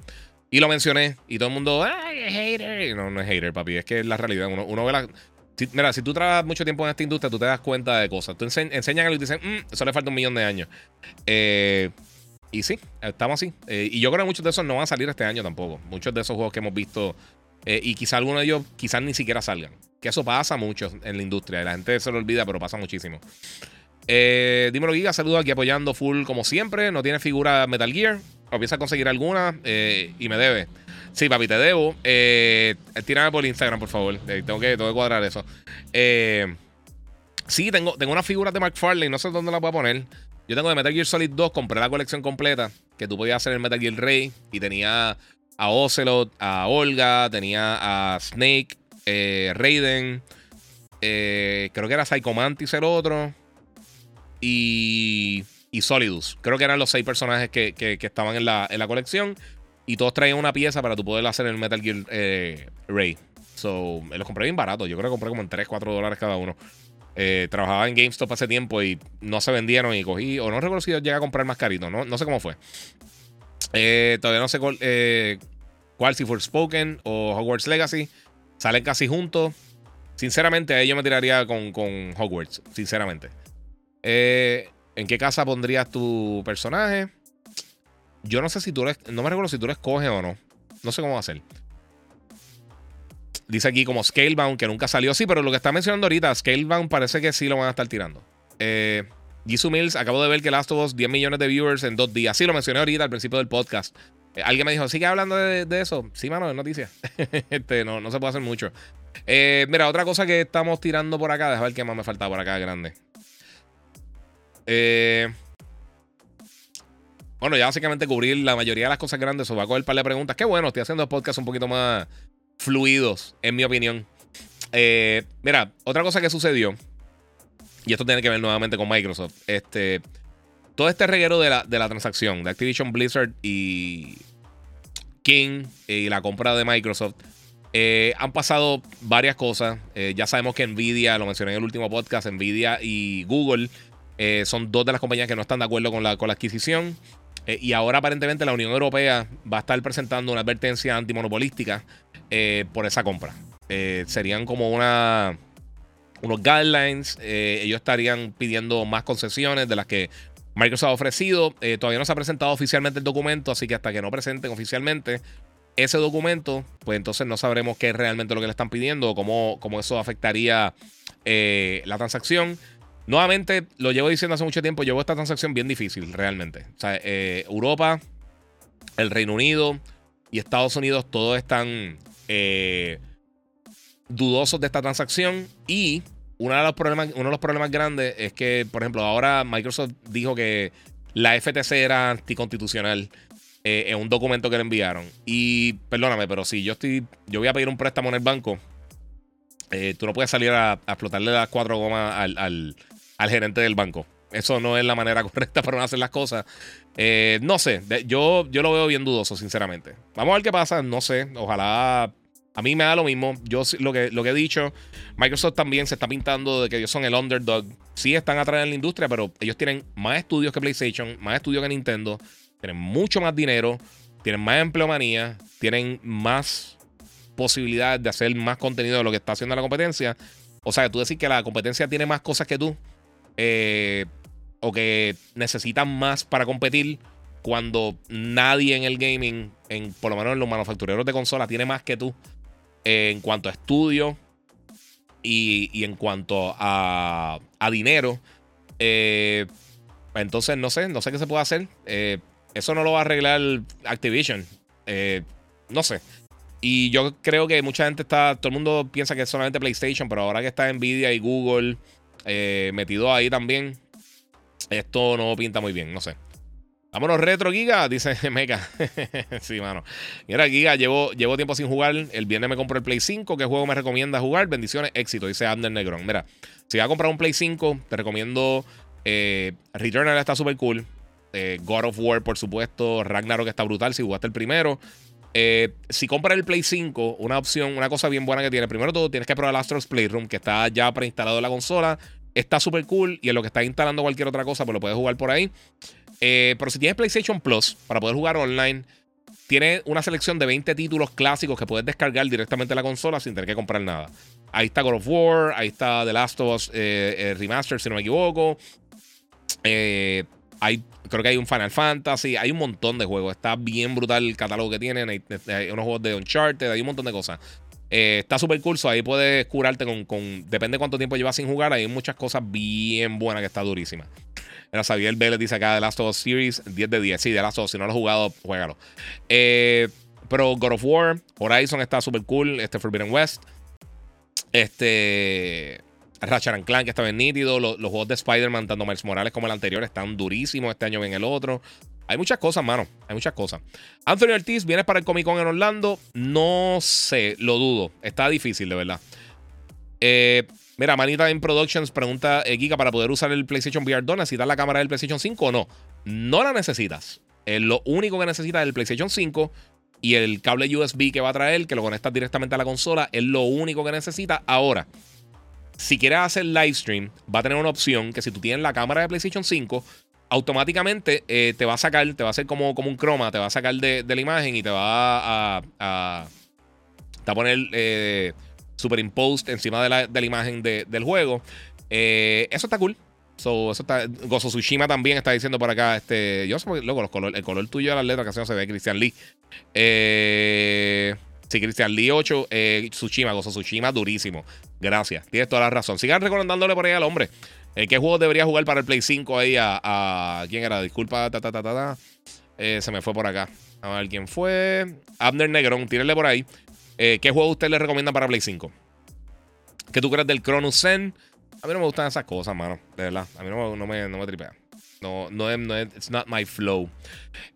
Y lo mencioné. Y todo el mundo, ¡ay, es hater! No, no es hater, papi. Es que es la realidad. Uno, uno ve la. mira, si tú trabajas mucho tiempo en esta industria, tú te das cuenta de cosas. Tú enseñan algo y te dicen, mm, eso le falta un millón de años. Eh, y sí, estamos así. Eh, y yo creo que muchos de esos no van a salir este año tampoco. Muchos de esos juegos que hemos visto eh, y quizá alguno de ellos quizás ni siquiera salgan. Que eso pasa mucho en la industria. La gente se lo olvida, pero pasa muchísimo. Eh, dímelo, Giga. Saludos aquí apoyando full como siempre. No tiene figura Metal Gear. O piensa conseguir alguna eh, y me debe. Sí, papi, te debo. Eh, tírame por Instagram, por favor. Eh, tengo, que, tengo que cuadrar eso. Sí, tengo, tengo unas figuras de McFarlane. No sé dónde las voy a poner. Yo tengo de Metal Gear Solid 2. Compré la colección completa. Que tú podías hacer el Metal Gear Rey. Y tenía a Ocelot, a Olga, tenía a Snake, Raiden. Creo que era Psycho Mantis el otro. Y, y Solidus. Creo que eran los seis personajes que, que, estaban en la, en la, colección. Y todos traían una pieza para tú poder hacer el Metal Gear eh, Ray. So, me los compré bien barato. Yo creo que compré como en 3, 4 dólares cada uno. Eh, trabajaba en GameStop hace tiempo y no se vendieron y cogí. O no recuerdo si llegué a comprar más carito. No, no sé cómo fue. Eh, todavía no sé cuál, eh, cuál, si Spoken o Hogwarts Legacy. Salen casi juntos. Sinceramente, ahí yo me tiraría con, con Hogwarts. Sinceramente. Eh, ¿En qué casa pondrías tu personaje? Yo no sé si tú eres. No me recuerdo si tú lo escoges o no. No sé cómo va a ser. Dice aquí como Scalebound, que nunca salió. Sí, pero lo que está mencionando ahorita, Scalebound parece que sí lo van a estar tirando. Eh, Mills, acabo de ver que Last of Us 10 millones de viewers en dos días. Sí, lo mencioné ahorita al principio del podcast. Eh, alguien me dijo, ¿sigue hablando de, eso? Sí, mano, es noticia. <laughs> este, no, no se puede hacer mucho. Eh, mira, otra cosa que estamos tirando por acá, déjame ver qué más me falta por acá grande. Eh, bueno, ya básicamente cubrir la mayoría de las cosas grandes. O va a coger un par de preguntas. Qué bueno, estoy haciendo podcasts un poquito más fluidos, en mi opinión. mira, otra cosa que sucedió y esto tiene que ver nuevamente con Microsoft. Este, todo este reguero de la, de la transacción de Activision Blizzard y King y la compra de Microsoft. Eh, han pasado varias cosas. Eh, ya sabemos que Nvidia, lo mencioné en el último podcast, Nvidia y Google eh, son dos de las compañías que no están de acuerdo con la, con la adquisición. y ahora aparentemente la Unión Europea va a estar presentando una advertencia antimonopolística por esa compra. serían como una unos guidelines. Eh, ellos estarían pidiendo más concesiones de las que Microsoft ha ofrecido. Eh, todavía no se ha presentado oficialmente el documento, así que hasta que no presenten oficialmente ese documento, pues entonces no sabremos qué es realmente lo que le están pidiendo o cómo, cómo eso afectaría eh, la transacción. Nuevamente, lo llevo diciendo hace mucho tiempo, llevo esta transacción bien difícil, realmente. O sea, Europa, el Reino Unido y Estados Unidos, todos están dudosos de esta transacción y uno de, los problemas, uno de los problemas grandes es que, por ejemplo, ahora Microsoft dijo que la FTC era anticonstitucional eh, en un documento que le enviaron. Y perdóname, pero si yo estoy, yo voy a pedir un préstamo en el banco, eh, tú no puedes salir a, explotarle las cuatro gomas al, gerente del banco. Eso no es la manera <laughs> correcta para hacer las cosas. Eh, no sé, yo, yo lo veo bien dudoso, sinceramente. Vamos a ver qué pasa, no sé. Ojalá a mí me da lo mismo. Yo lo que, lo que he dicho, Microsoft también se está pintando de que ellos son el underdog. Sí están atrás en la industria, pero ellos tienen más estudios que PlayStation, más estudios que Nintendo, tienen mucho más dinero, tienen más empleomanía, tienen más posibilidades de hacer más contenido de lo que está haciendo la competencia. O sea, tú decir que la competencia tiene más cosas que tú, eh, o que necesitan más para competir, cuando nadie en el gaming, en, por lo menos en los manufactureros de consolas, tiene más que tú en cuanto a estudio y, en cuanto a, dinero. Eh, entonces, no sé, no sé qué se puede hacer. Eh, eso no lo va a arreglar Activision. Eh, no sé. Y yo creo que mucha gente está, todo el mundo piensa que es solamente PlayStation, pero ahora que está Nvidia y Google metido ahí también, esto no pinta muy bien, no sé. Vámonos retro, Giga, dice <laughs> Mecha. sí, mano. Mira, Giga, llevo, llevo tiempo sin jugar. El viernes me compré el Play 5. ¿Qué juego me recomienda jugar? Bendiciones, éxito, dice Ander Negrón. Mira, si vas a comprar un Play 5, te recomiendo eh, Returnal, está súper cool. Eh, God of War, por supuesto. Ragnarok está brutal si jugaste el primero. Eh, si compras el Play 5, una opción, una cosa bien buena que tiene. Primero todo, tienes que probar el Astro's Playroom, que está ya preinstalado en la consola. Está súper cool. Y en lo que está instalando cualquier otra cosa, pues lo puedes jugar por ahí. Eh, pero si tienes PlayStation Plus para poder jugar online, tiene una selección de 20 títulos clásicos que puedes descargar directamente a la consola sin tener que comprar nada. Ahí está God of War, ahí está The Last of Us eh, eh, Remastered, si no me equivoco. hay, creo que hay un Final Fantasy, hay un montón de juegos. Está bien brutal el catálogo que tienen. Hay, unos juegos de Uncharted, hay un montón de cosas. Está súper cool, ahí puedes curarte con, con, Depende de cuánto tiempo llevas sin jugar, hay muchas cosas bien buenas que está durísima. Era Xavier Vélez dice acá The Last of Us Series 10 de 10. Sí, The Last of Us, si no lo has jugado, juégalo. Eh, pero God of War, Horizon está súper cool. Este Forbidden West. Este. Ratchet Clank que está bien nítido. Los, juegos de Spider-Man, tanto Miles Morales como el anterior, están durísimos. Este año viene el otro. Hay muchas cosas, mano. Hay muchas cosas. Anthony Ortiz, ¿vienes para el Comic Con en Orlando? No sé, lo dudo. Está difícil, de verdad. Eh, mira, Manita in Productions pregunta, eh, Giga, para poder usar el PlayStation VR 2, ¿necesitas la cámara del PlayStation 5 o no? No la necesitas. Lo único que necesitas es el PlayStation 5 y el cable USB que va a traer, que lo conectas directamente a la consola, es lo único que necesita. Ahora, si quieres hacer live stream, va a tener una opción que si tú tienes la cámara de PlayStation 5, automáticamente eh, te va a sacar, te va a hacer como, como un croma, te va a sacar de, la imagen y te va a, a, a, poner eh, superimposed encima de la, imagen del juego. Eh, eso está cool. So, eso está, Gozo Tsushima también está diciendo por acá. Este, yo sé, luego los color, el color tuyo de las letras no se ve, Christian Lee. Eh, sí, Christian Lee 8, eh, Tsushima, Gozo Tsushima, durísimo. Gracias, tienes toda la razón. Sigan recomendándole por ahí al hombre. Eh, ¿Qué juego debería jugar para el Play 5 ahí a, ¿Quién era? Disculpa, ta, ta, ta, ta, eh, se me fue por acá. A ver quién fue. Abner Negrón, tírenle por ahí. Eh, ¿Qué juego usted le recomienda para Play 5? ¿Qué tú crees del Chronus Zen? A mí no me gustan esas cosas, mano. De verdad. A mí no, me, no me tripea. No, no es, no es, it's not my flow.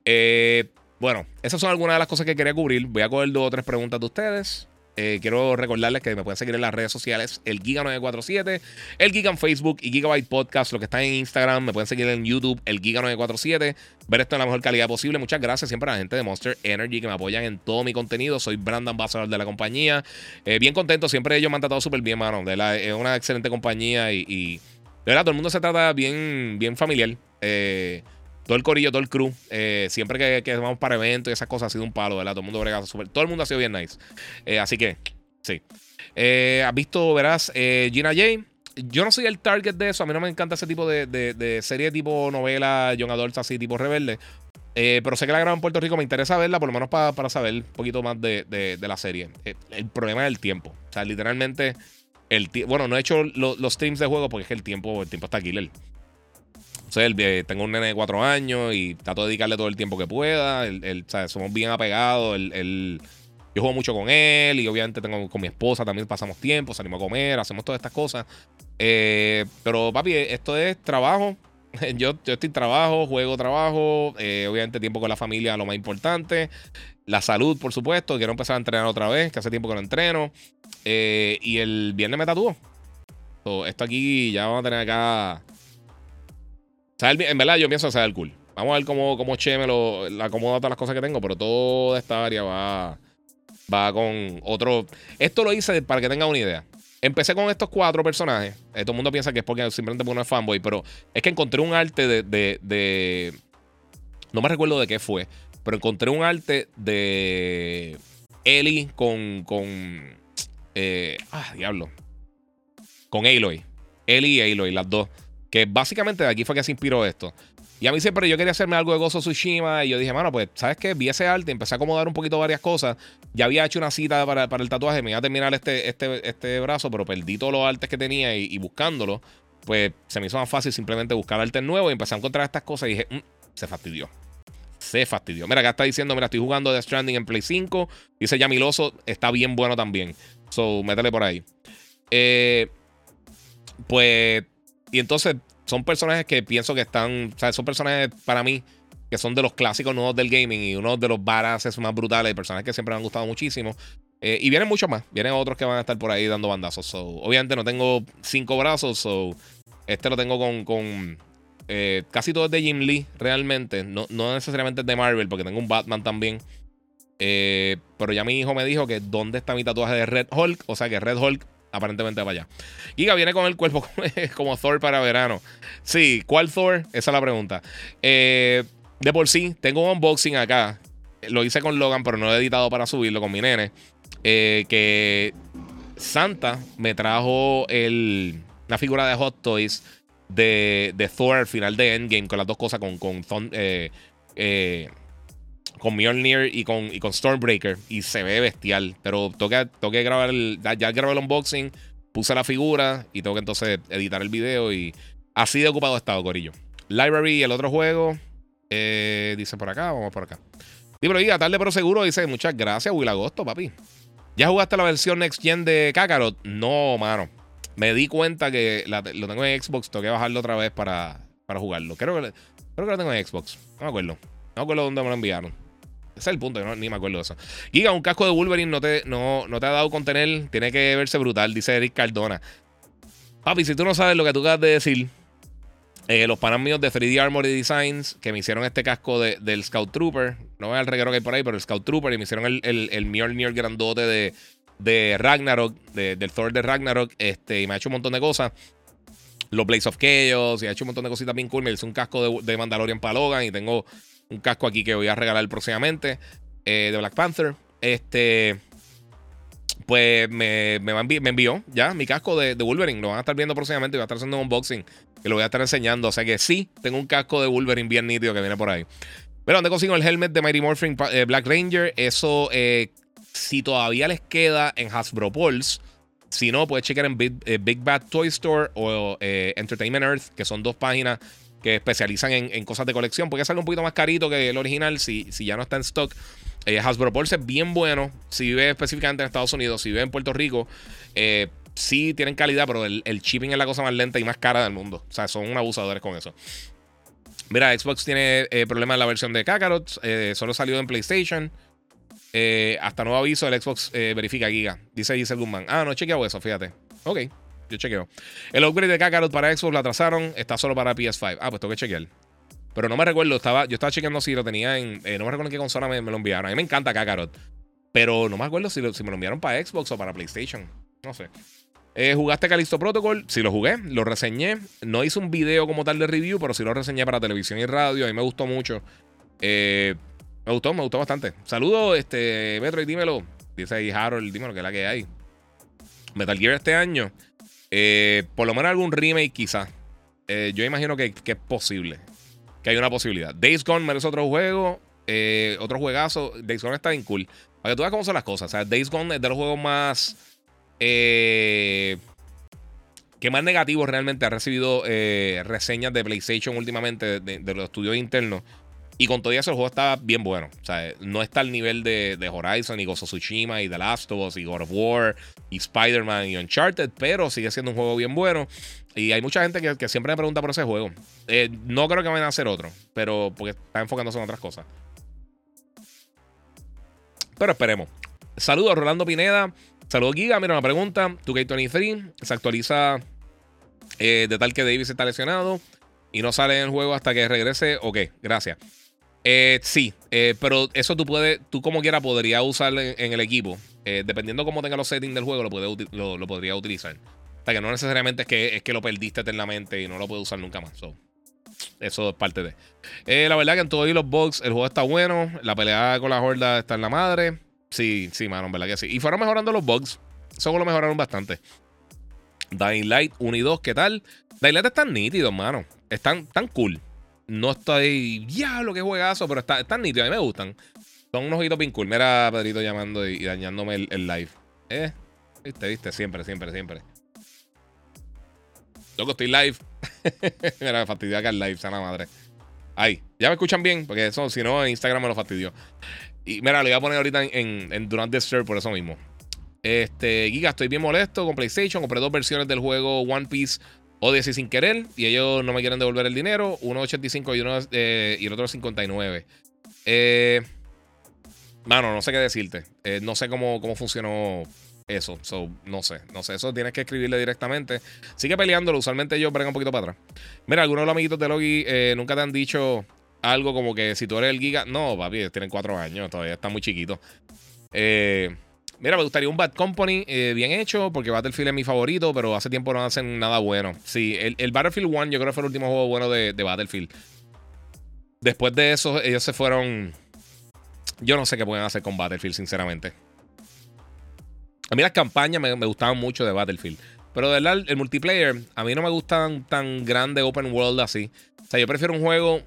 Eh, bueno, esas son algunas de las cosas que quería cubrir. Voy a coger dos o tres preguntas de ustedes. Eh, quiero recordarles que me pueden seguir en las redes sociales, el Giga947, el Giga en Facebook y Gigabyte Podcast, lo que está en Instagram. Me pueden seguir en YouTube, el Giga947. Ver esto en la mejor calidad posible. Muchas gracias siempre a la gente de Monster Energy que me apoyan en todo mi contenido. Soy brand ambassador de la compañía. Eh, bien contento, siempre ellos me han tratado súper bien, mano. De la, es una excelente compañía y, y, de verdad, todo el mundo se trata bien, bien familiar. Eh, todo el corillo, todo el crew, eh, siempre que, que, vamos para eventos y esas cosas ha sido un palo, ¿verdad? Todo el mundo brega super, Todo el mundo ha sido bien nice. Eh, así que, sí. Eh, ¿Has visto, verás, Gina J? Yo no soy el target de eso. A mí no me encanta ese tipo de, de, serie tipo novela, Young Adult, así, tipo rebelde. pero sé que la graban en Puerto Rico. Me interesa verla, por lo menos para, para saber un poquito más de, de la serie. el problema es el tiempo. O sea, literalmente, el bueno, no he hecho los streams de juego porque es que el tiempo, el tiempo está killer. Tengo un nene de cuatro años y trato de dedicarle todo el tiempo que pueda. El, Somos bien apegados. El, yo juego mucho con él y obviamente tengo con mi esposa también pasamos tiempo, salimos a comer, hacemos todas estas cosas. Eh, pero papi, esto es trabajo. <laughs> Yo, yo estoy trabajo, juego trabajo, eh, obviamente tiempo con la familia lo más importante. La salud, por supuesto. Quiero empezar a entrenar otra vez, que hace tiempo que no entreno. Eh, y el viernes me tatúo. esto aquí ya vamos a tener acá en verdad, yo pienso hacer el cool. Vamos a ver cómo, cómo Che me lo acomoda todas las cosas que tengo, pero toda esta área va, va con otro. Esto lo hice para que tengan una idea. Empecé con estos cuatro personajes. Eh, todo el mundo piensa que es porque simplemente porque uno es fanboy, pero es que encontré un arte de, de, No me recuerdo de qué fue, pero encontré un arte de Ellie con. con eh, ah, diablo. Con Aloy. Ellie y Aloy, las dos. Que básicamente de aquí fue que se inspiró esto. Y a mí siempre yo quería hacerme algo de Gozo Tsushima. Y yo dije, mano, pues, ¿sabes qué? Vi ese arte, empecé a acomodar un poquito varias cosas. Ya había hecho una cita para, el tatuaje, me iba a terminar este, este, este brazo, pero perdí todos los artes que tenía y, buscándolo, pues se me hizo más fácil simplemente buscar artes nuevos y empecé a encontrar estas cosas y dije, mm, se fastidió. Se fastidió. Mira, acá está diciendo, mira, estoy jugando The Stranding en Play 5. Dice Yamiloso, está bien bueno también. So, métele por ahí. Eh, pues, y entonces son personajes que pienso que están, o sea, son personajes para mí que son de los clásicos nuevos del gaming y uno de los baraces más brutales, personajes que siempre me han gustado muchísimo. Eh, y vienen muchos más, vienen otros que van a estar por ahí dando bandazos. obviamente no tengo cinco brazos, so, este lo tengo con, con eh, casi todo es de Jim Lee, realmente. No, no necesariamente es de Marvel, porque tengo un Batman también. Eh, pero ya mi hijo me dijo que dónde está mi tatuaje de Red Hulk, o sea que Red Hulk aparentemente para allá. Giga viene con el cuerpo <laughs> como Thor para verano. Sí, ¿cuál Thor? Esa es la pregunta. Eh, de por sí, tengo un unboxing acá. Lo hice con Logan, pero no lo he editado para subirlo con mi nene. Eh, que Santa me trajo el, una figura de Hot Toys de, de, Thor al final de Endgame con las dos cosas, con, con eh, con Mjolnir y con, y con Stormbreaker y se ve bestial. Pero tengo que, grabar el. Ya grabé el unboxing, puse la figura y tengo que entonces editar el video y así de ocupado he estado, Corillo. Library, el otro juego. Eh, dice por acá, vamos por acá. pero diga, tarde pero seguro, dice, muchas gracias, Will Agosto, papi. ¿Ya jugaste la versión Next Gen de Kakarot? No, mano. Me di cuenta que lo tengo en Xbox, tengo que bajarlo otra vez para, para jugarlo. Creo que, creo que lo tengo en Xbox. No me acuerdo. No me acuerdo dónde me lo enviaron. Ese es el punto, ni me acuerdo de eso. Giga, un casco de Wolverine no te, no, no te ha dado con tener. Tiene que verse brutal, dice Eric Cardona. Papi, si tú no sabes lo que tú acabas de decir, eh, los panas míos de 3D Armory Designs que me hicieron este casco del Scout Trooper. No veo el reguero que hay por ahí, pero el Scout Trooper. Y me hicieron el, el, el Mjolnir grandote de, de Ragnarok, del Thor de Ragnarok. Este, y me ha hecho un montón de cosas. Los Blaze of Chaos. Y ha hecho un montón de cositas bien cool. Me hice un casco de, de Mandalorian para Logan. Y tengo un casco aquí que voy a regalar próximamente. Eh, de Black Panther. Este pues me, me, envió ya mi casco de, Wolverine. Lo van a estar viendo próximamente y va a estar haciendo un unboxing. Que lo voy a estar enseñando. O sea que sí, tengo un casco de Wolverine bien nítido que viene por ahí. Pero donde consigo el helmet de Mighty Morphin eh, Black Ranger. Eso, eh, si todavía les queda en Hasbro Pulse. Si no, puedes checar en Big, eh, Bad Toy Store o Entertainment Earth, que son dos páginas que especializan en, cosas de colección. Porque sale un poquito más carito que el original si, si ya no está en stock. Eh, Hasbro Pulse es bien bueno. Si vive específicamente en Estados Unidos, si vive en Puerto Rico, eh, sí tienen calidad, pero el, shipping es la cosa más lenta y más cara del mundo. O sea, son abusadores con eso. Mira, Xbox tiene eh, problemas en la versión de Kakarot. solo salió en PlayStation. hasta nuevo aviso, el Xbox verifica Giga. Dice Giselle Guzmán. Ah, no he chequeado eso, fíjate. Ok, yo chequeo. El upgrade de Kakarot para Xbox lo atrasaron. Está solo para PS5. Ah, pues tengo que chequear. Pero no me recuerdo, estaba, yo estaba chequeando si lo tenía en. Eh, no me recuerdo en qué consola me, lo enviaron. A mí me encanta Kakarot. Pero no me acuerdo si, si me lo enviaron para Xbox o para PlayStation. No sé. Eh, ¿Jugaste Callisto Protocol? Sí, lo jugué, lo reseñé. No hice un video como tal de review, pero sí lo reseñé para televisión y radio. A mí me gustó mucho. Eh, me gustó, me gustó bastante. Saludos, este, Metro, y dímelo. Dice ahí Harold, dímelo que es la que hay. Metal Gear este año. Por lo menos algún remake, quizás. yo imagino que, es posible que hay una posibilidad. Days Gone merece otro juego, eh, otro juegazo. Days Gone está bien cool. Para que tú veas cómo son las cosas. O sea, Days Gone es de los juegos más. Eh, que más negativos realmente ha recibido eh, reseñas de PlayStation últimamente de, los estudios internos. Y con todo eso el juego está bien bueno. O sea, no está al nivel de, Horizon y of Tsushima y The Last of Us y God of War y Spider-Man y Uncharted, pero sigue siendo un juego bien bueno. Y hay mucha gente que, siempre me pregunta por ese juego. Eh, no creo que vayan a hacer otro, pero porque está enfocándose en otras cosas. Pero esperemos. Saludos, Rolando Pineda. Saludos, Giga. Mira una pregunta. 2K23 se actualiza eh, de tal que Davis está lesionado y no sale en el juego hasta que regrese. Ok, gracias. Eh, sí, pero eso tú puedes, tú como quiera podrías usarlo en, el equipo. dependiendo cómo tenga los settings del juego, lo, puede, lo, lo podría utilizar. O sea, que no necesariamente es que, es que lo perdiste eternamente y no lo puedes usar nunca más. eso es parte de. Eh, la verdad que en todos los bugs el juego está bueno. La pelea con la horda está en la madre. Sí, sí, mano, en verdad que sí. Y fueron mejorando los bugs. Eso lo mejoraron bastante. Dying Light 1 y 2, ¿qué tal? Dying Light están nítidos, mano. Están tan cool. No estoy. Diablo, qué juegazo, pero está, están nítidos. A mí me gustan. Son unos ojitos bien. Mira, Pedrito llamando y, dañándome el, el, live. Eh, viste, viste, siempre, siempre, siempre. Loco, estoy live. <laughs> Mira, me fastidió acá el live, sana madre. Ahí, ya me escuchan bien, porque eso, si no, en Instagram me lo fastidió. Y mira, lo voy a poner ahorita en, en, Durante the por eso mismo. Este, Giga, estoy bien molesto con PlayStation. Compré dos versiones del juego One Piece Odyssey sin querer. Y ellos no me quieren devolver el dinero. Uno 85 y, uno, eh, y el otro 59. Eh, mano, no sé qué decirte. Eh, no sé cómo, cómo funcionó eso. no sé, no sé. Eso tienes que escribirle directamente. Sigue peleándolo. Usualmente ellos bregan un poquito para atrás. Mira, algunos de los amiguitos de Logi eh, nunca te han dicho algo como que si tú eres el Giga. No, papi, tienen cuatro años. Todavía está muy chiquito. Eh, mira, me gustaría un Bad Company eh, bien hecho, porque Battlefield es mi favorito, pero hace tiempo no hacen nada bueno. Sí, el, Battlefield 1 yo creo que fue el último juego bueno de, de, Battlefield. Después de eso, ellos se fueron. Yo no sé qué pueden hacer con Battlefield, sinceramente. A mí las campañas me, gustaban mucho de Battlefield. Pero de verdad, el multiplayer, a mí no me gustan tan grande open world así. O sea, yo prefiero un juego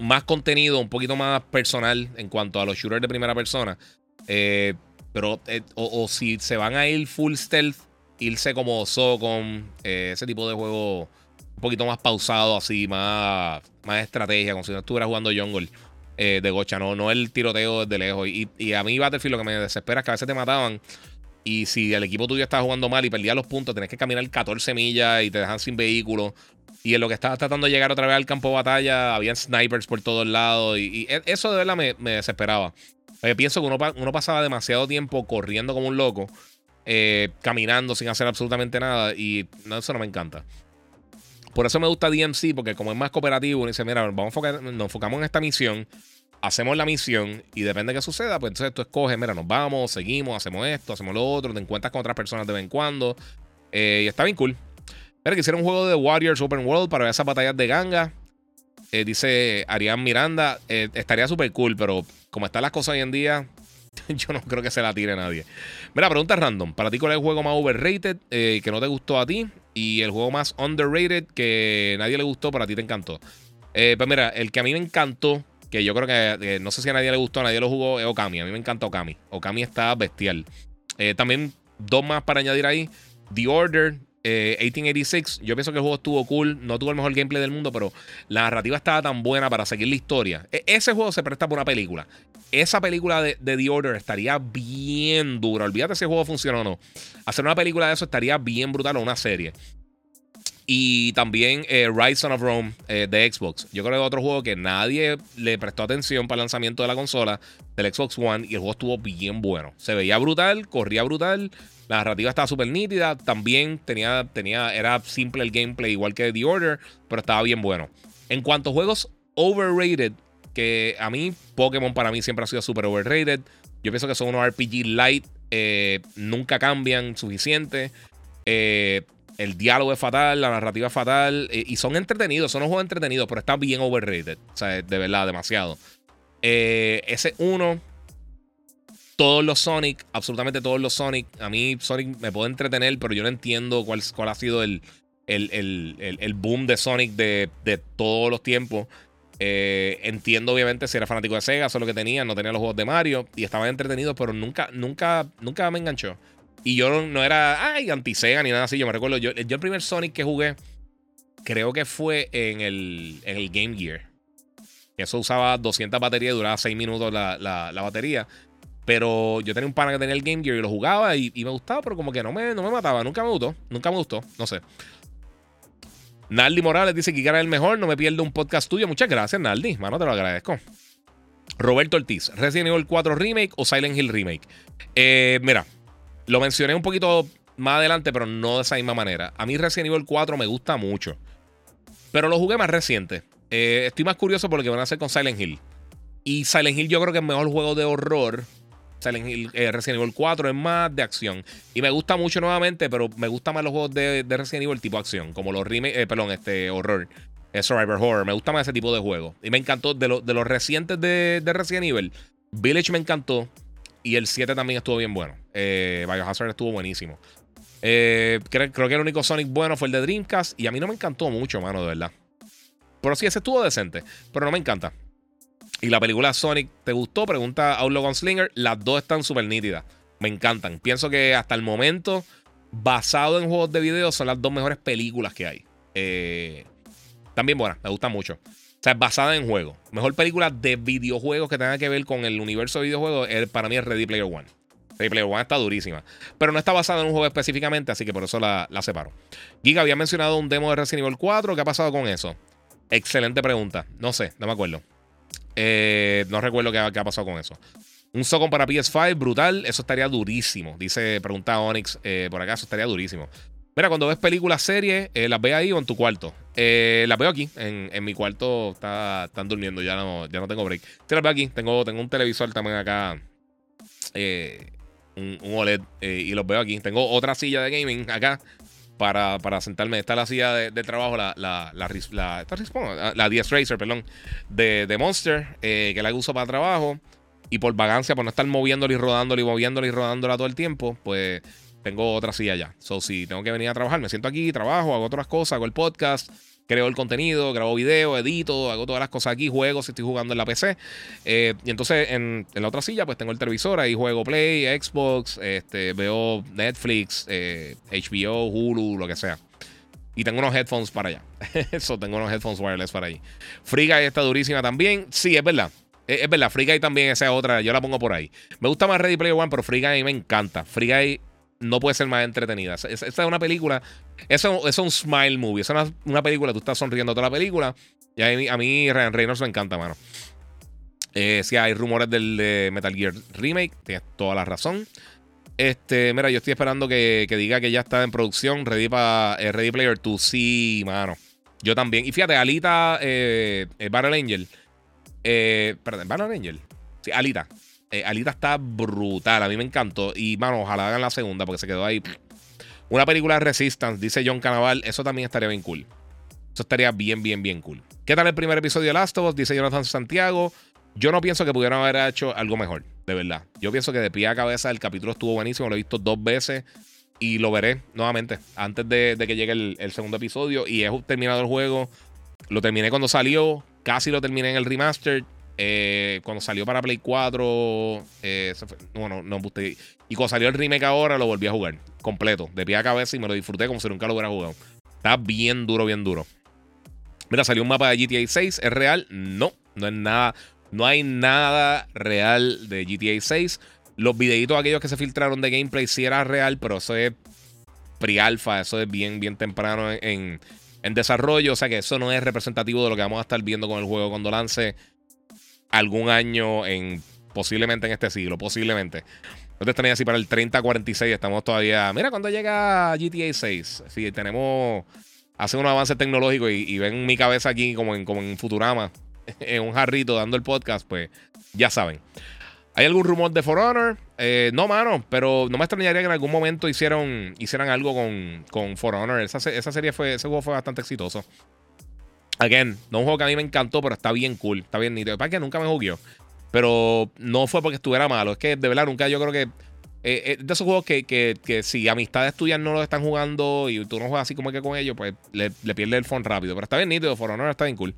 más contenido, un poquito más personal en cuanto a los shooters de primera persona. Eh, pero, eh, o, si se van a ir full stealth, irse como Socom, eh, ese tipo de juego un poquito más pausado, así, más, más estrategia, como si no estuviera jugando Jungle. eh, de gocha, no, no el tiroteo desde lejos. Y, y a mí Battlefield lo que me desespera es que a veces te mataban. Y si el equipo tuyo estaba jugando mal y perdía los puntos, tenés que caminar 14 millas y te dejan sin vehículo. Y en lo que estabas tratando de llegar otra vez al campo de batalla, habían snipers por todos lados. Y, e, eso de verdad me, desesperaba. Eh, pienso que uno, pasaba demasiado tiempo corriendo como un loco, eh, caminando sin hacer absolutamente nada. Y eso no me encanta. Por eso me gusta DMC, porque como es más cooperativo, uno dice, mira, vamos a nos enfocamos en esta misión, hacemos la misión y depende de qué suceda, pues entonces tú escoges, mira, nos vamos, seguimos, hacemos esto, hacemos lo otro, te encuentras con otras personas de vez en cuando. Eh, y está bien cool. Mira, que hicieron un juego de Warriors Open World para ver esas batallas de ganga. Eh, dice Arián Miranda, eh, estaría súper cool, pero como están las cosas hoy en día, <laughs> yo no creo que se la tire nadie. Mira, pregunta random. ¿Para ti cuál es el juego más overrated que no te gustó a ti? Y el juego más underrated que nadie le gustó, pero a ti te encantó. Pues mira, el que a mí me encantó, que yo creo que no sé si a nadie le gustó, nadie lo jugó, es Okami. A mí me encanta Okami. Okami está bestial. Eh, también dos más para añadir ahí. The Order, 1886, eh, yo pienso que el juego estuvo cool, no tuvo el mejor gameplay del mundo, pero la narrativa estaba tan buena para seguir la historia. E, ese juego se presta por una película. Esa película de, The Order estaría bien dura. Olvídate si el juego funciona o no. Hacer una película de eso estaría bien brutal o una serie. Y también eh, Rise of Rome eh, de Xbox. Yo creo que es otro juego que nadie le prestó atención para el lanzamiento de la consola del Xbox One y el juego estuvo bien bueno. Se veía brutal, corría brutal, la narrativa estaba súper nítida. También tenía, tenía, era simple el gameplay, igual que The Order, pero estaba bien bueno. En cuanto a juegos overrated, que a mí, Pokémon para mí siempre ha sido súper overrated. Yo pienso que son unos RPG light, eh, nunca cambian suficiente. Eh, el diálogo es fatal, la narrativa es fatal. Eh, y son entretenidos, son unos juegos entretenidos, pero están bien overrated. O sea, de verdad, demasiado. Eh, ese uno. Todos los Sonic, absolutamente todos los Sonic. A mí Sonic me puede entretener, pero yo no entiendo cuál, cuál ha sido el, el, boom de Sonic de, todos los tiempos. Eh, entiendo obviamente si era fanático de Sega, eso es lo que tenía, no tenía los juegos de Mario y estaban entretenidos, pero nunca, nunca, nunca me enganchó. Y yo no, era, ay, anti-Sega ni nada así. Yo me recuerdo, yo, el primer Sonic que jugué, creo que fue en el, en el Game Gear. Eso usaba 200 baterías y duraba 6 minutos la, la, batería. Pero yo tenía un pana que tenía el Game Gear y lo jugaba y, me gustaba, pero como que no me, no me mataba. Nunca me gustó. Nunca me gustó. No sé. Naldi Morales dice que era el mejor. No me pierdo un podcast tuyo. Muchas gracias, Naldi. Mano, te lo agradezco. Roberto Ortiz, Resident Evil 4 Remake o Silent Hill Remake. Eh, mira, lo mencioné un poquito más adelante, pero no de esa misma manera. A mí Resident Evil 4 me gusta mucho. Pero lo jugué más reciente. Eh, estoy más curioso por lo que van a hacer con Silent Hill. Y Silent Hill yo creo que es el mejor juego de horror. Silent Hill, eh, Resident Evil 4 es más de acción. Y me gusta mucho nuevamente, pero me gustan más los juegos de, Resident Evil tipo acción. Como los remake, eh, perdón, este horror. Survivor Horror. Me gusta más ese tipo de juego. Y me encantó de, de los recientes de, de Resident Evil. Village me encantó. Y el 7 también estuvo bien bueno. Eh, Biohazard estuvo buenísimo. Eh, creo, que el único Sonic bueno fue el de Dreamcast. Y a mí no me encantó mucho, mano, de verdad. Pero sí, ese estuvo decente. Pero no me encanta. Y la película Sonic, ¿te gustó? Pregunta Outlaw Slinger. Las dos están súper nítidas. Me encantan. Pienso que hasta el momento, basado en juegos de video, son las dos mejores películas que hay. Eh, también buenas, me gustan mucho. Sea, basada en juegos. Mejor película de videojuegos que tenga que ver con el universo de videojuegos, para mí es Ready Player One. Ready Player One está durísima. Pero no está basada en un juego específicamente, así que por eso la, separo. Giga había mencionado un demo de Resident Evil 4. ¿Qué ha pasado con eso? Excelente pregunta. No sé, no me acuerdo. Eh, no recuerdo qué, ha pasado con eso. Un Socon para PS5, brutal. Eso estaría durísimo. Dice, pregunta Onyx eh, por acá, eso estaría durísimo. Mira, cuando ves películas, series, eh, ¿las ves ahí o en tu cuarto? Eh, las veo aquí, en, mi cuarto. están durmiendo, ya no, ya no tengo break. Sí, las veo aquí. Tengo, tengo un televisor también acá. Eh, un, OLED. y los veo aquí. Tengo otra silla de gaming acá. Para, para sentarme. Esta es la silla de, trabajo, la, la, la, la, ah, la DS Racer, perdón, de, de Monster, que la uso para trabajo. Y por vagancia, por no estar moviéndola y rodándola y moviéndola y rodándola todo el tiempo, pues tengo otra silla ya. So, si tengo que venir a trabajar, me siento aquí, trabajo, hago otras cosas, hago el podcast, creo el contenido, grabo video, edito, hago todas las cosas aquí, juego si estoy jugando en la PC. Eh, y entonces en, la otra silla, pues tengo el televisor, ahí juego Play, Xbox, este, veo Netflix, eh, HBO, Hulu, lo que sea. Y tengo unos headphones para allá. <laughs> Eso, tengo unos headphones wireless para ahí. Friga está durísima también. Sí, es verdad. Es, verdad, Free Guy también, esa es otra, yo la pongo por ahí. Me gusta más Ready Player One, pero Free Guy me encanta. Free Guy no puede ser más entretenida. Esta es una película, eso, es un smile movie, es una, película, tú estás sonriendo toda la película. Y a mí, a mí Ryan Reynolds me encanta, mano. Eh, si hay rumores del de Metal Gear Remake, tienes toda la razón. Este, mira, yo estoy esperando que, diga que ya está en producción, Ready, para eh, Ready Player 2. Sí, mano. Yo también. Y fíjate, Alita, eh, eh Battle Angel. Perdón, Battle Angel. Sí, Alita. Alita está brutal. A mí me encantó. Y, mano, ojalá hagan la segunda porque se quedó ahí. Una película de Resistance, dice John Canaval. Eso también estaría bien cool. Eso estaría bien, bien, bien cool. ¿Qué tal el primer episodio de Last of Us? Dice Jonathan Santiago. Yo no pienso que pudieran haber hecho algo mejor, de verdad. Yo pienso que de pie a cabeza el capítulo estuvo buenísimo, lo he visto dos veces y lo veré nuevamente antes de, que llegue el, segundo episodio. Y he terminado el juego, lo terminé cuando salió, casi lo terminé en el remaster. Eh, cuando salió para Play 4, eh, bueno, no, gusté. Y cuando salió el remake ahora, lo volví a jugar completo, de pie a cabeza y me lo disfruté como si nunca lo hubiera jugado. Está bien duro, bien duro. Mira, salió un mapa de GTA 6. ¿Es real? No, no es nada. No hay nada real de GTA 6. Los videitos aquellos que se filtraron de gameplay sí era real, pero eso es pre-alpha, eso es bien, bien temprano en, desarrollo. O sea que eso no es representativo de lo que vamos a estar viendo con el juego cuando lance algún año en posiblemente en este siglo, posiblemente. No te tenía así para el 30-46, estamos todavía. Mira, cuando llega GTA 6, si tenemos. Hace un avance tecnológico y, ven mi cabeza aquí como en, como en Futurama. <laughs> en un jarrito dando el podcast, pues ya saben. ¿Hay algún rumor de For Honor? Eh, no, mano, pero no me extrañaría que en algún momento hicieron, hicieran algo con, con For Honor. Esa, serie fue, ese juego fue bastante exitoso. Again, no un juego que a mí me encantó, pero está bien cool, está bien nítido. Para que nunca me jugué. Pero no fue porque estuviera malo. Es que de verdad nunca yo creo que. Eh, eh, de esos juegos que, que, si amistades tuyas no lo están jugando y tú no juegas así como que con ellos, pues le, le pierde el phone rápido. Pero está bien nítido, For Honor está bien cool.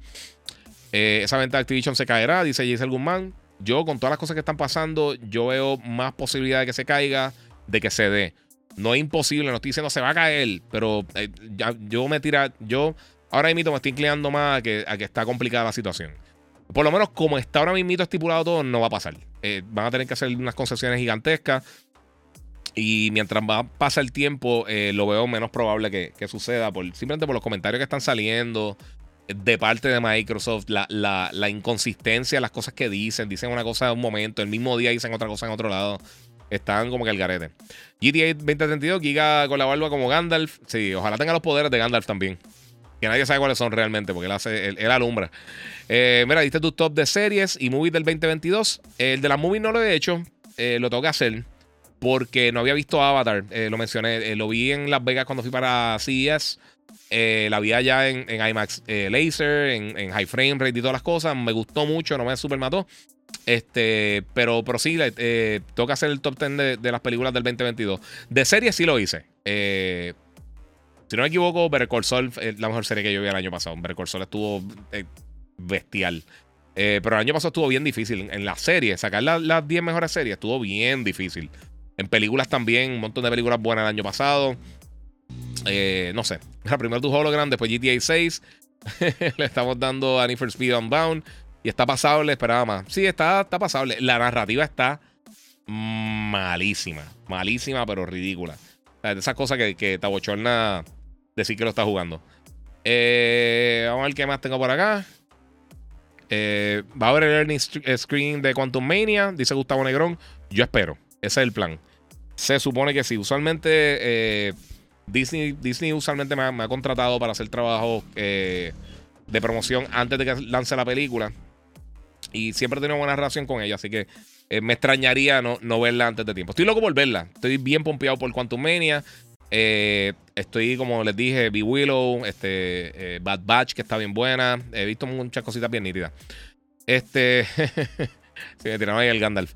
Eh, esa venta de Activision se caerá, dice Giselle Guzmán. Yo, con todas las cosas que están pasando, yo veo más posibilidad de que se caiga, de que se dé. No es imposible, no estoy diciendo se va a caer, pero eh, yo me tira, yo ahora mismo me estoy inclinando más a que, está complicada la situación. Por lo menos como está ahora mismo estipulado todo, no va a pasar. Eh, van a tener que hacer unas concesiones gigantescas. Y mientras va, pasa el tiempo, lo veo menos probable que, suceda. Por, simplemente por los comentarios que están saliendo de parte de Microsoft, la, inconsistencia, las cosas que dicen, dicen una cosa en un momento, el mismo día dicen otra cosa en otro lado. Están como que el garete. GTA 2032, Giga con la barba como Gandalf. Sí, ojalá tenga los poderes de Gandalf también. Que nadie sabe cuáles son realmente, porque él hace, él, alumbra. Eh, mira, diste tu top de series y movies del 2022. El de las movies no lo he hecho, eh, lo tengo que hacer. Porque no había visto Avatar, eh, lo mencioné. lo vi en Las Vegas cuando fui para CES. La vi allá en, IMAX Laser, en, High Frame Rate y todas las cosas. Me gustó mucho, no me super mató. Este, pero, pero sí, tengo que hacer el top 10 de, las películas del 2022. De series sí lo hice. Si no me equivoco, Better Saul es la mejor serie que yo vi el año pasado. Better Saul estuvo bestial. pero el año pasado estuvo bien difícil. En la serie, sacar las 10 mejores series estuvo bien difícil. En películas también, un montón de películas buenas el año pasado. Eh, no sé. Primero tu hologram, después GTA 6. <laughs> Le estamos dando a Need for Speed Unbound. Y está pasable, esperaba más. Sí, está, está pasable. La narrativa está malísima. Malísima, pero ridícula. esas cosas que, que te decir que lo está jugando. Eh, vamos a ver qué más tengo por acá. Eh, va a haber el earning screen de Quantum Mania, dice Gustavo Negrón. Yo espero. Ese es el plan. Se supone que sí. Usualmente Disney, Disney usualmente me ha, contratado para hacer trabajo eh, de promoción antes de que lance la película. Y siempre he tenido buena relación con ella, así que eh, me extrañaría no, no, verla antes de tiempo. Estoy loco por verla. Estoy bien pompeado por Quantum Mania. Eh, estoy, como les dije, Be Willow, este, Bad Batch, que está bien buena. He visto muchas cositas bien nítidas. Este. <laughs> sí, me tiraron ahí el Gandalf.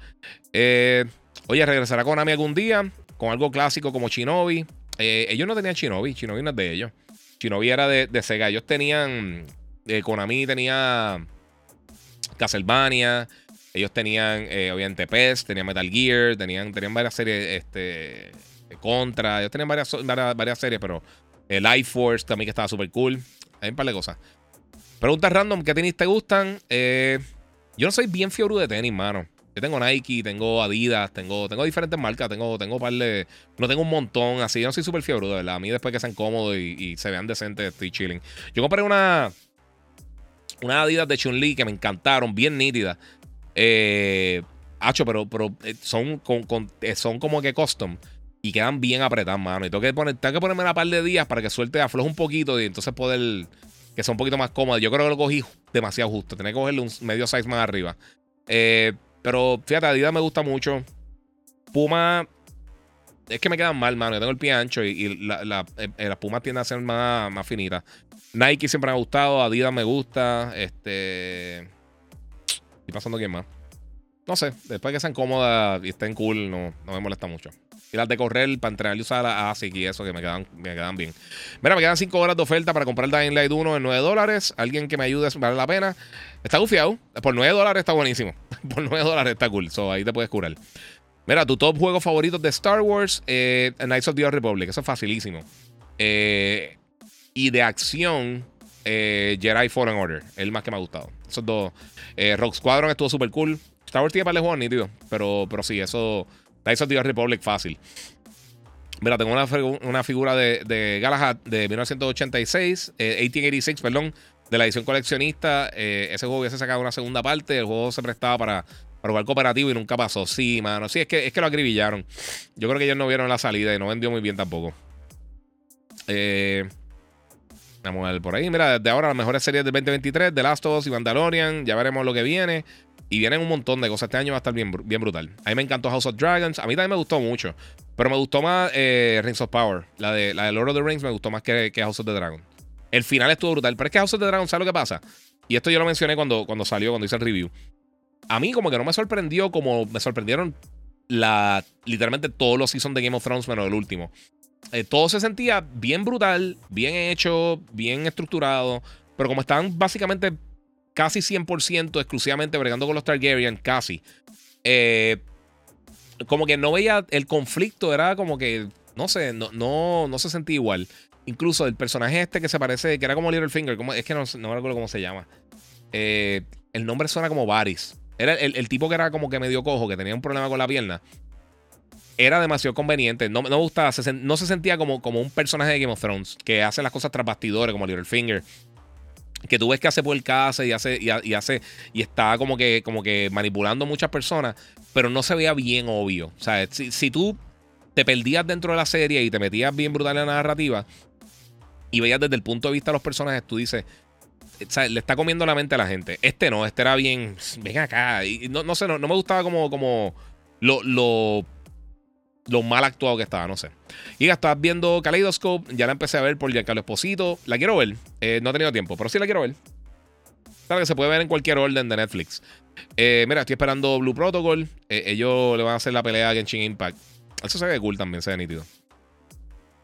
oye, regresará con Ami algún día. Con algo clásico como Shinobi. Eh, ellos no tenían Shinobi, Shinobi no es de ellos. Shinobi era de, Sega. Ellos tenían. Eh, Konami tenía Castlevania. Ellos tenían, eh, obviamente, PES, tenían Metal Gear, tenían, tenían varias series este, Contra. Ellos tenían varias, varias, series, pero el Life Force también que estaba súper cool. Hay un par de cosas. Preguntas random: ¿qué tenis te gustan? Yo no soy bien fiebre de tenis, mano. Yo tengo Nike, tengo Adidas, tengo, tengo diferentes marcas, tengo, tengo par de. No tengo un montón, así. Yo no soy súper fiebre, de verdad. A mí, después que sean cómodos y, se vean decentes, estoy chilling. Yo compré una. Una Adidas de Chun-Li que me encantaron, bien nítidas. Eh. Hacho, pero, pero eh, son, con, eh, son como que custom y quedan bien apretadas, mano. Y tengo que, poner, tengo que ponerme una par de días para que suelte, afloje un poquito y entonces poder que sea un poquito más cómodo. Yo creo que lo cogí demasiado justo. Tenía que cogerle un medio size más arriba. Eh, pero fíjate, Adidas me gusta mucho. Puma. Es que me quedan mal, mano. Yo tengo el pie ancho y, la, eh, las Pumas tienden a ser más, más finitas. Nike siempre me ha gustado. Adidas me gusta. Este. Y pasando quién más. No sé, después que sean cómodas y estén cool, no, no me molesta mucho. Y las de correr para entrenar y usar a ASIC y eso que me quedan, me quedan bien. Mira, me quedan 5 horas de oferta para comprar el Dying Light 1 en 9 dólares. Alguien que me ayude, vale la pena. Está gufiado. Por 9 dólares está buenísimo. <laughs> Por 9 dólares está cool. So, ahí te puedes curar. Mira, tu top juego favorito de Star Wars, eh, Knights of the Old Republic. Eso es facilísimo. Eh, y de acción, eh, Jedi Fallen Order. El más que me ha gustado. Esos dos. Rock Squadron estuvo súper cool. Star Wars tiene para el juego nítido. Pero, pero sí, eso. Knights of the Republic fácil. Mira, tengo una, figura de, de, Galahad de 1986, 1886, eh, perdón, de la edición coleccionista. Eh, ese juego hubiese sacado una segunda parte. El juego se prestaba para, para jugar cooperativo y nunca pasó. Sí, mano. Sí, es que, es que lo acribillaron. Yo creo que ellos no vieron la salida y no vendió muy bien tampoco. Eh, vamos a ver por ahí. Mira, desde ahora las mejores series del 2023, The Last of Us y Mandalorian. Ya veremos lo que viene. Y vienen un montón de cosas. Este año va a estar bien, bien brutal. A mí me encantó House of Dragons. A mí también me gustó mucho. Pero me gustó más eh, Rings of Power. La de, la de Lord of the Rings me gustó más que, House of the Dragon. El final estuvo brutal. Pero es que House of the Dragon, ¿sabes lo que pasa? Y esto yo lo mencioné cuando, cuando salió, cuando hice el review. A mí como que no me sorprendió como me sorprendieron la, literalmente todos los seasons de Game of Thrones menos el último. Eh, todo se sentía bien brutal, bien hecho, bien estructurado. Pero como estaban básicamente casi 100% exclusivamente bregando con los Targaryen, casi. Eh, como que no veía el conflicto, era como que, no sé, no, no, no se sentía igual. Incluso el personaje este que se parece, que era como Littlefinger, como, es que no, no me acuerdo cómo se llama. Eh, el nombre suena como Varys. Era el, tipo que era como que medio cojo, que tenía un problema con la pierna. Era demasiado conveniente. No, me gustaba. no se sentía como, como un personaje de Game of Thrones que hace las cosas tras bastidores, como Littlefinger que tú ves que hace por casa y hace, y, hace, y está como que, como que manipulando muchas personas, pero no se veía bien obvio. O sea, si, tú te perdías dentro de la serie y te metías bien brutal en la narrativa y veías desde el punto de vista de los personajes, tú dices, le está comiendo la mente a la gente. Este no, este era bien, ven acá. Y no, no sé, no, me gustaba como, como lo lo mal actuado que estaba, no sé. Y ya estás viendo Kaleidoscope, ya la empecé a ver por Giancarlo Esposito. La quiero ver, eh, no he tenido tiempo, pero sí la quiero ver. Claro que se puede ver en cualquier orden de Netflix. Eh, mira, estoy esperando Blue Protocol. Eh, ellos le van a hacer la pelea a Genshin Impact. Eso se ve cool también, se ve nítido.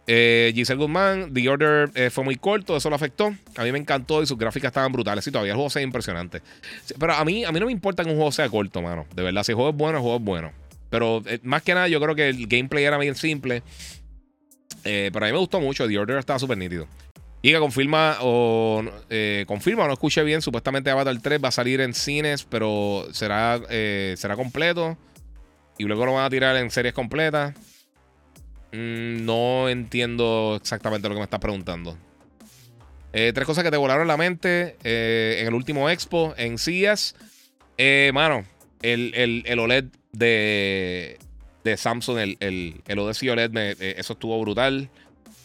Giselle Guzmán, The Order fue muy corto, eso lo afectó. A mí me encantó y sus gráficas estaban brutales. Y todavía el juego se ve impresionante. Pero a mí, a mí no me importa que un juego sea corto, mano. De verdad, si el juego es bueno, el juego es bueno. Pero eh, más que nada, yo creo que el gameplay era bien simple. Eh, pero a mí me gustó mucho. The Order estaba súper nítido. Y que confirma o eh, confirma o no escuché bien. Supuestamente Avatar 3 va a salir en cines, pero será, será completo. Y luego lo van a tirar en series completas. Mm, no entiendo exactamente lo que me estás preguntando. tres cosas que te volaron la mente en el último expo en CES. mano, el, el, el OLED de, de Samsung, el, el, el OLED, eh, eso estuvo brutal.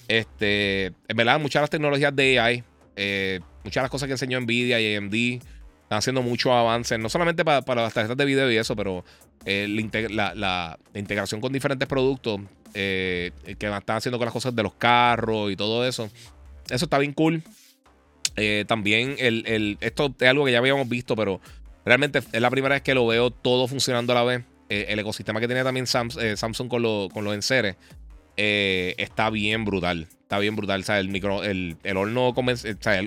Este, en verdad, muchas de las tecnologías de AI, eh, muchas de las cosas que enseñó Nvidia y AMD, están haciendo muchos avances, no solamente para, para las tarjetas de video y eso, pero eh, la, la, integración con diferentes productos que están haciendo con las cosas de los carros y todo eso. Eso está bien cool. también el, el, esto es algo que ya habíamos visto, pero realmente es la primera vez que lo veo todo funcionando a la vez. Eh, el ecosistema que tiene también eh, Samsung con, con los enseres eh, está bien brutal. Está bien brutal. O sea, el, micro, el, horno,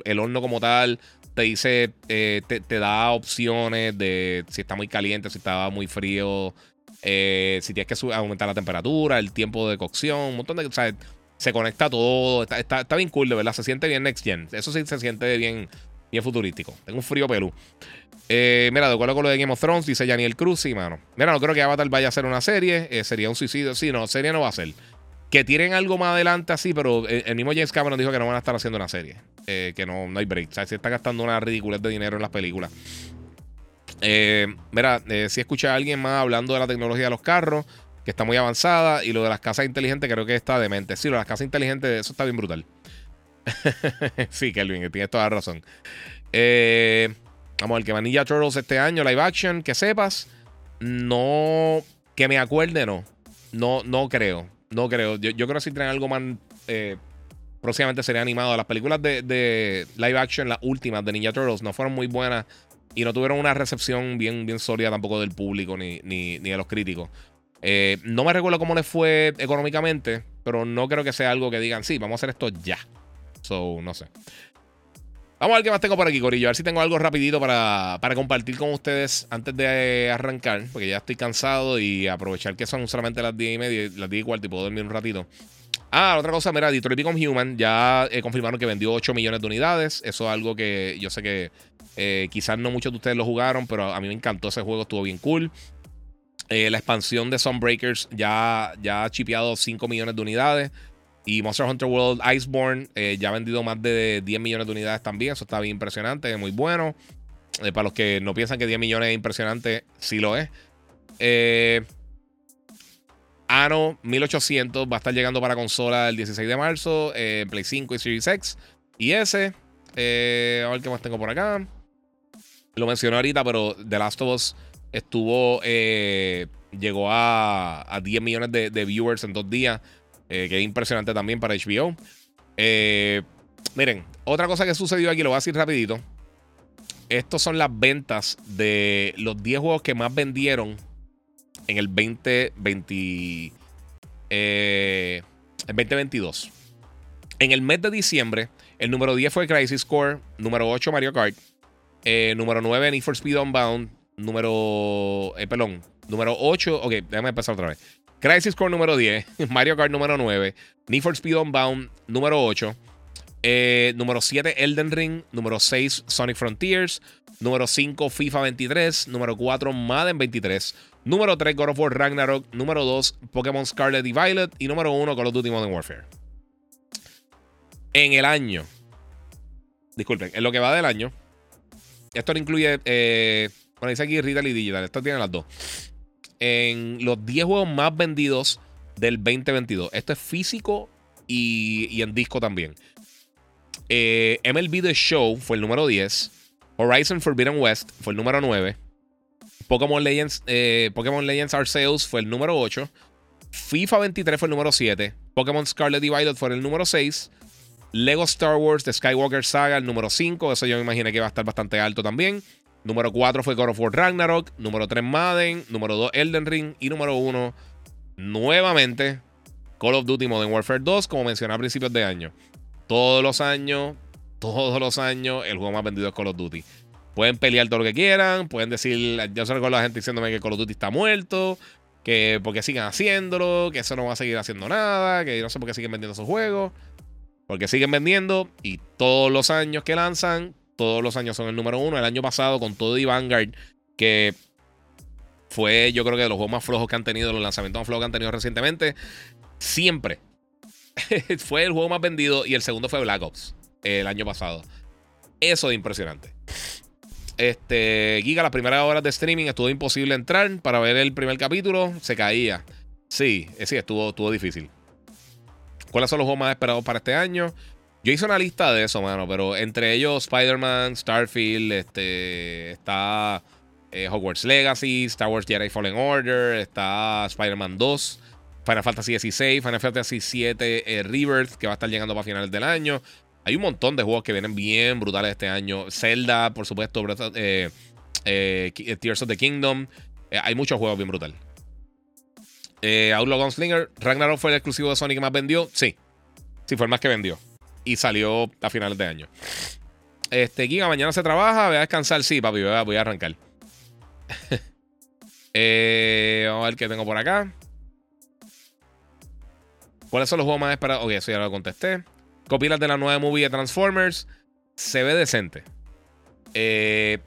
el, horno como tal te dice, te, da opciones de si está muy caliente, si está muy frío, si tienes que aumentar la temperatura, el tiempo de cocción, un montón de... O sea, se conecta todo, está, está, bien cool, de verdad, se siente bien Next Gen. Eso sí se siente bien, Bien futurístico. Tengo un frío pelú. Eh, mira, de acuerdo con lo de Game of Thrones, dice Daniel Cruz, sí, mano. Mira, no creo que Avatar vaya a ser una serie. Eh, sería un suicidio. Sí, no, serie no va a ser. Que tiren algo más adelante así, pero el, mismo James Cameron dijo que no van a estar haciendo una serie. Eh, que no, no hay break. O sea, se está gastando una ridiculez de dinero en las películas. mira, si escucha a alguien más hablando de la tecnología de los carros, que está muy avanzada, y lo de las casas inteligentes creo que está demente. Sí, lo de las casas inteligentes, eso está bien brutal. <laughs> sí, Kelvin, tienes toda la razón. Eh, vamos ver que Vanilla Turtles este año, live action, que sepas. No. Que me acuerde, no. No, no creo. No creo. Yo, creo que si traen algo más. Eh, próximamente sería animado. Las películas de, live action, las últimas de Ninja Turtles, no fueron muy buenas. Y no tuvieron una recepción bien, bien sólida tampoco del público ni, ni, de los críticos. Eh, no me recuerdo cómo les fue económicamente, pero no creo que sea algo que digan, sí, vamos a hacer esto ya. So, no sé. Vamos a ver qué más tengo por aquí, Corillo. A ver si tengo algo rapidito para, compartir con ustedes antes de arrancar. Porque ya estoy cansado y aprovechar que son solamente las 10 y media, las 10 y cuarto y puedo dormir un ratito. Ah, otra cosa, mira, Detroit Become Human ya eh, confirmaron que vendió 8 millones de unidades. Eso es algo que yo sé que eh, quizás no muchos de ustedes lo jugaron, pero a mí me encantó ese juego, estuvo bien cool. Eh, la expansión de Sunbreakers ya, ya ha chipeado 5 millones de unidades. Y Monster Hunter World Iceborne eh, ya ha vendido más de 10 millones de unidades también. Eso está bien impresionante, muy bueno. Eh, para los que no piensan que 10 millones es impresionante, sí lo es. Eh, Ano 1800 va a estar llegando para consola el 16 de marzo. Play 5 y Series X. Y ese. a ver qué más tengo por acá. Lo mencioné ahorita, pero The Last of Us estuvo. llegó a, 10 millones de viewers en dos días. Eh, que es impresionante también para HBO. Eh, miren, otra cosa que sucedió aquí, lo voy a decir rapidito. Estos son las ventas de los 10 juegos que más vendieron en el 2020, eh, 2022. En el mes de diciembre, el número 10 fue Crisis Core, número 8 Mario Kart, eh, número 9 Need for Speed Unbound, número, perdón, número 8, ok, déjame empezar otra vez. Crisis Core número 10, <laughs> Mario Kart número 9, Need for Speed Unbound número 8, eh, número 7 Elden Ring, número 6 Sonic Frontiers, número 5 FIFA 23, número 4 Madden 23, número 3 God of War Ragnarok, número 2 Pokémon Scarlet y Violet y número 1 Call of Duty Modern Warfare. En el año, disculpen, en lo que va del año, esto no incluye, eh, bueno, dice aquí Retail y Digital, esto tiene las dos en los 10 juegos más vendidos del 2022. Esto es físico y, en disco también. Eh, MLB The Show fue el número 10. Horizon Forbidden West fue el número 9. Pokémon Legends, eh, Pokémon Legends Arceus fue el número 8. FIFA 23 fue el número 7. Pokémon Scarlet y Violet fue el número 6. Lego Star Wars The Skywalker Saga, el número 5. Eso yo me imaginé que iba a estar bastante alto también. Número 4 fue God of War Ragnarok. Número 3 Madden. Número 2 Elden Ring. Y número 1, nuevamente, Call of Duty Modern Warfare 2, como mencioné a principios de año. Todos los años, todos los años, el juego más vendido es Call of Duty. Pueden pelear todo lo que quieran, pueden decir, yo recuerdo a la gente diciéndome que Call of Duty está muerto, que porque sigan haciéndolo, que eso no va a seguir haciendo nada, que no sé por qué siguen vendiendo esos juegos. Porque siguen vendiendo y todos los años que lanzan, todos los años son el número uno. El año pasado, con todo y Vanguard, que fue yo creo que de los juegos más flojos que han tenido, los lanzamientos más flojos que han tenido recientemente, siempre <laughs> fue el juego más vendido y el segundo fue Black Ops el año pasado. Eso es impresionante. Este, Giga, las primeras horas de streaming estuvo imposible entrar para ver el primer capítulo, se caía. Sí, eh, sí, estuvo, estuvo difícil. ¿Cuáles son los juegos más esperados para este año? Yo hice una lista de eso, mano, pero entre ellos Spider-Man, Starfield, este, está eh, Hogwarts Legacy, Star Wars Jedi Fallen Order, está Spider-Man 2, Final Fantasy XVI, Final Fantasy VII eh, Rebirth, que va a estar llegando para finales del año. Hay un montón de juegos que vienen bien brutales este año. Zelda, por supuesto, eh, Tears of the Kingdom. hay muchos juegos bien brutales. Outlaw Gunslinger, Ragnarok fue el exclusivo de Sony que más vendió. Sí, sí, fue el más que vendió y salió a finales de año. Este, Giga, mañana se trabaja, voy a descansar. Sí, papi, voy a, arrancar. <laughs> Eh, vamos a ver qué tengo por acá. ¿Cuáles son los juegos más esperados? Ok, eso ya lo contesté. Copilas de la nueva movie de Transformers. Se ve decente. Eh,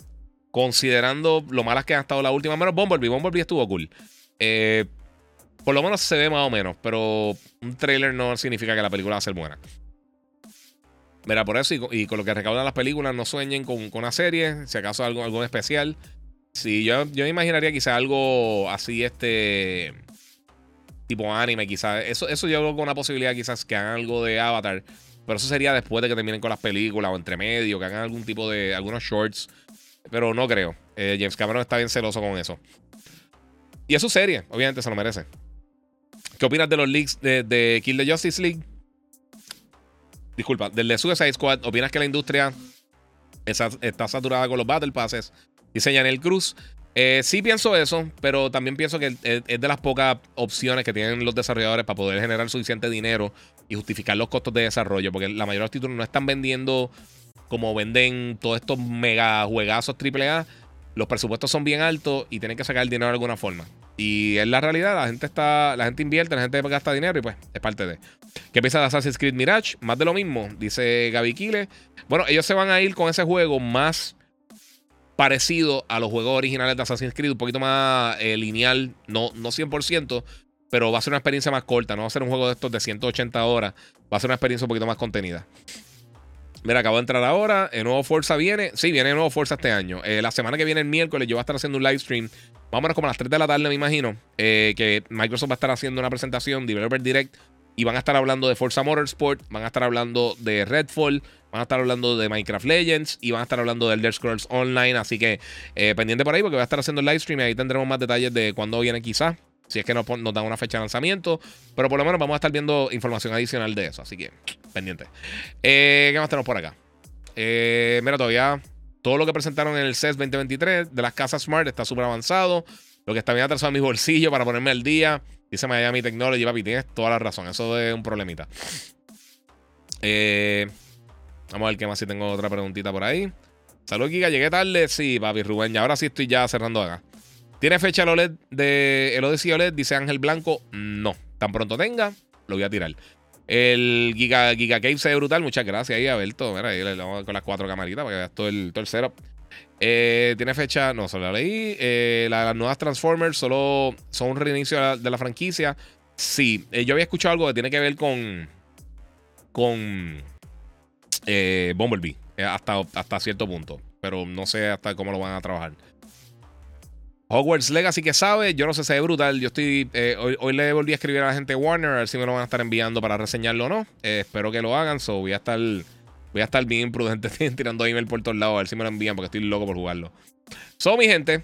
considerando lo malas que han estado las últimas, menos Bumblebee. Bumblebee estuvo cool. Eh, por lo menos se ve más o menos, pero un trailer no significa que la película va a ser buena. Mira, por eso y, con lo que recaudan las películas, no sueñen con, una serie, si acaso algo, algo especial. Sí, yo, yo me imaginaría quizás algo así, este. Tipo anime, quizás. Eso, eso yo creo con una posibilidad, quizás que hagan algo de Avatar. Pero eso sería después de que terminen con las películas o entre medio, que hagan algún tipo de. algunos shorts. Pero no creo. Eh, James Cameron está bien celoso con eso. Y es su serie, obviamente se lo merece. ¿Qué opinas de los leaks de, Kill the Justice League? Disculpa, del de Suicide Squad. ¿Opinas que la industria está, saturada con los Battle Passes? Dice Yanel Cruz. Eh, sí pienso eso, pero también pienso que es, de las pocas opciones que tienen los desarrolladores para poder generar suficiente dinero y justificar los costos de desarrollo, porque la mayoría de los títulos no están vendiendo como venden todos estos mega juegazos AAA. Los presupuestos son bien altos y tienen que sacar el dinero de alguna forma. Y es la realidad, la gente está, la gente invierte, la gente gasta dinero y pues es parte de. ¿Qué piensa de Assassin's Creed Mirage? Más de lo mismo, dice Gaby Kile. Bueno, ellos se van a ir con ese juego más parecido a los juegos originales de Assassin's Creed, un poquito más eh, lineal, no, no 100%, pero va a ser una experiencia más corta, no va a ser un juego de estos de 180 horas, va a ser una experiencia un poquito más contenida. Mira, acabo de entrar ahora. El nuevo Forza viene. Sí, viene el nuevo Forza este año. Eh, la semana que viene, el miércoles, yo voy a estar haciendo un live stream. Menos como a las 3 de la tarde, me imagino. Eh, que Microsoft va a estar haciendo una presentación, Developer Direct. Y van a estar hablando de Forza Motorsport. Van a estar hablando de Redfall. Van a estar hablando de Minecraft Legends. Y van a estar hablando de Elder Scrolls Online. Así que eh, pendiente por ahí porque voy a estar haciendo el live stream. Y ahí tendremos más detalles de cuándo viene, quizás. Si es que nos, nos, dan una fecha de lanzamiento. Pero por lo menos vamos a estar viendo información adicional de eso. Así que, pendiente. ¿Qué más tenemos por acá? Eh, mira, todavía todo lo que presentaron en el CES 2023 de las casas Smart está súper avanzado. Lo que está bien atrasado en mi bolsillo para ponerme al día. Dice Miami Technology, papi, tienes toda la razón. Eso es un problemita. Eh, vamos a ver qué más si tengo otra preguntita por ahí. Saludos, Giga. Llegué tarde. Sí, papi, Rubén. Y ahora sí estoy ya cerrando acá. ¿Tiene fecha el OLED de el Odyssey OLED? Dice Ángel Blanco. No. Tan pronto tenga, lo voy a tirar. El Giga, Giga Cave se ve brutal. Muchas gracias ahí, Alberto. Mira, ahí le damos con las cuatro camaritas para que veas todo el, todo setup. Eh, tiene fecha, no, solo la leí. Eh, las nuevas Transformers solo son un reinicio de la, franquicia. Sí, eh, yo había escuchado algo que tiene que ver con. con. Bumblebee, hasta, hasta cierto punto. Pero no sé hasta cómo lo van a trabajar. Hogwarts Legacy que sabe, yo no sé si es brutal. Yo estoy. Eh, hoy, le volví a escribir a la gente de Warner a ver si me lo van a estar enviando para reseñarlo o no. Eh, espero que lo hagan. So voy a estar. Voy a estar bien prudente <laughs> tirando email por todos lados a ver si me lo envían porque estoy loco por jugarlo. So, mi gente,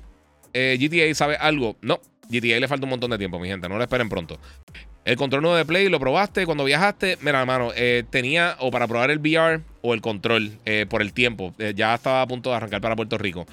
eh, GTA sabe algo. No, GTA le falta un montón de tiempo, mi gente. No lo esperen pronto. El control nuevo de Play lo probaste cuando viajaste. Mira, hermano, tenía o para probar el VR o el control por el tiempo. ya estaba a punto de arrancar para Puerto Rico.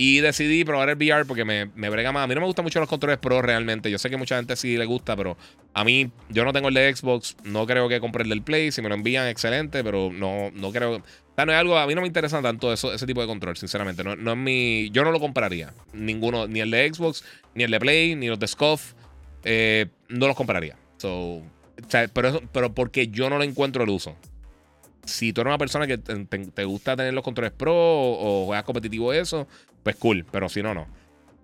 Y decidí probar el VR porque me, me, brega más. A mí no me gustan mucho los controles Pro realmente. Yo sé que mucha gente sí le gusta, pero a mí, yo no tengo el de Xbox. No creo que compre el del Play. Si me lo envían, excelente, pero no, no creo. O no es algo. A mí no me interesa tanto eso, ese tipo de control, sinceramente. No, no es mi. Yo no lo compraría. Ninguno, ni el de Xbox, ni el de Play, ni los de Scoff. Eh, no los compraría. So, pero, pero porque yo no le encuentro el uso si tú eres una persona que te, gusta tener los controles pro o, juegas competitivo eso, pues cool, pero si no, no.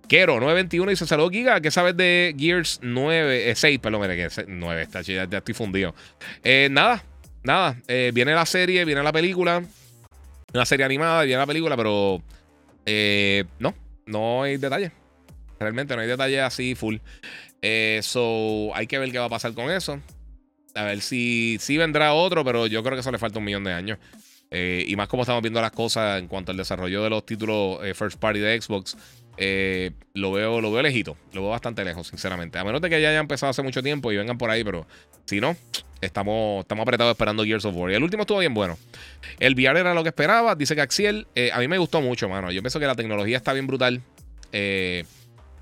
Quero 921 dice: Saludos, Giga. ¿Qué sabes de Gears 9? 6, eh, perdón, mire, que 9, está, ya, ya, estoy fundido. Eh, nada, nada. Eh, viene la serie, viene la película. Una serie animada, viene la película, pero no, no hay detalles. Realmente no hay detalles así full. so, hay que ver qué va a pasar con eso. A ver si, si vendrá otro, pero yo creo que eso le falta un millón de años. Eh, y más como estamos viendo las cosas en cuanto al desarrollo de los títulos eh, first party de Xbox, eh, lo veo lo veo lejito, lo veo bastante lejos, sinceramente. A menos de que ya haya empezado hace mucho tiempo y vengan por ahí, pero si no, estamos, estamos apretados esperando Gears of War. Y el último estuvo bien bueno. El VR era lo que esperaba, dice que Axiel, a mí me gustó mucho, mano. Yo pienso que la tecnología está bien brutal.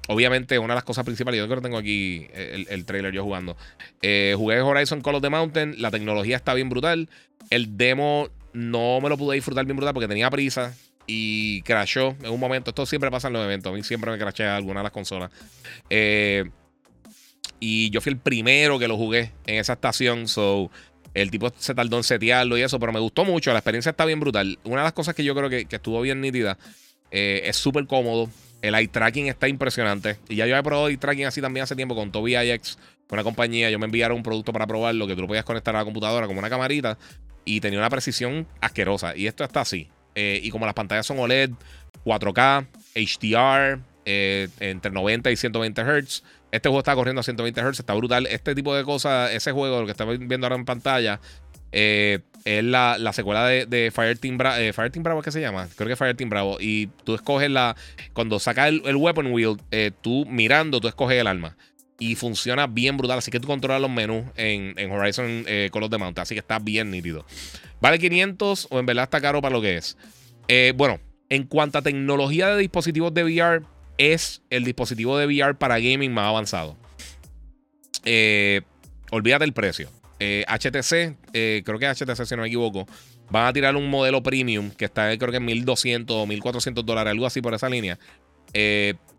Obviamente, una de las cosas principales, yo creo que tengo aquí el, el trailer yo jugando. jugué Horizon Call of the Mountain, la tecnología está bien brutal. El demo no me lo pude disfrutar bien brutal porque tenía prisa y crashó en un momento. Esto siempre pasa en los eventos. A mí siempre me crashea alguna de las consolas. Eh, y yo fui el primero que lo jugué en esa estación. So, El tipo se tardó en setearlo y eso, pero me gustó mucho. La experiencia está bien brutal. Una de las cosas que yo creo que, estuvo bien nítida eh, es súper cómodo. El eye tracking está impresionante. Y ya yo he probado eye tracking así también hace tiempo con Toby IX, una compañía. Yo me enviaron un producto para probarlo que tú lo podías conectar a la computadora como una camarita y tenía una precisión asquerosa. Y esto está así. Eh, y como las pantallas son OLED, 4K, HDR, eh, entre 90 y 120 Hz. Este juego está corriendo a 120 Hz, está brutal. Este tipo de cosas, ese juego, lo que estamos viendo ahora en pantalla, eh, es la, secuela de, de Fireteam, Bravo. Eh, Bravo, ¿qué se llama? Creo que Fireteam Bravo. Y tú escoges la. Cuando sacas el, weapon wheel, tú mirando, tú escoges el arma. Y funciona bien brutal. Así que tú controlas los menús en, Horizon Call of the Mountain. Así que está bien nítido. Vale 500 o en verdad está caro para lo que es. bueno, en cuanto a tecnología de dispositivos de VR, es el dispositivo de VR para gaming más avanzado. Eh, olvídate el precio. HTC, eh, eh, creo que HTC, si no me equivoco, van a tirar un modelo premium que está, creo que en 1200 o 1400 dólares, algo así por esa línea.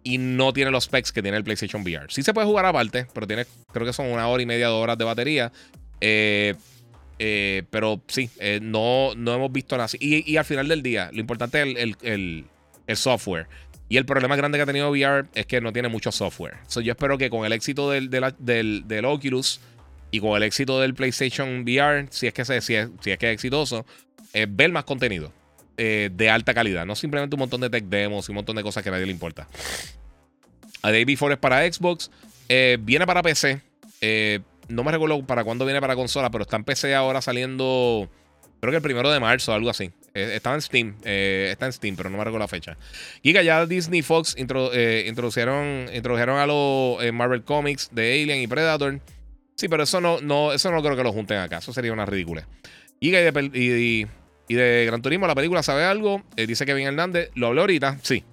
y no tiene los specs que tiene el PlayStation VR. Sí se puede jugar aparte, pero tiene, creo que son una hora y media, dos horas de batería. pero sí, no, no hemos visto nada así. Y, al final del día, lo importante es el, el software. Y el problema grande que ha tenido VR es que no tiene mucho software. yo espero que con el éxito del, del, Oculus y con el éxito del PlayStation VR, si es que, se, si es, que es exitoso, eh, ver más contenido eh, de alta calidad. No simplemente un montón de tech demos y un montón de cosas que a nadie le importa. A Day Before es para Xbox. Eh, viene para PC. no me recuerdo para cuándo viene para consola, pero está en PC ahora saliendo. Creo que el primero de marzo, algo así. Estaba en Steam. Está en Steam, pero no me recuerdo la fecha. Giga, ya Disney Fox introdujeron, introdujeron a los Marvel Comics de Alien y Predator. Sí, pero eso no, no, eso no creo que lo junten acá. Eso sería una ridícula. Giga y de, Gran Turismo, la película, ¿sabe algo? dice Kevin Hernández. ¿Lo habló ahorita? Sí.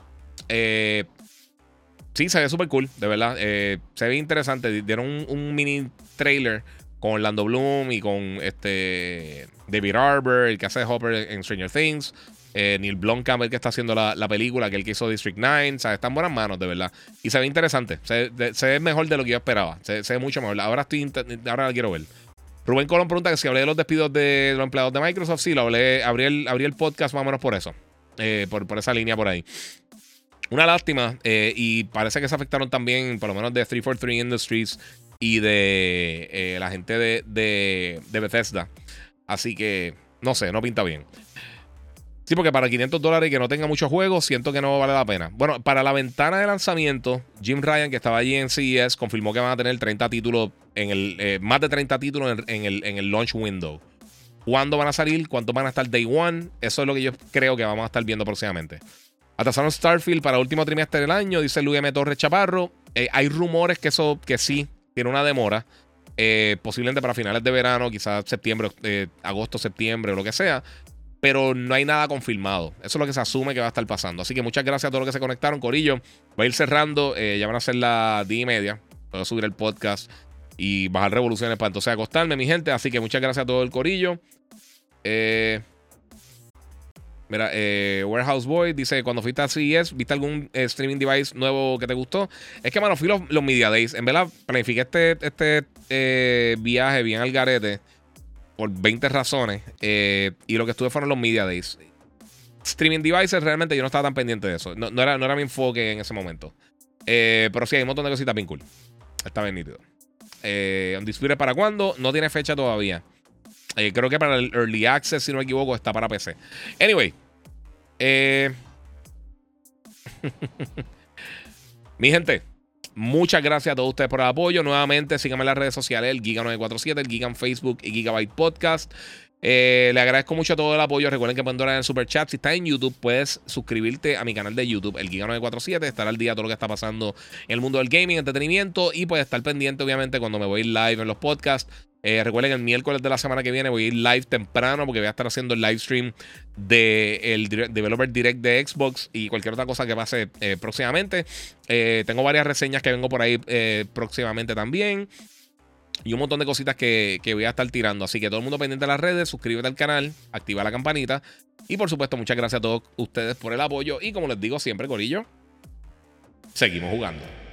sí, se ve súper cool, de verdad. se ve interesante. Dieron un, un mini trailer con Orlando Bloom y con este David Arbor, el que hace Hopper en Stranger Things. Eh, Neil Blomkamp, que está haciendo la, película, que el que hizo District 9. O sea, está en buenas manos, de verdad. Y se ve interesante. Se, ve mejor de lo que yo esperaba. Se, ve mucho mejor. Ahora, estoy ahora la quiero ver. Rubén Colón pregunta que si hablé de los despidos de los empleados de Microsoft. Sí, lo hablé. Abrí el, el podcast más o menos por eso. Eh, por, por, esa línea por ahí. Una lástima. Eh, y parece que se afectaron también, por lo menos de 343 Industries y de la gente de, de, de Bethesda. Así que, no sé, no pinta bien. Sí, porque para 500 dólares que no tenga muchos juegos, siento que no vale la pena. Bueno, para la ventana de lanzamiento, Jim Ryan, que estaba allí en CES, confirmó que van a tener 30 títulos, en el, eh, más de 30 títulos en, el, launch window. ¿Cuándo van a salir? ¿Cuántos van a estar day one? Eso es lo que yo creo que vamos a estar viendo próximamente. Atrasaron Starfield para último trimestre del año, dice Luis M. Torres Chaparro. Eh, hay rumores que eso que sí tiene una demora. Eh, posiblemente para finales de verano, quizás septiembre, eh, agosto, septiembre o lo que sea. Pero no hay nada confirmado. Eso es lo que se asume que va a estar pasando. Así que muchas gracias a todos los que se conectaron. Corillo, voy a ir cerrando. Eh, ya van a ser las 10 y media. Puedo subir el podcast y bajar revoluciones para entonces acostarme, mi gente. Así que muchas gracias a todo el Corillo. Eh. Mira, eh, Warehouse Boy dice: Cuando fuiste a CES, ¿viste algún eh, streaming device nuevo que te gustó? Es que, mano, fui los, los Media Days. En verdad, planifiqué este, este viaje bien al garete por 20 razones. y lo que estuve fueron los Media Days. Streaming devices, realmente yo no estaba tan pendiente de eso. No, era, no era mi enfoque en ese momento. pero sí, hay un montón de cositas bien. Está bien nítido. Eh, Undisputed para cuándo? No tiene fecha todavía. Eh, creo que para el Early Access, si no me equivoco, está para PC. Anyway. Eh, <laughs> mi gente, muchas gracias a todos ustedes por el apoyo. Nuevamente, síganme en las redes sociales, el Giga947, el Giga en Facebook y Gigabyte Podcast. Eh, le agradezco mucho todo el apoyo. Recuerden que pueden donar en el super chat. Si estás en YouTube, puedes suscribirte a mi canal de YouTube, el Giga947. Estar al día todo lo que está pasando en el mundo del gaming, entretenimiento. Y puedes estar pendiente, obviamente, cuando me voy live en los podcasts. Eh, recuerden, el miércoles de la semana que viene voy a ir live temprano porque voy a estar haciendo el live stream del de Developer Direct de Xbox y cualquier otra cosa que pase eh, próximamente. Eh, tengo varias reseñas que vengo por ahí próximamente también. Y un montón de cositas que, que, voy a estar tirando. Así que todo el mundo pendiente de las redes, suscríbete al canal, activa la campanita. Y por supuesto, muchas gracias a todos ustedes por el apoyo. Y como les digo siempre, Corillo, seguimos jugando.